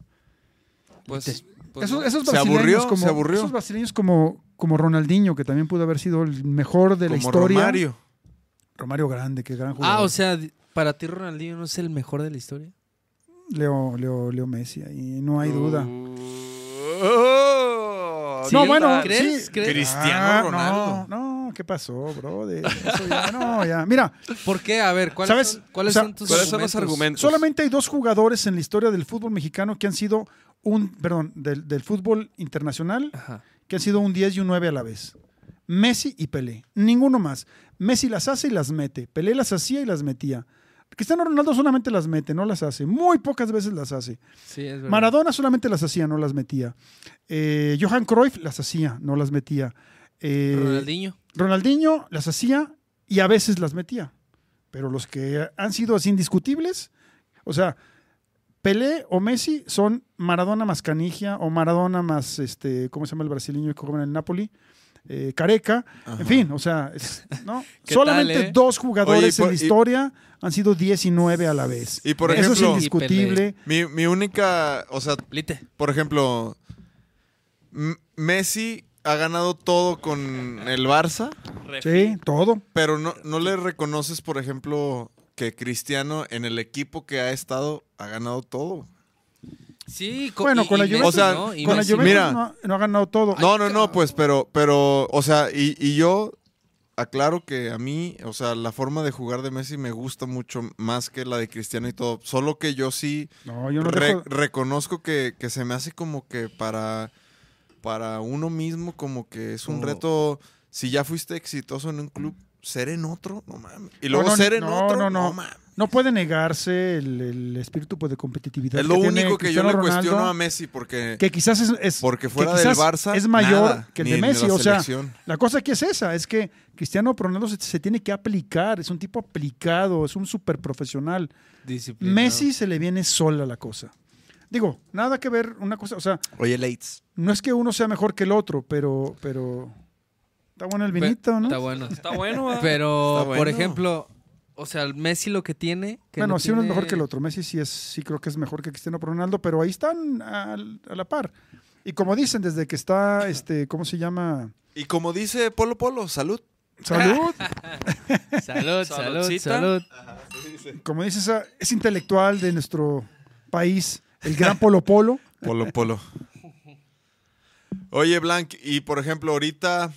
Pues, pues esos, esos Se brasileños aburrió, como, se aburrió. Esos brasileños como, como Ronaldinho, que también pudo haber sido el mejor de la historia. Romario. Romario Grande, qué gran jugador. Ah, o sea, para ti Ronaldinho no es el mejor de la historia. Leo, Leo, Leo Messi, ahí no hay duda. Oh, Sí, no, bueno, ¿crees? sí. ¿Crees? Cristiano Ah, Ronaldo. No, no, ¿qué pasó, bro? De eso ya, no, ya. Mira, ¿Por qué? A ver, ¿cuáles, ¿Sabes? son, cuáles O sea, son tus ¿Cuáles son los argumentos? Solamente hay dos jugadores en la historia del fútbol mexicano que han sido un, perdón, del, del fútbol internacional, Ajá. que han sido un 10 y un 9 a la vez. Messi y Pelé. Ninguno más. Messi las hace y las mete. Pelé las hacía y las metía. Cristiano Ronaldo solamente las mete, no las hace. Muy pocas veces las hace. Sí, es verdad. Maradona solamente las hacía, no las metía. Eh, Johan Cruyff las hacía, no las metía. Eh, Ronaldinho. Ronaldinho las hacía y a veces las metía. Pero los que han sido así indiscutibles, o sea, Pelé o Messi son Maradona más Canigia o Maradona más, este, ¿cómo se llama el brasileño que juega en el Napoli? Eh, Careca, Ajá. en fin, o sea, es- ¿no? ¿Qué solamente tal, eh? dos jugadores Oye, en la y- historia han sido 19 a la vez. Y por Eso es ejemplo, indiscutible. mi, mi única, o sea, Lite. por ejemplo, M- Messi ha ganado todo con el Barça, Sí, todo. pero no, no le reconoces, por ejemplo, que Cristiano en el equipo que ha estado ha ganado todo. Sí, co- Bueno, y- con la y Juventus, O sea, ¿no? Con la. Juventus Mira. no, no ha ganado todo. No, no, no, pues, pero, pero, o sea, y, y yo aclaro que a mí, o sea, la forma de jugar de Messi me gusta mucho más que la de Cristiano y todo. Solo que yo sí No, yo no re- dejo- reconozco que, que se me hace como que para, para uno mismo, como que es un Como- reto. Si ya fuiste exitoso en un club, ser en otro, no mames. Y luego No, no, ser en no, otro, no, no, no. mames. No puede negarse el, el espíritu pues, de competitividad. Es lo que tiene único que yo le Cristiano cuestiono Ronaldo, a Messi porque, Que quizás es, es- porque que fuera del Barça es mayor nada, que el de Messi. la o sea, selección. la cosa aquí es esa, es que Cristiano Ronaldo se, se tiene que aplicar, es un tipo aplicado, es un súper profesional. Messi se le viene sola la cosa. Digo, nada que ver una cosa, o sea, Oye, Leitz. no es que uno sea mejor que el otro, pero, pero está bueno el Pe- vinito, ¿no? Está bueno. Está bueno, ¿verdad? Pero, Está por ejemplo, o sea, el Messi lo que tiene. Que bueno, no sí uno es mejor que el otro. Messi sí es, sí creo que es mejor que Cristiano Ronaldo, pero ahí están a, la par. Y como dicen, desde que está, este, ¿cómo se llama? Y como dice Polo Polo, salud. Salud. Salud, salud, salud. como dice esa, es intelectual de nuestro país, el gran Polo Polo. Polo Polo. Oye, Blanc, y por ejemplo, ahorita,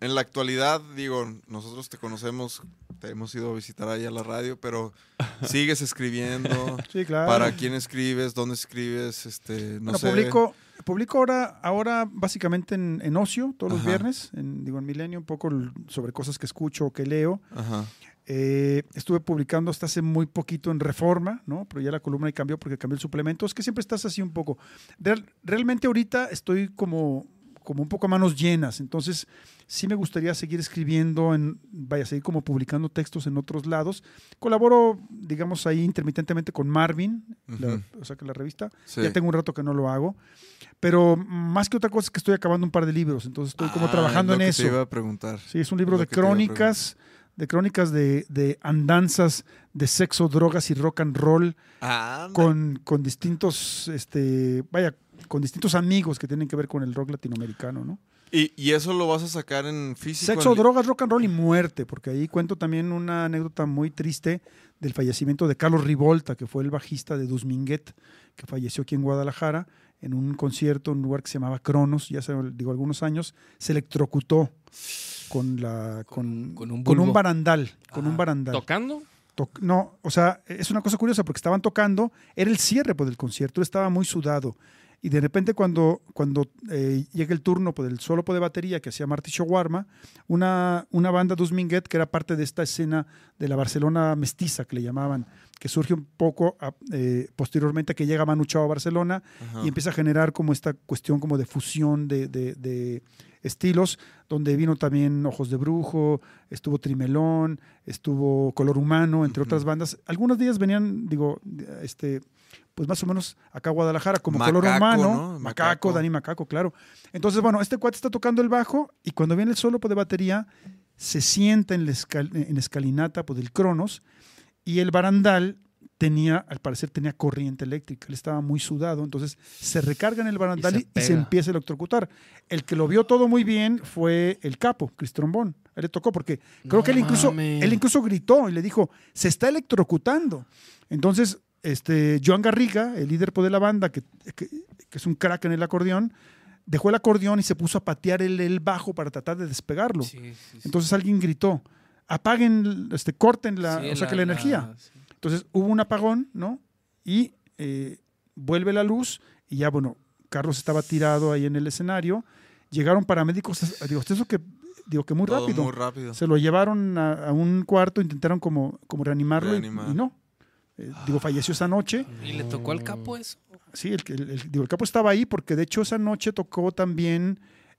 en la actualidad, digo, nosotros te conocemos, te hemos ido a visitar ahí a la radio, pero sigues escribiendo. Sí, claro. ¿Para quién escribes? ¿Dónde escribes? Este, no Bueno, sé. publico, publico ahora, ahora básicamente en, en Ocio, todos los viernes, en, digo, en Milenio, un poco sobre cosas que escucho o que leo. Ajá. Eh, estuve publicando hasta hace muy poquito en Reforma, ¿no? Pero ya la columna ahí cambió porque cambió el suplemento. Es que siempre estás así un poco. Real- realmente ahorita estoy como, como un poco a manos llenas. Entonces, sí me gustaría seguir escribiendo, en, vaya, seguir como publicando textos en otros lados. Colaboro, digamos, ahí intermitentemente con Marvin, la- o sea, que la revista. Sí. Ya tengo un rato que no lo hago. Pero más que otra cosa es que estoy acabando un par de libros. Entonces, estoy como Ah, trabajando es lo en que eso. Te iba a preguntar. Sí, es un libro Es de crónicas, de crónicas de, de andanzas de sexo, drogas y rock and roll Ah, con, con distintos, este, vaya, con distintos amigos que tienen que ver con el rock latinoamericano, ¿no? ¿Y, y eso lo vas a sacar en físico? Sexo, en drogas, rock and roll y muerte, porque ahí cuento también una anécdota muy triste del fallecimiento de Carlos Rivolta, que fue el bajista de Duzminguet, que falleció aquí en Guadalajara en un concierto en un lugar que se llamaba Cronos, ya hace digo algunos años, se electrocutó con la con, con un con un barandal, con un Ajá. barandal. ¿Tocando? Toc- no, o sea, es una cosa curiosa porque estaban tocando, era el cierre pues, del concierto, él estaba muy sudado. Y de repente cuando, cuando eh, llega el turno pues, del solo de batería que hacía Marty Shawarma, una, una banda Duzminguet que era parte de esta escena de la Barcelona mestiza que le llamaban, que surge un poco a- eh, posteriormente a que llega Manu Chao a Barcelona Ajá. y empieza a generar como esta cuestión como de fusión de, de- de estilos, donde vino también Ojos de Brujo, estuvo Trimelón, estuvo Color Humano, entre otras bandas. Algunos días venían, digo, este, pues más o menos acá a Guadalajara, como Color Macaco, Humano, ¿no? Macaco, Macaco. Dani Macaco, claro. Entonces, bueno, este cuate está tocando el bajo y cuando viene el solo de batería, se sienta en la, escal- en la escalinata pues, del Cronos y el barandal tenía, al parecer tenía corriente eléctrica, él estaba muy sudado, entonces se recarga en el barandal Y y se empieza a electrocutar. El que lo vio todo muy bien fue el capo, Chris Trombón. A él le tocó porque creo No que él incluso, él incluso gritó y le dijo, se está electrocutando. Entonces, este, Joan Garriga, el líder pues, de la banda, que, que- que es un crack en el acordeón, dejó el acordeón y se puso a patear el, el bajo para tratar de despegarlo. Sí, sí, sí. Entonces alguien gritó, apaguen, este, corten la, Sí, o sea, que la energía. sí. Entonces hubo un apagón, ¿no? Y eh, vuelve la luz y ya, bueno, Carlos estaba tirado ahí en el escenario. Llegaron paramédicos, digo, eso que, digo que muy Todo rápido. muy rápido. Se lo llevaron a, a un cuarto, intentaron como, como reanimarlo y- Reanimar. y, no. Eh, digo, falleció esa noche. ¿Y le tocó al capo eso? Sí, el, que- el- el- digo, el capo estaba ahí porque de hecho esa noche tocó también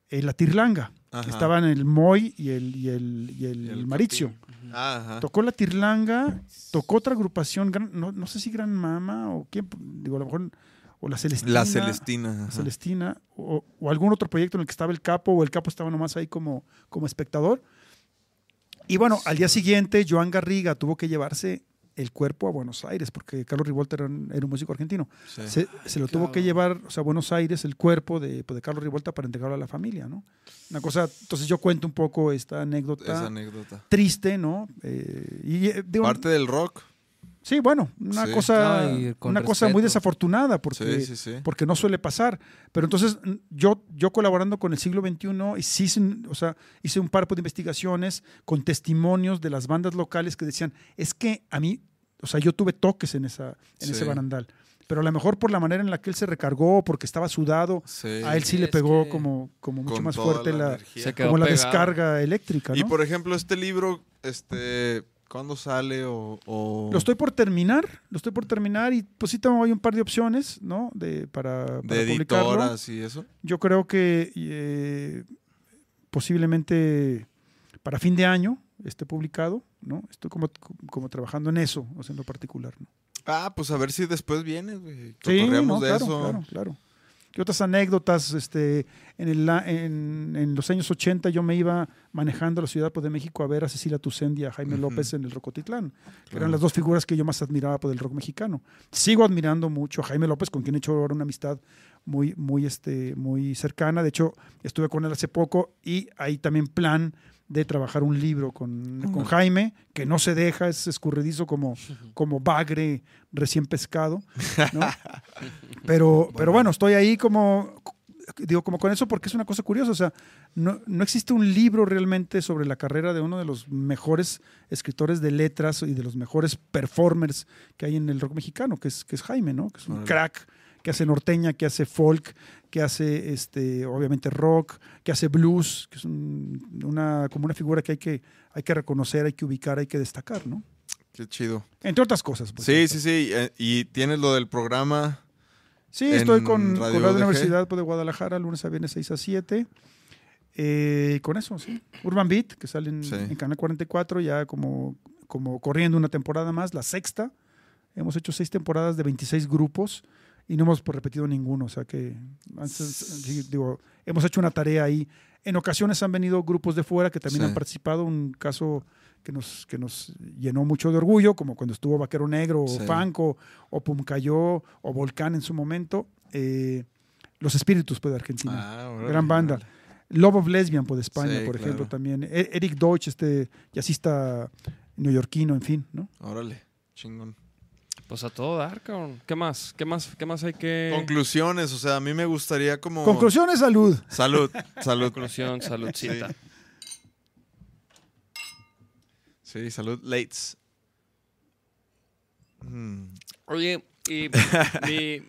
eh, la Tirlanga. Ajá. Estaban el Moy y el, y el, y el, Y el Maricio. Ajá. Tocó la Tirlanga, tocó otra agrupación, gran- no, no sé si Gran Mama o quién, digo, a lo mejor, o la Celestina. La Celestina. la. Celestina, o, o algún otro proyecto en el que estaba el capo, o el capo estaba nomás ahí como, como espectador. Y bueno, al día siguiente, Joan Garriga tuvo que llevarse el cuerpo a Buenos Aires, porque Carlos Rivolta era un, era un músico argentino. Sí. Se, se lo tuvo que llevar o sea, a Buenos Aires el cuerpo de, pues, de Carlos Rivolta para entregarlo a la familia, ¿no? Una cosa, entonces yo cuento un poco esta anécdota Esa anécdota. triste, ¿no? Eh, y eh, digo, Parte del rock. sí, bueno, una Sí. cosa, una cosa muy desafortunada porque, Sí, sí, sí. porque no suele pasar. Pero entonces yo, yo colaborando con el siglo XXI, hice un- o sea, hice un par de investigaciones con testimonios de las bandas locales que decían, es que a mí, o sea, yo tuve toques en, esa, en Sí. ese barandal. pero a lo mejor por la manera en la que él se recargó, porque estaba sudado, Sí. a él sí le pegó como, como mucho más fuerte la, como la pegado. descarga eléctrica, Y por ejemplo, este libro, este, ¿cuándo sale o...? o- Lo estoy por terminar, lo estoy por terminar y pues sí tengo ahí un par de opciones, ¿no? De, para, para de publicarlo. editoras y eso? Yo creo que eh, posiblemente para fin de año esté publicado, ¿no? Estoy como, como trabajando en eso, o sea, en lo particular, ¿no? Ah, pues a ver si después vienes, güey. Sí, no, de claro, eso. claro, claro. ¿Qué otras anécdotas? Este, en, el, en, en los años 80 yo me iba manejando a la Ciudad pues, de México a ver a Cecilia Tucendi y a Jaime. López en el Rocotitlán, que Claro. eran las dos figuras que yo más admiraba por el rock mexicano. Sigo admirando mucho a Jaime López, con quien he hecho ahora una amistad muy, muy, este, muy cercana. De hecho, estuve con él hace poco y hay también plan de trabajar un libro con, con Jaime, que no se deja, es escurridizo como, como bagre recién pescado. ¿no? Pero, pero bueno, estoy ahí como, digo, como con eso porque es una cosa curiosa. O sea, no, no existe un libro realmente sobre la carrera de uno de los mejores escritores de letras y de los mejores performers que hay en el rock mexicano, que es, que es Jaime, ¿no? Que es un crack que hace norteña, que hace folk, que hace este, obviamente rock, que hace blues, que es un- una, como una figura que hay, que hay que reconocer, hay que ubicar, hay que destacar, ¿no? Qué chido. Entre otras cosas. Sí, sí, sí. eh, Y tienes lo del programa. Sí, estoy con, Radio con la. Universidad de Guadalajara, lunes a viernes 6 a 7. Eh, con eso, sí. Urban Beat, que sale en, Sí. en Canal 44, ya como, como corriendo una temporada más, la sexta. Hemos hecho seis temporadas de 26 grupos y no hemos repetido ninguno. O sea que, antes, digo, hemos hecho una tarea ahí. En ocasiones han venido grupos de fuera que también Sí. han participado. Un caso que nos, que nos llenó mucho de orgullo, como cuando estuvo Vaquero Negro, o Sí. Fanco, o Pumcayó, o Volcán en su momento. Eh, Los Espíritus, pues, de Argentina. Ah, Gran banda. Love of Lesbian, pues, de España, Sí, por claro. ejemplo, también. E- Eric Deutsch, este jazzista neoyorquino, en fin, ¿no? Órale, chingón. Pues a todo dar, cabrón. ¿Qué más? ¿Qué más, qué más hay que...? Conclusiones, o sea, a mí me gustaría como... Conclusiones, salud. Salud, salud. Conclusión, saludcita. Sí, salud, Lates. Mm, Oye, y mi,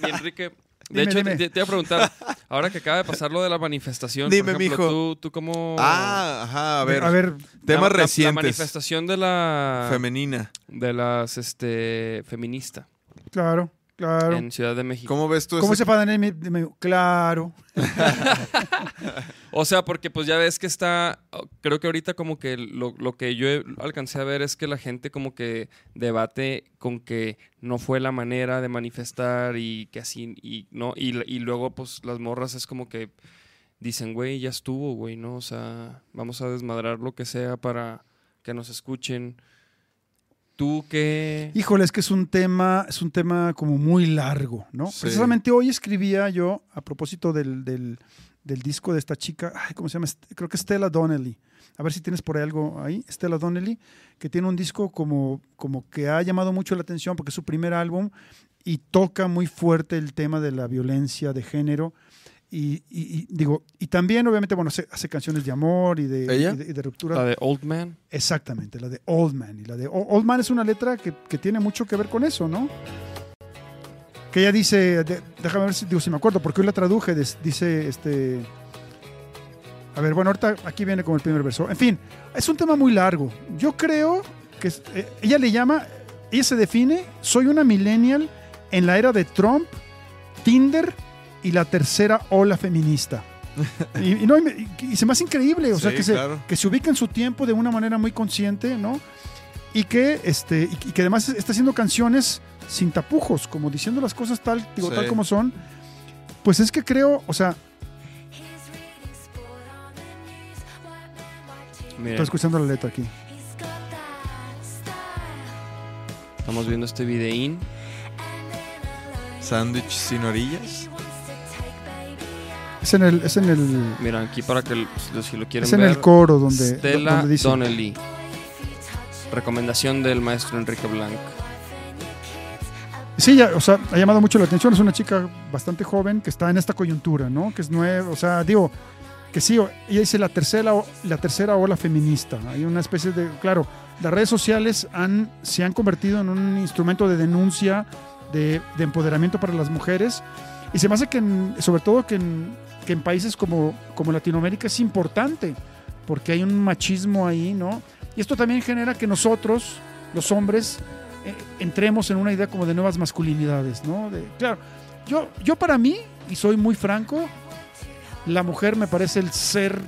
mi Enrique... De Dime, hecho, dime. Te, te iba a preguntar, ahora que acaba de pasar lo de la manifestación, Dime, por ejemplo, mijo. ¿tú, tú cómo... Ah, ajá, a ver. A ver, temas la- la- La recientes. manifestación de la... Femenina. de las, este, feminista claro, claro. en Ciudad de México. ¿Cómo ves tú ¿Cómo ese- se pagan en mi- mi- Claro. O sea, porque pues ya ves que está, creo que ahorita como que lo, lo que yo alcancé a ver es que la gente como que debate con que no fue la manera de manifestar y que así, y no, y, y luego pues las morras es como que dicen, güey, ya estuvo, güey, ¿no? O sea, vamos a desmadrar lo que sea para que nos escuchen. ¿Tú qué? Híjole, es que es un tema, es un tema como muy largo, ¿no? Sí. Precisamente hoy escribía yo, a propósito del, del- del disco de esta chica, ay, ¿cómo se llama? Creo que Stella Donnelly. A ver si tienes por ahí algo ahí. Stella Donnelly, que tiene un disco como, como que ha llamado mucho la atención porque es su primer álbum y toca muy fuerte el tema de la violencia de género. Y, y- y digo, y también obviamente, bueno, hace, hace canciones de amor y de, ¿Ella? y de, y de ruptura. La de Old Man. Exactamente, la de Old Man. Y la de O- Old Man es una letra que, que tiene mucho que ver con eso, ¿no? Que ella dice, de- déjame ver si, digo, si me acuerdo, porque hoy la traduje, des- dice, este... A ver, bueno, ahorita aquí viene con el primer verso. En fin, es un tema muy largo. Yo creo que es- eh, ella le llama, ella se define, soy una millennial en la era de Trump, Tinder y la tercera ola feminista. y, y no, y me- y- se me hace increíble, o sea, que se, que se ubica en su tiempo de una manera muy consciente, ¿no? Y que, este, y, y que además está haciendo canciones sin tapujos, como diciendo las cosas tal, digo, Sí. tal como son. Pues es que creo, o sea, Mira, estoy escuchando la letra aquí. estamos viendo este videín. Sándwich sin orillas. Es en el, es en el, Mira, aquí para que si lo quieren es en ver. el coro donde, Stella donde dice. Donnelly. Recomendación del maestro Enrique Blanc. Sí, ya, o sea, ha llamado mucho la atención. Es una chica bastante joven que está en esta coyuntura, ¿no? Que es nueva, o sea, digo, que sí, ella dice la tercera, la tercera ola feminista. Hay una especie de, claro, las redes sociales han, se han convertido en un instrumento de denuncia de, de empoderamiento para las mujeres. Y se me hace que, en- sobre todo, que en, que en países como, como Latinoamérica es importante, porque hay un machismo ahí, ¿no? Y esto también genera que nosotros, los hombres, eh, entremos en una idea como de nuevas masculinidades, ¿no? De, claro, yo, yo para mí, y soy muy franco, la mujer me parece el ser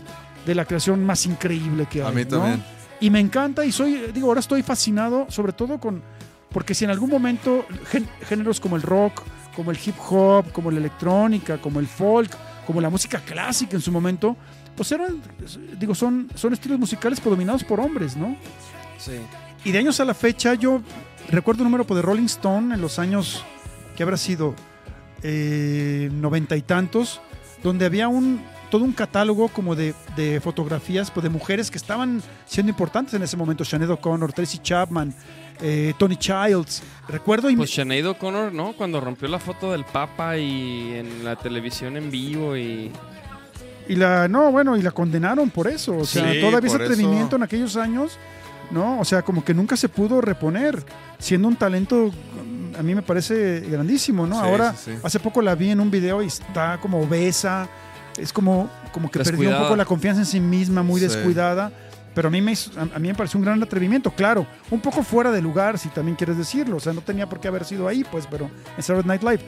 de la creación más increíble que hay. A mí ¿no? también. Y me encanta y soy, digo, ahora estoy fascinado, sobre todo con, porque si en algún momento géneros como el rock, como el hip hop, como la electrónica, como el folk, como la música clásica en su momento, pues eran, digo, son, son estilos musicales dominados por hombres, ¿no? Sí. Y de años a la fecha, yo recuerdo un número pues, de Rolling Stone en los años que habrá sido eh, noventa y tantos, donde había un todo un catálogo como de, de fotografías pues, de mujeres que estaban siendo importantes en ese momento. Sinead O'Connor, Tracy Chapman, eh, Tony Childs. Recuerdo y Pues Sinead O'Connor, ¿no? Cuando rompió la foto del Papa y en la televisión en vivo y... Y la, no, bueno, y la condenaron por eso. O sea, Sí, todavía ese atrevimiento eso. en aquellos años, ¿no? O sea, como que nunca se pudo reponer, siendo un talento, a mí me parece grandísimo, ¿no? Sí, Ahora, sí, sí. hace poco la vi en un video y está como obesa, es como, como que perdió un poco la confianza en sí misma, muy Sí. descuidada. Pero a mí, me, hizo- a mí me pareció un gran atrevimiento, claro, un poco fuera de lugar, si también quieres decirlo. O sea, no tenía por qué haber sido ahí, pues, pero en Saturday Night Live.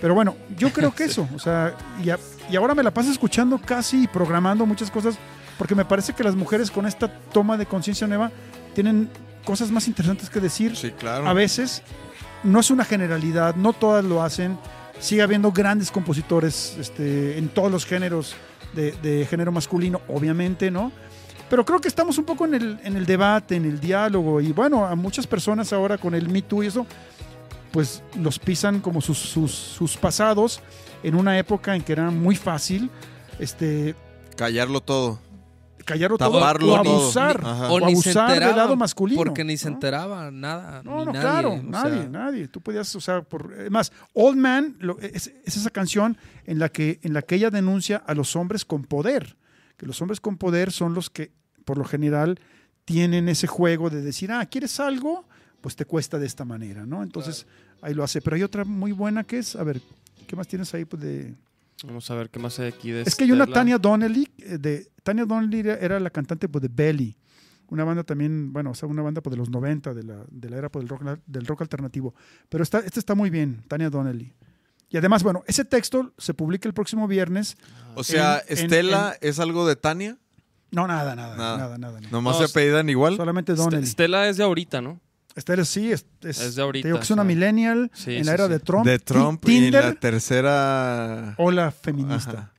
Pero bueno, yo creo que eso, o sea, y, a- y ahora me la paso escuchando casi y programando muchas cosas, porque me parece que las mujeres con esta toma de conciencia nueva tienen cosas más interesantes que decir. Sí, claro. A veces, no es una generalidad, no todas lo hacen. Sigue habiendo grandes compositores este, en todos los géneros de, de género masculino, obviamente, ¿no? Pero creo que estamos un poco en el, en el debate, en el diálogo, y bueno, a muchas personas ahora con el Me Too y eso, pues los pisan como sus, sus, sus pasados en una época en que era muy fácil este, Callarlo todo. callarlo todo o todo. abusar, Ajá. o O ni se abusar del lado masculino. Porque ni se ¿no? enteraba nada. No, ni no, nadie, claro, nadie, sea, nadie. Tú podías, o sea, por, además, Old Man lo- es, es esa canción en la, que, en la que ella denuncia a los hombres con poder, que los hombres con poder son los que, por lo general, tienen ese juego de decir, ah, ¿quieres algo? Pues te cuesta de esta manera, ¿no? Entonces, ahí lo hace. Pero hay otra muy buena que es, a ver, ¿qué más tienes ahí? Pues de... Vamos a ver qué más hay aquí de Es que hay una. Tania Donnelly, eh, de, Tania Donnelly era, la cantante pues, de Belly, una banda también, bueno, o sea, una banda pues, de los 90, de la, de la era pues, del, rock, del rock alternativo. Pero está, este está muy bien, Tania Donnelly. Y además, bueno, ese texto se publica el próximo viernes. O sea, En- en- Estela es algo de Tania. No, nada, nada, Nada. nada, nada. nada. Nomás No, se apellidan igual. Solamente Donnelly. Stella es de ahorita, ¿no? Estela sí, es, es, Es de ahorita, te digo que es una sí. millennial Sí, en la era sí. de Trump. de Trump y Tinder la tercera. o la feminista. Ajá.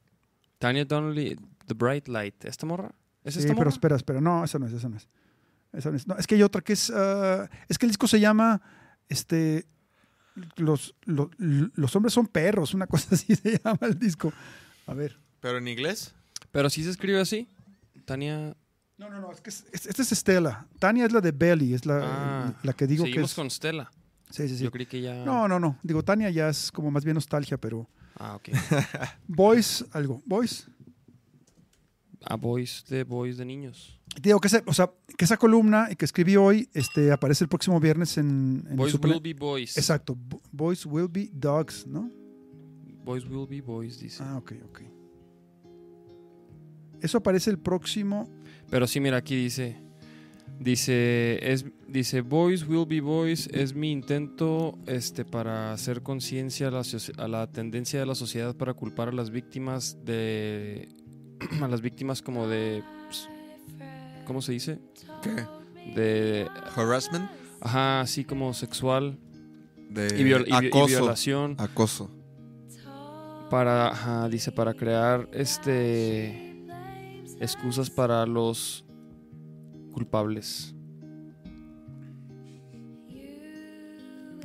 Tanya Donnelly, The Bright Light. ¿Esta morra? ¿Es Sí, esta pero morra? espera, espera. No, esa no es, esa no es. Esa no es. No, es que hay otra que es. ah, es que el disco se llama. Este. Los, lo- los hombres son perros, una cosa así se llama el disco. A ver. ¿Pero en inglés? Pero sí se escribe así. Tania... No, no, no, es que es- es- esta es Estela. Tania es la de Belly, es la, Ah, la que digo que Seguimos es. con Stella. Sí, sí, sí. Yo creí que ya... No, no, no. Digo, Tania ya es como más bien nostalgia, pero. Ah, ok. Boys, algo. Boys. A Boys de Boys de niños. Digo que, ese- o sea, que esa columna que escribí hoy este, aparece el próximo viernes en, en Boys will be boys. Exacto. Bo- Boys will be dogs, ¿no? Boys will be boys, dice. Ah, ok, ok. Eso aparece el próximo. Pero sí, mira, aquí dice. Dice, es, dice, Boys will be boys es mi intento este, para hacer conciencia a, la a la tendencia de la sociedad para culpar a las víctimas de... a las víctimas como de... pues, ¿Cómo se dice? ¿Qué? De... ¿Harassment? Ajá, así como sexual De y, viol- y vi- y acoso. violación. Acoso. Para, ajá, dice, para crear este... excusas para los culpables.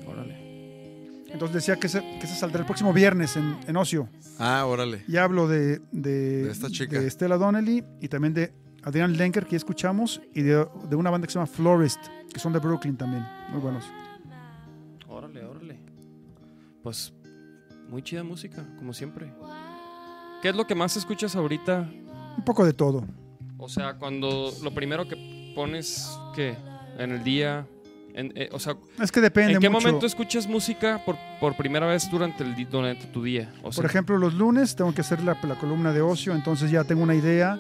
Órale. Entonces decía que se, que se saldrá el próximo viernes en, en Ocio. Ah, órale. Y hablo de, de, De esta chica. de Stella Donnelly y también de Adrian Lenker, que ya escuchamos, y de, de una banda que se llama Florist, que son de Brooklyn también. Muy buenos. Órale, órale. Pues muy chida música, como siempre. ¿Qué es lo que más escuchas ahorita? Un poco de todo. O sea, cuando lo primero que pones, ¿qué? En el día, En- eh, o sea, Es que depende ¿en qué mucho. momento escuchas música por, por primera vez durante, el, durante tu día? O sea, Por ejemplo, los lunes tengo que hacer la, la columna de ocio, entonces ya tengo una idea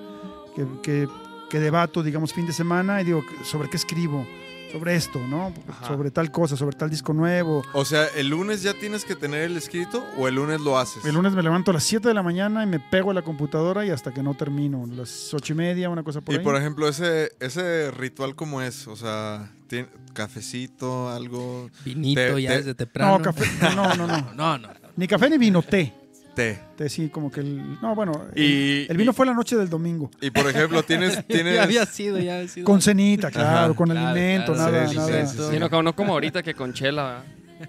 que, que- que debato, digamos, fin de semana y digo, ¿sobre qué escribo? Sobre esto, ¿no? Ajá. Sobre tal cosa, sobre tal disco nuevo. O sea, ¿el lunes ya tienes que tener el escrito o el lunes lo haces? El lunes me levanto a las 7 de la mañana y me pego a la computadora y hasta que no termino. Las 8 y media, una cosa por y ahí. por ejemplo, ese, ese ritual cómo es, o sea, ¿tiene cafecito, algo, Vinito Te- ya te- desde temprano. no, café, no, no, no. No, no. Ni café ni vino, té. té? Té, sí, como que el... No, bueno, el, Y, el vino y- fue la noche del domingo. Y por ejemplo, tienes, tienes Ya había sido, ya había sido. Con cenita, claro, Ajá. con Claro, alimento, claro, nada, sí, nada. sí, sí, sí, no, como, no como ahorita que con chela.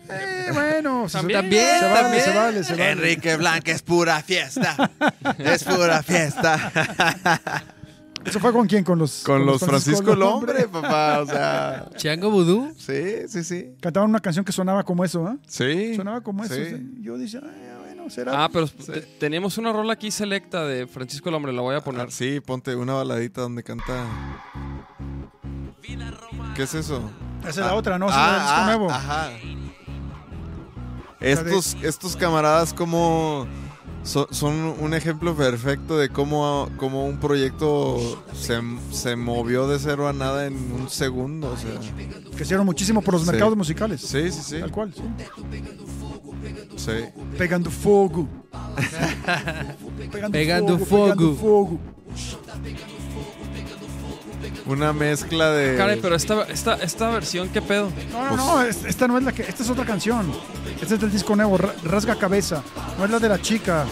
Eh, bueno, se- También. También, se vale, también. se vale, se vale. Enrique Blanca es pura fiesta. es pura fiesta. ¿Eso fue con quién? Con los, Con los Francisco el Lombre. Hombre, papá. O sea, Chango Vudú. sí, sí, sí. Cantaban una canción que sonaba como eso, ¿eh? Sí. Sonaba como eso. Sí. o sea, Yo "Ay, bueno, será. Ah, pero te- teníamos una rola aquí selecta de Francisco el Hombre, la voy a poner. Ah, Sí, ponte una baladita donde canta. ¿Qué es eso? Esa es la otra, ¿no? Es disco ah, nuevo. Ajá. Estos, estos camaradas como son, son un ejemplo perfecto de cómo, cómo un proyecto se, se movió de cero a nada en un segundo. O sea, Que hicieron muchísimo por los Sí. mercados musicales. sí, sí, sí. Tal cual, sí. sí. Pegando fuego. pegando, Pegando fuego. Pegando fuego. Una mezcla de. Caray, pero esta, esta, esta versión, ¿qué pedo? No, no, Pues- no, es- esta no es la que. Esta es otra canción. Esta es del disco nuevo, Ra- Rasga Cabeza. No es la de la chica.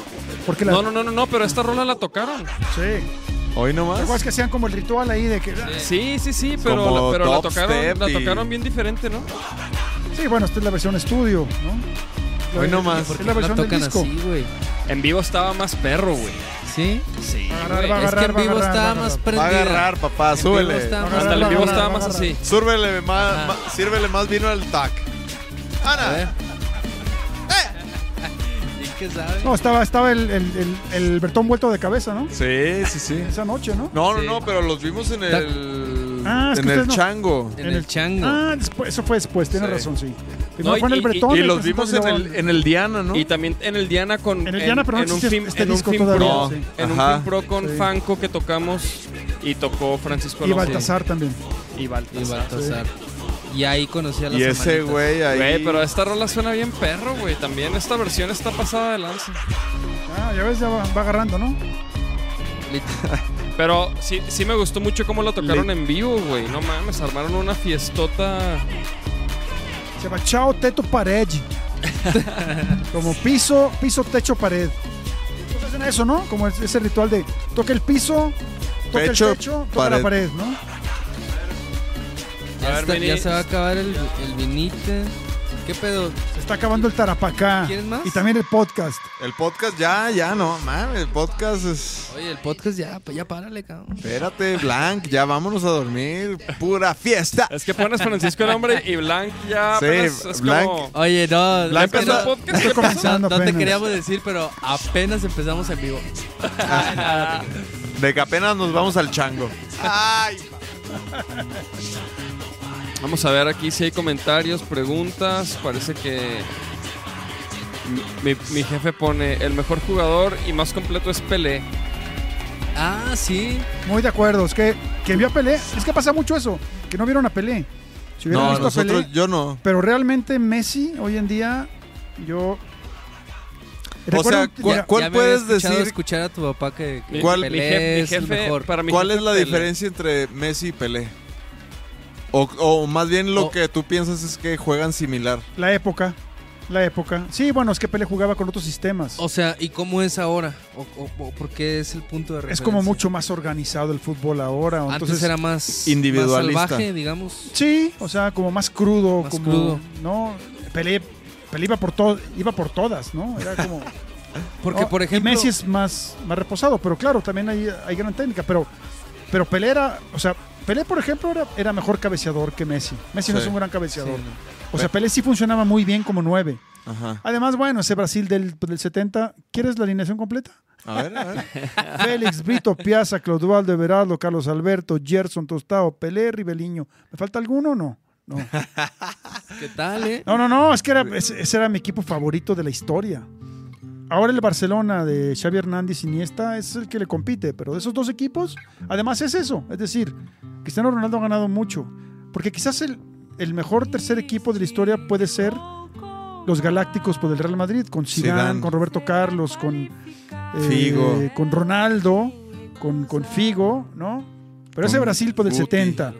Porque la. No, no, no, no, no, pero esta rola la tocaron. Sí. Hoy ¿Te nomás. acuerdas que hacían como el ritual ahí de que. Sí, sí, sí, pero, Como la, pero la dubstep tocaron, la y- tocaron bien diferente, ¿no? Sí, bueno, esta es la versión estudio, ¿no? Hoy nomás. Es la La versión del disco. así, güey. En vivo estaba más perro, güey. ¿Sí? Sí. Va a agarrar, va a Es que agarrar, en va a vivo agarrar, estaba va a más agarrar. Va a prendida. agarrar, papá, En vivo súbele. estaba más- Hasta el en vivo estaba más así. Súrbele más, Ajá. más- sírvele más vino al tac. A Ana. ver. ¿Y qué sabe? No, estaba, estaba el, el, el, el Bertón vuelto de cabeza, ¿no? Sí, sí, sí. Esa noche, ¿no? No, no, Sí. no, pero los vimos en el. Ah, es que en el no- chango. En el chango. Ah, después, eso fue después, tienes Sí. razón, sí. No, fue en el y- y- Bretón. Y los vimos en el, en el Diana, ¿no? Y también en el Diana con. En el Diana, pero no en un film, este en un disco film todavía, pro, sí. en un film pro con Sí. Fanco que tocamos y tocó Francisco Y Alonso. Baltasar también. Y Y Baltasar. Y ahí conocí a las Y ese güey ahí. Güey, pero esta rola suena bien perro, güey. También esta versión está pasada de lanza. Ah, ya ves, ya va, va agarrando, ¿no? Pero sí, sí me gustó mucho cómo la tocaron Le- en vivo, güey. No mames, armaron una fiestota. Se llama Chao Teto Pared. Como piso, piso, techo, pared. Entonces hacen eso, ¿no? Como es- ese ritual de toca el piso, toca Pecho, el techo, toca la pared, ¿no? Ya, A ver, está- Mini. ya se va a acabar el, el vinite. ¿Qué pedo? Se está acabando el tarapacá. ¿Quieres más? Y también el podcast. El podcast ya, ya, no, mames. El podcast es. Oye, el podcast ya, pues ya párale, cabrón. Espérate, Blanc, ya vámonos a dormir. Pura fiesta. Es que pones Francisco el hombre y Blanc ya. Sí, apenas es Blanc- como- Oye, no. ¿Ya es que empezó no- el podcast? No, no te apenas. queríamos decir, pero apenas empezamos en vivo. De que apenas nos vamos al chango. Ay. Vamos a ver aquí si hay comentarios, preguntas. Parece que mi, mi- jefe pone el mejor jugador y más completo es Pelé. Ah, sí. Muy de acuerdo. Es que, que vio a Pelé. Es que pasa mucho eso. Que no vieron a Pelé. Si hubieran No, visto a nosotros, Pelé. yo no. Pero realmente Messi, hoy en día, yo. O sea, ¿cuál- ya puedes decir- escuchar a tu papá que, ¿Cuál- mi Pelé jef- mi es el jefe- mejor. para mi ¿Cuál jefe es la Pelé. diferencia entre Messi y Pelé? O, o más bien lo O- que tú piensas es que juegan similar. La época. La época. Sí, bueno, es que Pelé jugaba con otros sistemas. O sea, ¿y cómo es ahora? ¿O, o- o por qué es el punto de es referencia? como mucho más organizado el fútbol ahora. Antes Entonces, era más Individualista. más salvaje, digamos. Sí, o sea, como más crudo. Más como, crudo. ¿no? Pelé, Pelé iba por todo, iba por todas, ¿no? Era como. Porque, ¿no? por Y ejemplo, Messi es más, más reposado, pero claro, también hay, hay gran técnica. Pero, pero Pelé era, o sea, Pelé, por ejemplo, era, era mejor cabeceador que Messi. Messi no es un gran Sí, cabeceador. no. O sea, Pelé sí funcionaba muy bien como nueve. Ajá. Además, bueno, ese Brasil del, del 70, ¿quieres la alineación completa? A ver, a ver. Félix, Brito, Piazza, Clodoaldo, Everaldo, Carlos Alberto, Gerson, Tostado, Pelé, Ribeliño. ¿Me falta alguno o no? no. ¿Qué tal, eh? No, no, no, es que era, ese, ese era mi equipo favorito de la historia. Ahora el Barcelona de Xavi Hernández y Iniesta es el que le compite, pero de esos dos equipos, además es eso. Es decir, Cristiano Ronaldo ha ganado mucho. Porque quizás el, el mejor tercer equipo de la historia puede ser los Galácticos por el Real Madrid, con Zidane, Zidane. con Roberto Carlos, con eh, Figo. con Ronaldo, con, con Figo, ¿no? Pero ese Brasil por el Guti. 70,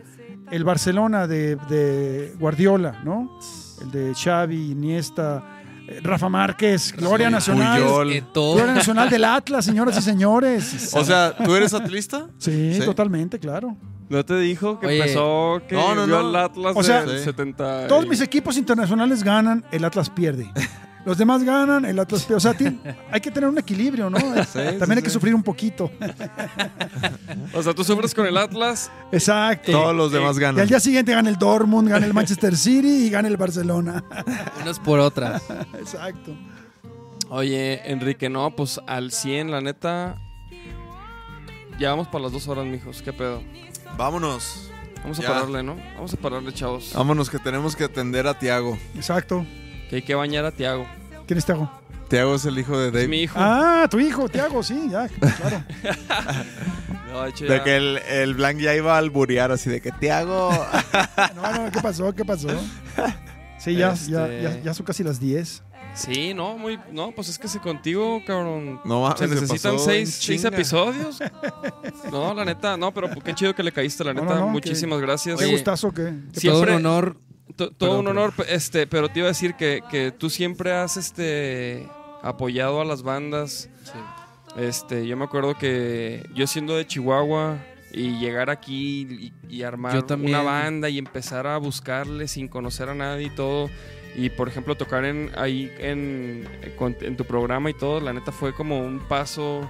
el Barcelona de, de Guardiola, ¿no? El de Xavi, Iniesta, Rafa Márquez, Gloria Sí, Nacional. Gloria Nacional del Atlas, señoras y señores. O sea, ¿tú eres atlista? Sí, Sí. totalmente, claro. ¿No te dijo que Oye. empezó que No, no, vio no. al Atlas O sea, del Sí. 70? Todos mis equipos internacionales ganan, el Atlas pierde. Los demás ganan, el Atlas pierde. O sea, hay que tener un equilibrio, ¿no? También hay que sufrir un poquito. O sea, tú sufres con el Atlas. Exacto. Todos los demás Y al ganan. día siguiente gana el Dortmund, gana el Manchester City y gana el Barcelona. Unas por otras. Exacto. Oye, Enrique, no, pues al 100, la neta. Ya vamos para las dos horas, mijos. ¿Qué pedo? Vámonos. Vamos a Ya. pararle, ¿no? Vamos a pararle, chavos. Vámonos que tenemos que atender a Tiago. Exacto. Que hay que bañar a Tiago. ¿Quién es Tiago? Tiago es el hijo de Es Dave. mi hijo. Ah, tu hijo, Tiago, sí, ya, claro. No, de hecho, De que el, el Blanc ya iba a alburear así de que Tiago. No, no, ¿qué pasó? ¿Qué pasó? Sí, ya, Este- ya, ya, ya son casi las 10. Sí, no, muy. No, pues es que si contigo, cabrón. No mames, Se se necesitan seis, episodios. No, la neta, no, pero qué chido que le caíste, la neta. no, no, Muchísimas gracias. Qué gustazo que... Siempre- Todo un honor. To- todo un honor, este, pero te iba a decir que, que tú siempre has este apoyado a las bandas. Este, yo me acuerdo que yo siendo de Chihuahua y llegar aquí y, y armar una banda y empezar a buscarle sin conocer a nadie y todo. Y por ejemplo tocar en ahí en, con- en tu programa y todo, la neta fue como un paso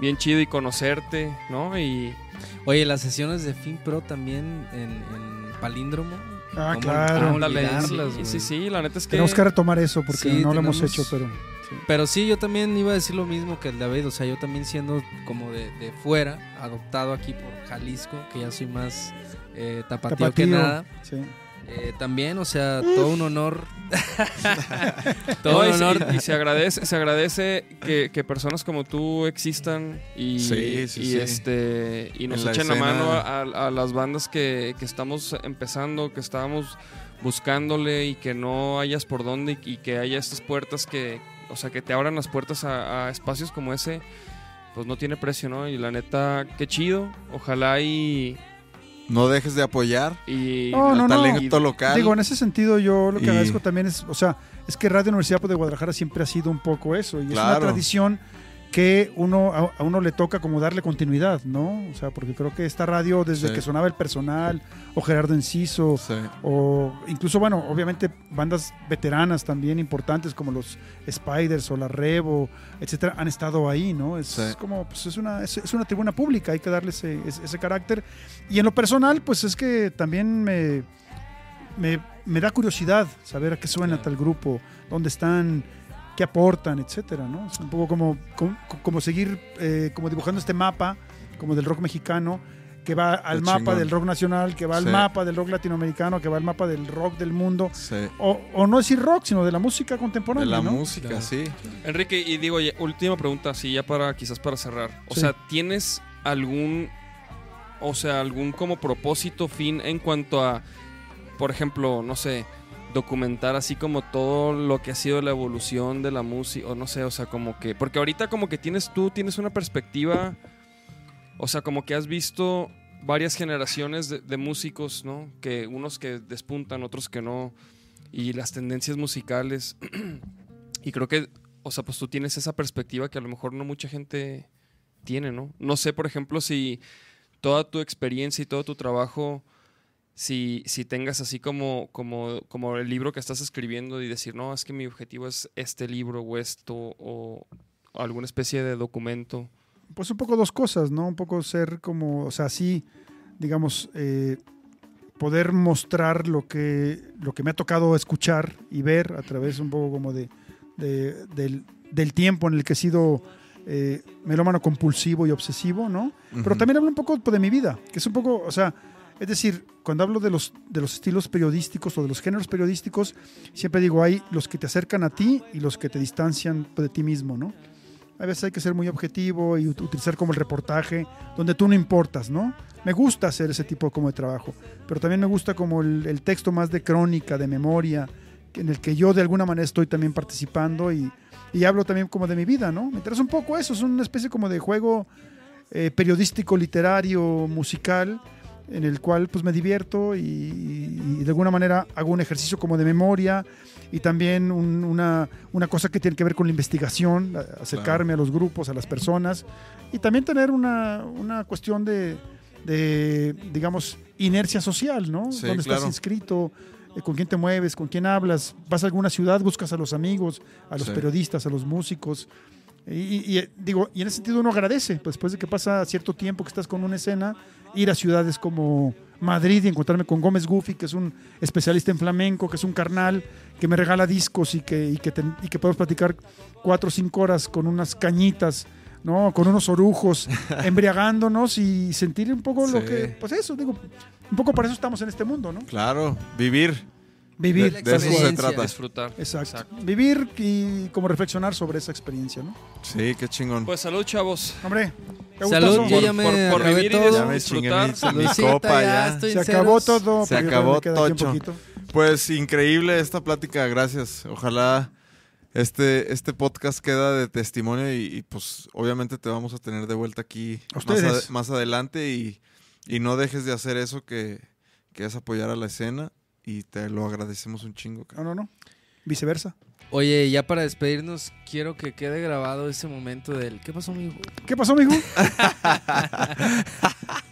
bien chido y conocerte, ¿no? Y Oye, las sesiones de FinPro también en, en Palíndromo. Ah, ¿Cómo- claro. sí, güey? sí, sí, la neta es que Tenemos que retomar eso porque Sí, no lo hemos hecho, pero... Pero sí, yo también iba a decir lo mismo que el David. O sea, yo también siendo como de, de fuera, adoptado aquí por Jalisco, que ya soy más eh, tapatío, que nada. Sí. Eh, también, o sea, todo un honor. todo No, un se- honor. y- se agradece, se agradece que, que personas como tú existan y, Sí, sí, y, sí. este y nos la echen la mano a, a las bandas que, que estamos empezando, que estábamos buscándole y que no hayas por dónde y, y que haya estas puertas que, o sea, que te abran las puertas a, a espacios como ese, pues no tiene precio, ¿no? Y la neta, qué chido. Ojalá y, No dejes de apoyar y No, al no, no. talento local. Digo, en ese sentido yo lo que Y- agradezco también es, o sea, es que Radio Universidad de Guadalajara siempre ha sido un poco eso y es una tradición que uno a, a uno le toca como darle continuidad, ¿no? O sea, porque creo que esta radio desde Sí. que sonaba el personal o Gerardo Enciso Sí. o incluso bueno, obviamente bandas veteranas también importantes como los Spiders o la Revo, etcétera, han estado ahí, ¿no? Es Sí. como pues es una es, es una tribuna pública, hay que darle ese, ese, ese carácter y en lo personal pues es que también me me, me da curiosidad saber a qué suena tal grupo, dónde están, qué aportan, etcétera, ¿no? Es un poco como, como, como seguir eh, como dibujando este mapa, como del rock mexicano, que va al Qué mapa chingón. del rock nacional, que va al Sí. mapa del rock latinoamericano, que va al mapa del rock del mundo. Sí. O, o no decir rock, sino de la música De contemporánea, la ¿no? música, Claro. sí. Enrique, y digo, última pregunta, sí, ya para quizás para cerrar. O Sí. sea, ¿tienes algún, o sea, algún como propósito, fin en cuanto a, por ejemplo, no sé, documentar así como todo lo que ha sido la evolución de la música, o no sé, o sea, como que, porque ahorita como que tienes tú, tienes una perspectiva, o sea, como que has visto varias generaciones de, de músicos, ¿no? Que unos que despuntan, otros que no, y las tendencias musicales. Y creo que, o sea, pues tú tienes esa perspectiva que a lo mejor no mucha gente tiene, ¿no? No sé, por ejemplo, si toda tu experiencia y todo tu trabajo, si, si tengas así como, como, como el libro que estás escribiendo y decir, no, es que mi objetivo es este libro o esto, o alguna especie de documento. Pues un poco dos cosas, ¿no? Un poco ser como, o sea, sí, digamos, eh, poder mostrar lo que, lo que me ha tocado escuchar y ver a través un poco como de, de- del, del tiempo en el que he sido eh, melómano compulsivo y obsesivo, ¿no? Pero también hablo un poco de mi vida, que es un poco, o sea, Es decir, cuando hablo de los, de los estilos periodísticos o de los géneros periodísticos, siempre digo, hay los que te acercan a ti y los que te distancian de ti mismo, ¿no? A veces hay que ser muy objetivo y ut- utilizar como el reportaje, donde tú no importas, ¿no? Me gusta hacer ese tipo como de trabajo, pero también me gusta como el, el texto más de crónica, de memoria, en el que yo de alguna manera estoy también participando y, y hablo también como de mi vida, ¿no? Me interesa un poco eso, es una especie como de juego eh, periodístico, literario, musical, en el cual pues me divierto y, y de alguna manera hago un ejercicio como de memoria y también un- una, una cosa que tiene que ver con la investigación, acercarme a los grupos, a las personas y también tener una, una cuestión de, de, digamos, inercia social, ¿no? Sí, ¿Dónde claro. estás inscrito? Eh, ¿Con quién te mueves? ¿Con quién hablas? ¿Vas a alguna ciudad? ¿Buscas a los amigos, a los Sí. periodistas, a los músicos? Y, y- y, eh, digo, y en ese sentido uno agradece, pues, después de que pasa cierto tiempo que estás con una escena, ir a ciudades como Madrid y encontrarme con Gómez Gufi, que es un especialista en flamenco, que es un carnal, que me regala discos y que, y que, ten- y que podemos platicar cuatro o cinco horas con unas cañitas, ¿no? Con unos orujos, embriagándonos y sentir un poco lo que, pues eso, digo, un poco para eso estamos en este mundo, ¿no? Claro, vivir. Vivir. De- de eso se experiencia. trata. Disfrutar. Exacto. Vivir y como reflexionar sobre esa experiencia, ¿no? Sí, qué chingón. Pues salud, chavos. Hombre, Salud, yo ya me por- por acabé vivir y todo. ya me chingué mi, disfrutar. mi copa ya ya. estoy Se acabó ceros. todo. Se acabó, Tocho. Pues increíble esta plática, gracias. Ojalá este, este podcast queda de testimonio y, y, pues obviamente te vamos a tener de vuelta aquí más, más adelante y, y no dejes de hacer eso que, que es apoyar a la escena y te lo agradecemos un chingo. No, cabrón. no, no. Viceversa. Oye, ya para despedirnos, quiero que quede grabado ese momento del. ¿Qué pasó, amigo? ¿Qué pasó, mijo?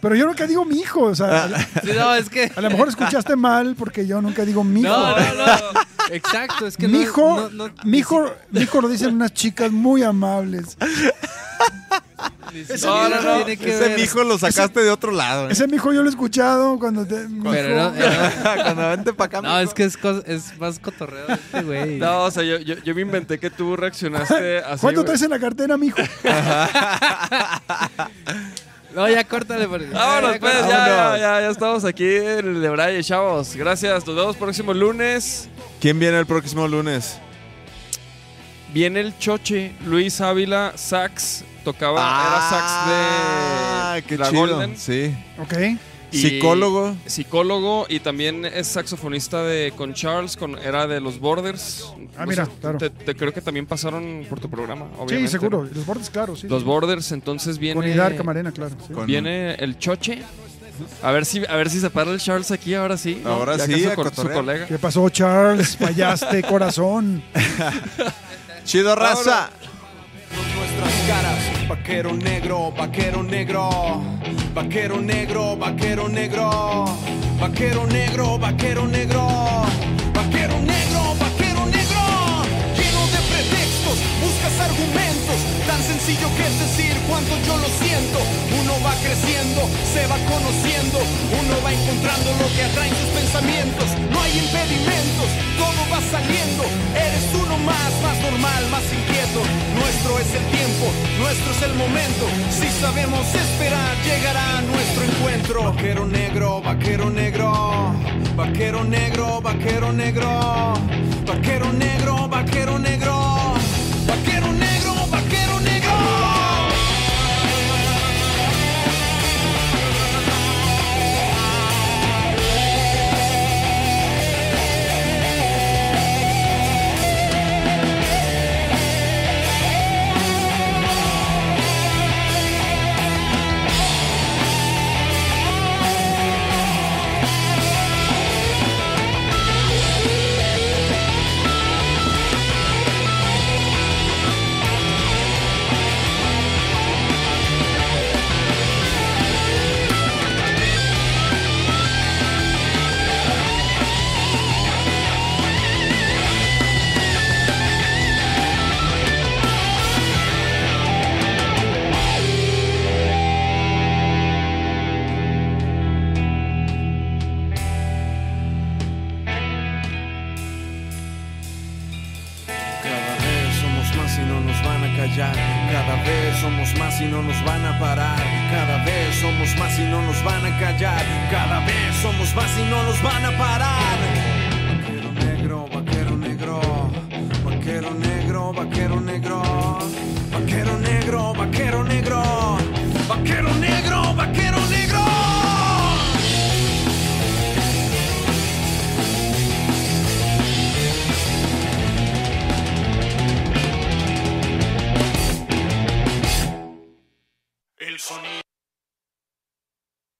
Pero yo nunca digo mi hijo. O sea, Sí, no, es que. a lo mejor escuchaste mal porque yo nunca digo mi hijo. No, no, no. Exacto, es que no- Mijo, no. no, mijo, mijo lo dicen unas chicas muy amables. ese mijo- tiene que Ese ver. mijo lo sacaste de otro lado. ¿eh? Ese mijo yo lo he escuchado cuando te. Pero no, Cuando vente para acá. no, mijo. es que es, más cotorreo este güey. No, o sea, yo, yo, yo me inventé que tú reaccionaste así. ¿Cuánto traes en la cartera, mijo? No, ya córtale. porque- Vámonos, ya pues, ya, ya, ya estamos aquí en el de Braille, chavos. Gracias, nos vemos próximo lunes. ¿Quién viene el próximo lunes? Viene el Choche, Luis Ávila, sax. Tocaba, Ah, era sax de qué la chido. Golden. Sí. Ok. Y- Psicólogo. Psicólogo y también es saxofonista de con Charles, con, era de los Borders. Ah, mira, claro. Te, te creo que también pasaron por tu programa, Sí, obviamente. seguro. ¿no? Los bordes, claro. Sí, Los sí. Borders, entonces viene. Con Idar Camarena, claro. sí. Con- Viene el Choche. A ver si, a ver si se para el Charles aquí ahora sí. ¿no? Ahora Ya sí, a su, co- su cotorrear. colega. ¿Qué pasó, Charles? Fallaste, corazón. Chido raza. nuestras caras. Vaquero negro, vaquero negro. Vaquero negro, vaquero negro. Vaquero negro, vaquero negro. Vaquero negro, vaquero negro. Lleno de pretextos, buscas argumentos. Tan sencillo que es decir cuánto yo lo siento. Va creciendo, se va conociendo. Uno va encontrando lo que atraen sus pensamientos. No hay impedimentos, todo va saliendo. Eres uno más, más normal, más inquieto. Nuestro es el tiempo, nuestro es el momento. Si sabemos esperar, llegará nuestro encuentro. Vaquero negro, vaquero negro. Vaquero negro, vaquero negro. Vaquero negro, vaquero negro. Vaquero negro, somos más y no nos van a parar. Cada vez somos más y no nos van a callar. Cada vez somos más y no nos van a parar. Vaquero negro, vaquero negro. Vaquero negro, vaquero negro. Vaquero negro, vaquero negro. Vaquero negro, vaquero negro. sonido.